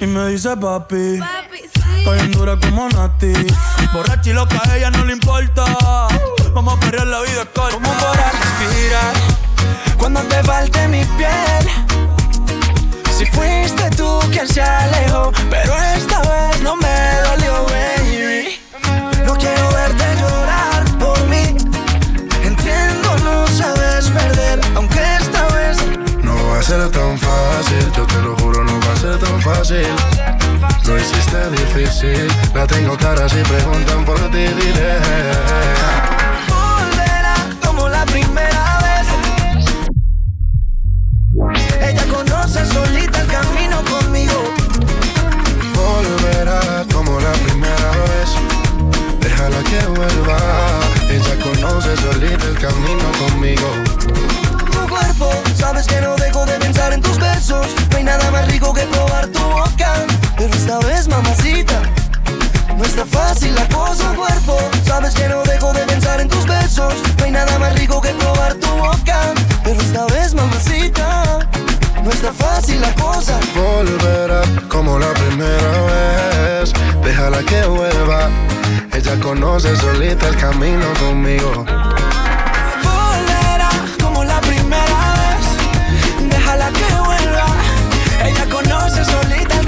Y me dice papi. Estoy en dura como Nati. Borracha y loca, a ella no le importa. Vamos a perrear la vida corta. ¿Cómo podrás respirar cuando te falte mi piel? Si fuiste tú quien se alejó, pero esta vez no me dolió, baby. No quiero verte llorar por mí. Entiendo, no sabes perder, aunque esta vez No va a ser tan fácil, yo te lo juro, no ser tan fácil. Lo hiciste difícil, la tengo clara si preguntan por ti, diré. volverá como la primera vez. Ella conoce solita el camino conmigo. Volverá como la primera vez. Déjala que vuelva. Ella conoce solita el camino conmigo. Sabes que no dejo de pensar en tus besos. No hay nada más rico que probar tu boca. Pero esta vez, mamacita, no está fácil la cosa, cuerpo. Sabes que no dejo de pensar en tus besos. No hay nada más rico que probar tu boca. Pero esta vez, mamacita, no está fácil la cosa. Volverá como la primera vez. Déjala que vuelva. Ella conoce solita el camino conmigo.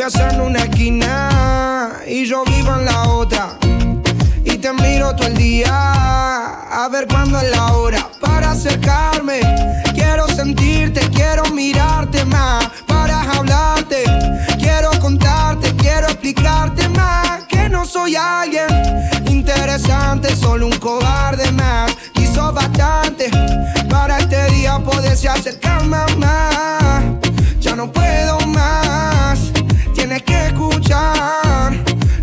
Vives en una esquina y yo vivo en la otra. Y te miro todo el día a ver cuándo es la hora para acercarme. Quiero sentirte, quiero mirarte más para hablarte. Quiero contarte, quiero explicarte más que no soy alguien interesante, solo un cobarde más. Quiso bastante para este día poderse acercarme más. Ya no puedo más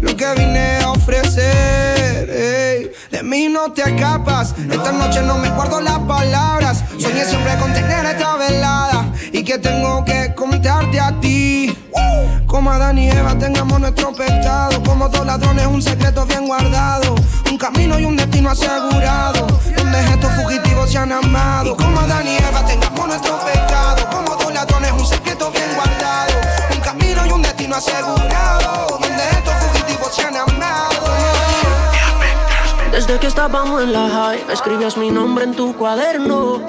lo que vine a ofrecer. De mí no te escapas. Esta noche no me guardo las palabras. Soñé siempre con tener esta velada y que tengo que contarte a ti. Como Adán y Eva tengamos nuestro pecado. Como dos ladrones, un secreto bien guardado. Un camino y un destino asegurado. Donde estos fugitivos se han amado. Como Adán y Eva tengamos nuestro pecado. Como dos ladrones, un secreto bien guardado. Destino asegurado. Donde estos fugitivos se han amado. Desde que estábamos en la high, escribías mi nombre en tu cuaderno.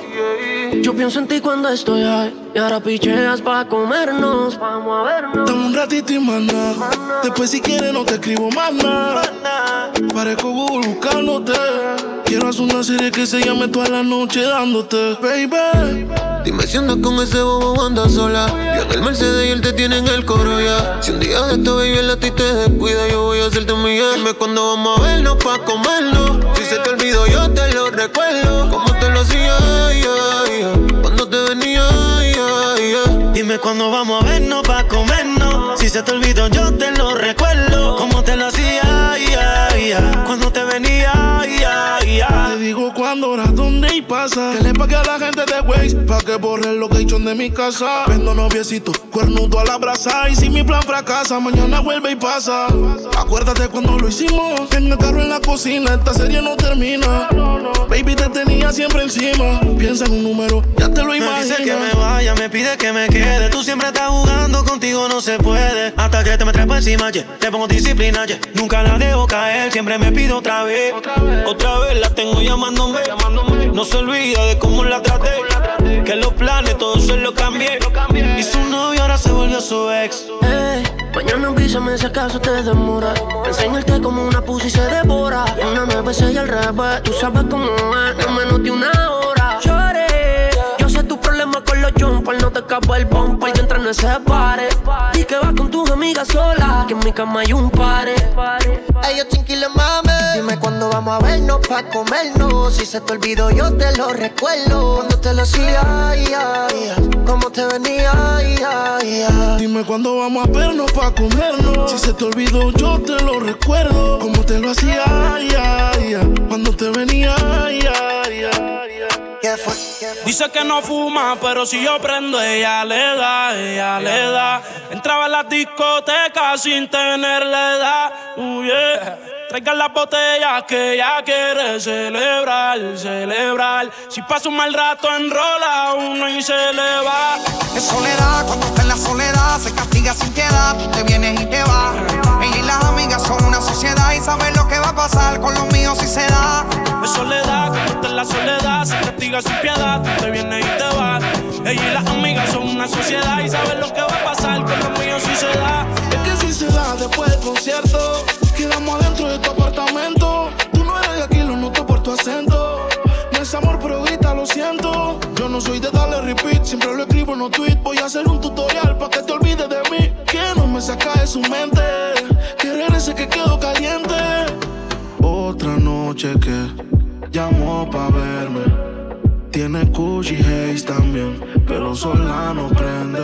Yo pienso en ti cuando estoy high. Y ahora picheas pa' comernos. Vamos a vernos. Dame un ratito y más nada. Después si quieres no te escribo más nada. Parezco Google buscándote. Quiero hacer una serie que se llame toda la noche dándote, baby. Dime si andas con ese bobo o andas sola. Yo en el Mercedes y él te tiene en el coro ya. Si un día de esto, baby, el a ti te descuida, yo voy a hacerte un millón. Dime cuándo vamos a vernos pa' comernos. Si se te olvidó, yo te lo recuerdo. Como te lo hacía, ay, ay. cuando te venía, ay. Dime cuándo vamos a vernos pa' comernos. Si se te olvidó, yo te lo recuerdo. Como te lo hacía, cuando te venía, ay, ay, ay. Te digo cuándo, hora, dónde y pasa. A la gente de Waze pa' que borre el location de mi casa. Vendo noviecito, cuernudo a la brasa. Y si mi plan fracasa, mañana vuelve y pasa. Acuérdate cuando lo hicimos. En el carro en la cocina, esta serie no termina. Baby, te tenía siempre encima. Piensa en un número, ya te lo Me imaginas. dice que me vaya, me pide que me quede. Tú siempre estás jugando, contigo no se puede. Hasta que te me trepo encima, yeah. te pongo disciplina, yeah. Nunca la dejo caer, siempre me pido otra vez. Otra vez la tengo llamándome. No se olvida de cómo la traté. Que los planes todos se los cambié. Y su novio ahora se volvió su ex. Ey, mañana avísame si acaso te demora. Enseñarte como una pussy se devora. Una seis y al revés. Tú sabes cómo es, no menos de una hora. Los jumpers. No te escapa el bumper que entra en ese pare. Y que vas con tus amigas solas. Que en mi cama hay un pare. Ellos tranquilos, mami. Dime cuándo vamos a vernos pa' comernos. Si se te olvidó, yo te lo recuerdo. Cuando te lo hacía, ay, ay. Cómo te venía, ay, ay. Dime cuándo vamos a vernos pa' comernos. Si se te olvidó, yo te lo recuerdo. Como te lo hacía, ay, ay. Cuando te venía, ay, ay, ay. Dice que no fuma, pero si yo prendo, ella le da, ella le da. Entraba en la discoteca sin tener la edad. Yeah. Traigan las botellas que ella quiere celebrar, celebrar. Si pasa un mal rato, enrola uno y se le va. Es soledad, cuando está en la soledad se castiga sin piedad. Tú te vienes y te vas. Ella y las amigas son una sociedad y saben lo que va a pasar con los míos si se da. Es soledad, cuando está en la soledad se castiga sin piedad. Tú te vienes y te vas. Ella y las amigas son una sociedad y saben lo que va a pasar con los míos si se da. Es que si se da después del concierto, apartamento. Tú no eres de aquí, lo noto por tu acento. No es amor, pero grita, lo siento. Yo no soy de darle repeat, siempre lo escribo en los tweets. Voy a hacer un tutorial para que te olvides de mí. Que no me saca de su mente. Querer ese que quedó caliente. Otra noche que llamó pa' verme. Tiene Gucci Haze también. pero sola no prende.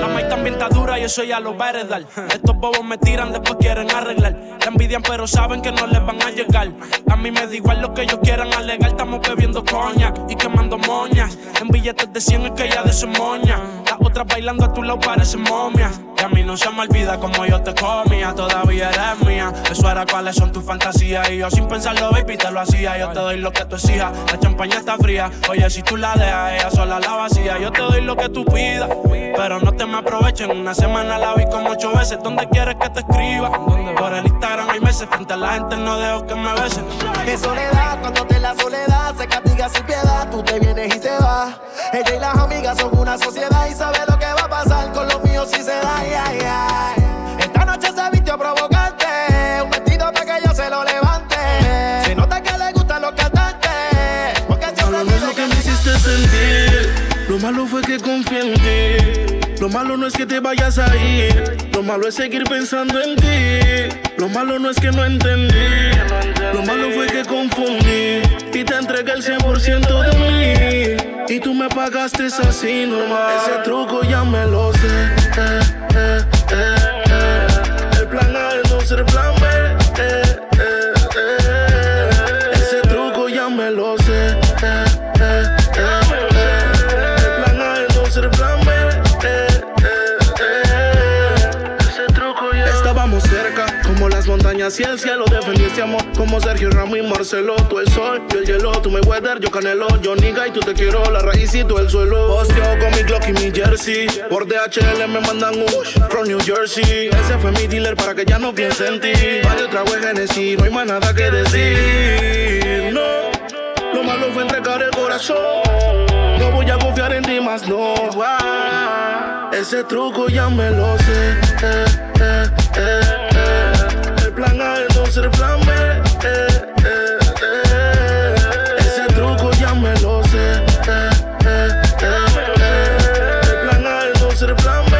La maíz también está dura y eso ya lo va a. Estos bobos me tiran, después quieren arreglar. La envidian, pero saben que no les van a llegar. A mí me da igual lo que ellos quieran alegar. Estamos bebiendo coña y quemando moñas. En billetes de 100 es que ya de su moña. Las otras bailando a tu lado parecen momias. Y a mí no se me olvida como yo te comía. Todavía eres mía. Eso era cuáles son tus fantasías. Y yo sin pensarlo, baby, te lo hacía. Yo te doy lo que tú exijas. La champaña está fría. Oye, si tú la dejas, ella sola la vacía. Yo te doy lo que tú pidas. Pero no te me aprovechen. Una semana la vi como ocho veces. ¿Dónde quieres que te escriba? Por el Instagram hay meses. Frente a la gente no dejo que me besen. En soledad, cuando te la soledad se castiga sin piedad, tú te vienes y te vas. Ella y las amigas son una sociedad y sabe lo que va a pasar con los míos si se da. ay, ay. Esta noche se vistió provocante, un malo fue que confié en ti. Lo malo no es que te vayas a ir. Lo malo es seguir pensando en ti. Lo malo no es que no entendí. Lo malo fue que confundí. Y te entregué el 100% de mí. Y tú me pagaste así normal. Ese truco ya me lo sé. Eh, eh, eh, eh. El plan A es no ser plan y el cielo. Defendí este amor, como Sergio Ramos y Marcelo. Tú el sol, yo el hielo. Tú me weather, yo canelo. Yo niga y tú te quiero. La raíz y tú el suelo. Posteo con mi Glock y mi jersey. Por DHL me mandan un from New Jersey. Ese fue mi dealer para que ya no piense en ti. Varios tragos de Genesis, no hay más nada que decir. No, lo malo fue entregar el corazón. No voy a confiar en ti más, no. Ese truco ya me lo sé. Ser plan B. Eh, eh, eh. Ese truco ya me lo sé. El plan A es no ser plan B.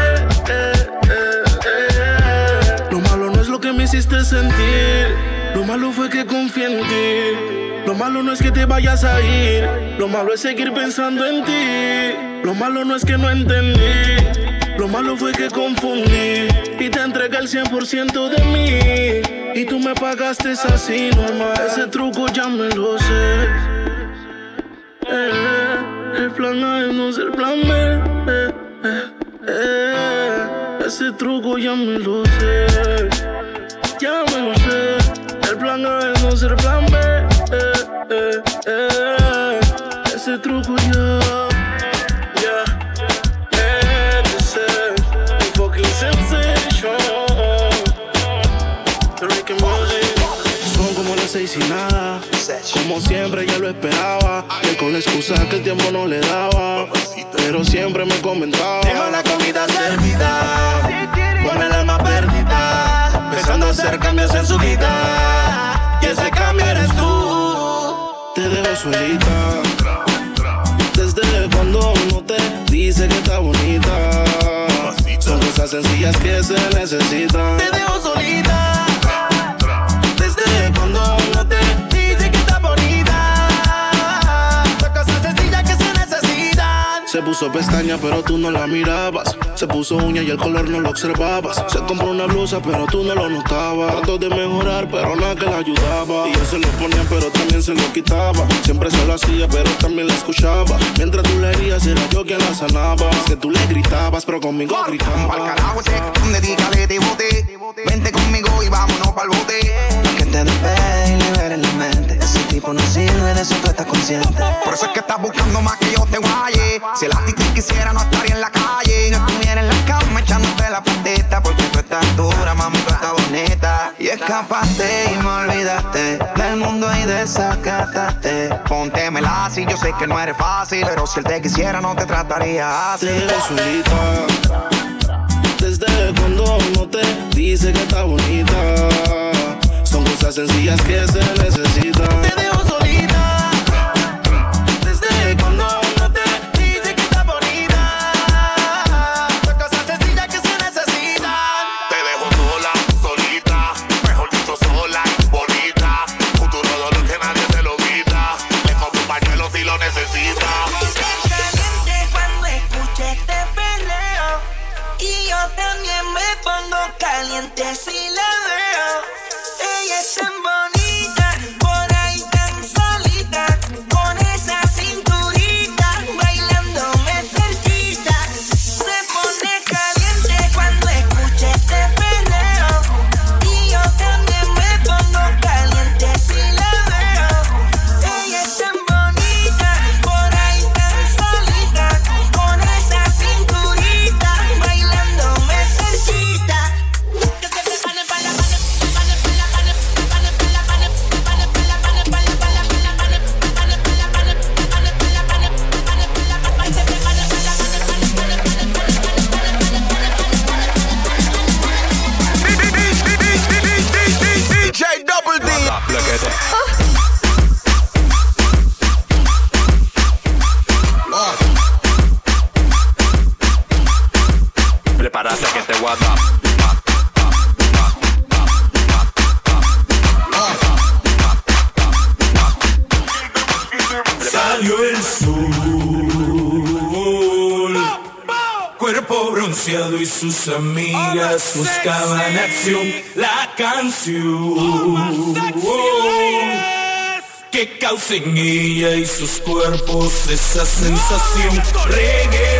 Lo malo no es lo que me hiciste sentir. Lo malo fue que confié en ti. Lo malo no es que te vayas a ir. Lo malo es seguir pensando en ti. Lo malo no es que no entendí. Lo malo fue que confundí. Y te entregué el 100% de mí. Y tú me pagaste así normal. Ese truco ya me lo sé. Eh, el plan A es no ser plan B. Eh, eh, eh. Ese truco ya me lo sé. Ya me lo sé. El plan A es no ser plan B. Eh, eh, eh. Ese truco. Ya. Seis y nada. Como siempre ya lo esperaba. Él con la excusa que el tiempo no le daba. Pero siempre me comentaba. Dejo la comida servida, con el alma perdida, pensando hacer cambios en su vida. Y ese cambio eres tú. Te dejo solita. Desde cuando uno te dice que está bonita. Son cosas sencillas que se necesitan. Te dejo solita. Se puso pestaña, pero tú no la mirabas. Se puso uña y el color no lo observabas. Se compró una blusa, pero tú no lo notabas. Trató de mejorar, pero nada que la ayudaba. Y él se lo ponía, pero también se lo quitaba. Siempre se lo hacía, pero también la escuchaba. Mientras tú le herías, era yo quien la sanaba. Es que tú le gritabas, pero conmigo gritaba. Pa'l carajo ese, dedícale de bote. Vente conmigo y vámonos pa'l bote. Que te despegue y libere la mente. Tipo no sirve, de eso tú estás consciente. Por eso es que estás buscando más que yo te guaye. Si el artista quisiera, no estaría en la calle. No estuviera en la cama echándote la patita. Porque tú estás dura, mami, tú estás bonita. Y escapaste y me olvidaste del mundo y desacataste. Póntemela así, yo sé que no eres fácil. Pero si él te quisiera, no te trataría así. Te solita. Desde cuando uno te dice que está bonita. Son cosas sencillas que se necesitan. pongo caliente si la veo. Ella es amor. buscaban acción, la canción que causen ella y sus cuerpos esa sensación reggae.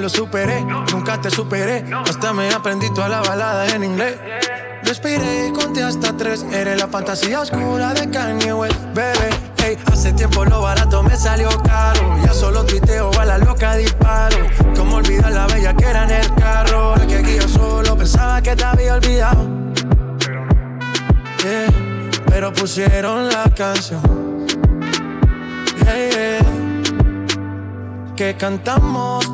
Lo superé, nunca te superé. Hasta me aprendí toda la balada en inglés. Respiré y conté hasta tres. Eres la fantasía oscura de Kanye West, bebé. Hey, hace tiempo lo barato me salió caro. Ya solo tuiteo a la loca disparo. Como olvidar la bella que era en el carro. Ahora que yo solo pensaba que te había olvidado. Yeah, pero pusieron la canción. Yeah, yeah. Que cantamos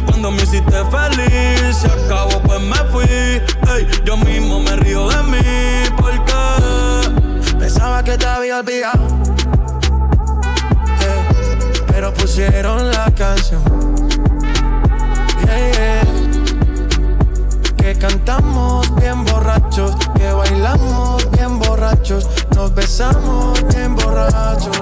cuando me hiciste feliz, se acabó pues me fui, ey, yo mismo me río de mí porque Pensaba que te había olvidado. Yeah, pero pusieron la canción. Yeah, yeah. Que cantamos bien borrachos, que bailamos bien borrachos, nos besamos bien borrachos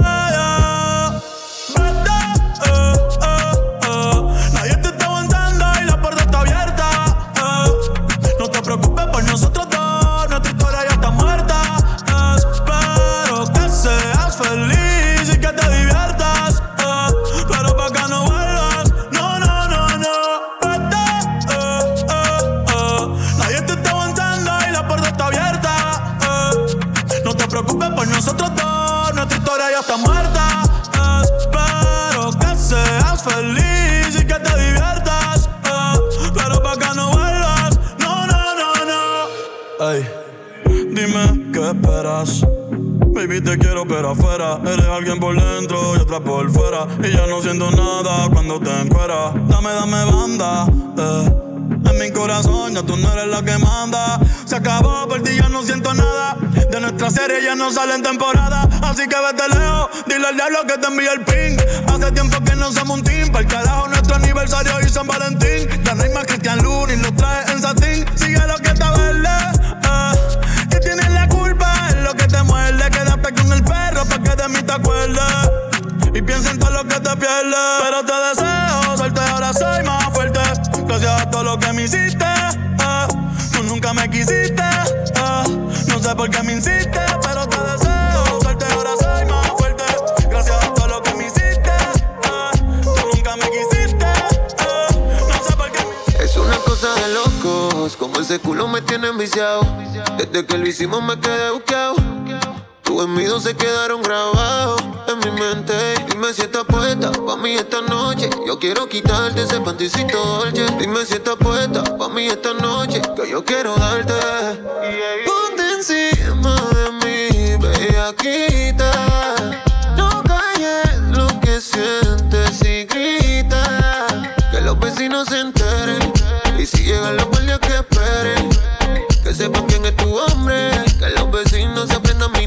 No sale en temporada Así que vete lejos, dile al diablo que te envíe el ping Hace tiempo que no somos un team Para el carajo nuestro aniversario y San Valentín Ya no hay más Cristian Lunis, lo trae en satín Sigue lo que está verde, eh Que tienes la culpa, es lo que te muerde Quédate con el perro pa' que de mí te acuerdes y piensa en todo lo que te pierdes. Pero te deseo suerte, ahora soy más fuerte. Gracias a todo lo que me hiciste. eh. Tú nunca me quisiste. eh. No sé por qué me insistes, Desde que lo hicimos me quedé buscado. Tus envidios se quedaron grabados en mi mente. Dime si estás puesta pa' mí esta noche. Yo quiero quitarte ese panticito dolce. Dime si estás puesta pa' mí esta noche. Que yo quiero darte. Ponte encima de mí, bellaquita. No calles lo que sientes y grita. Que los vecinos se enteren. Y si llegan los guardias que esperen sepan quién es tu hombre. Que los vecinos se aprendan mi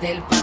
Quítate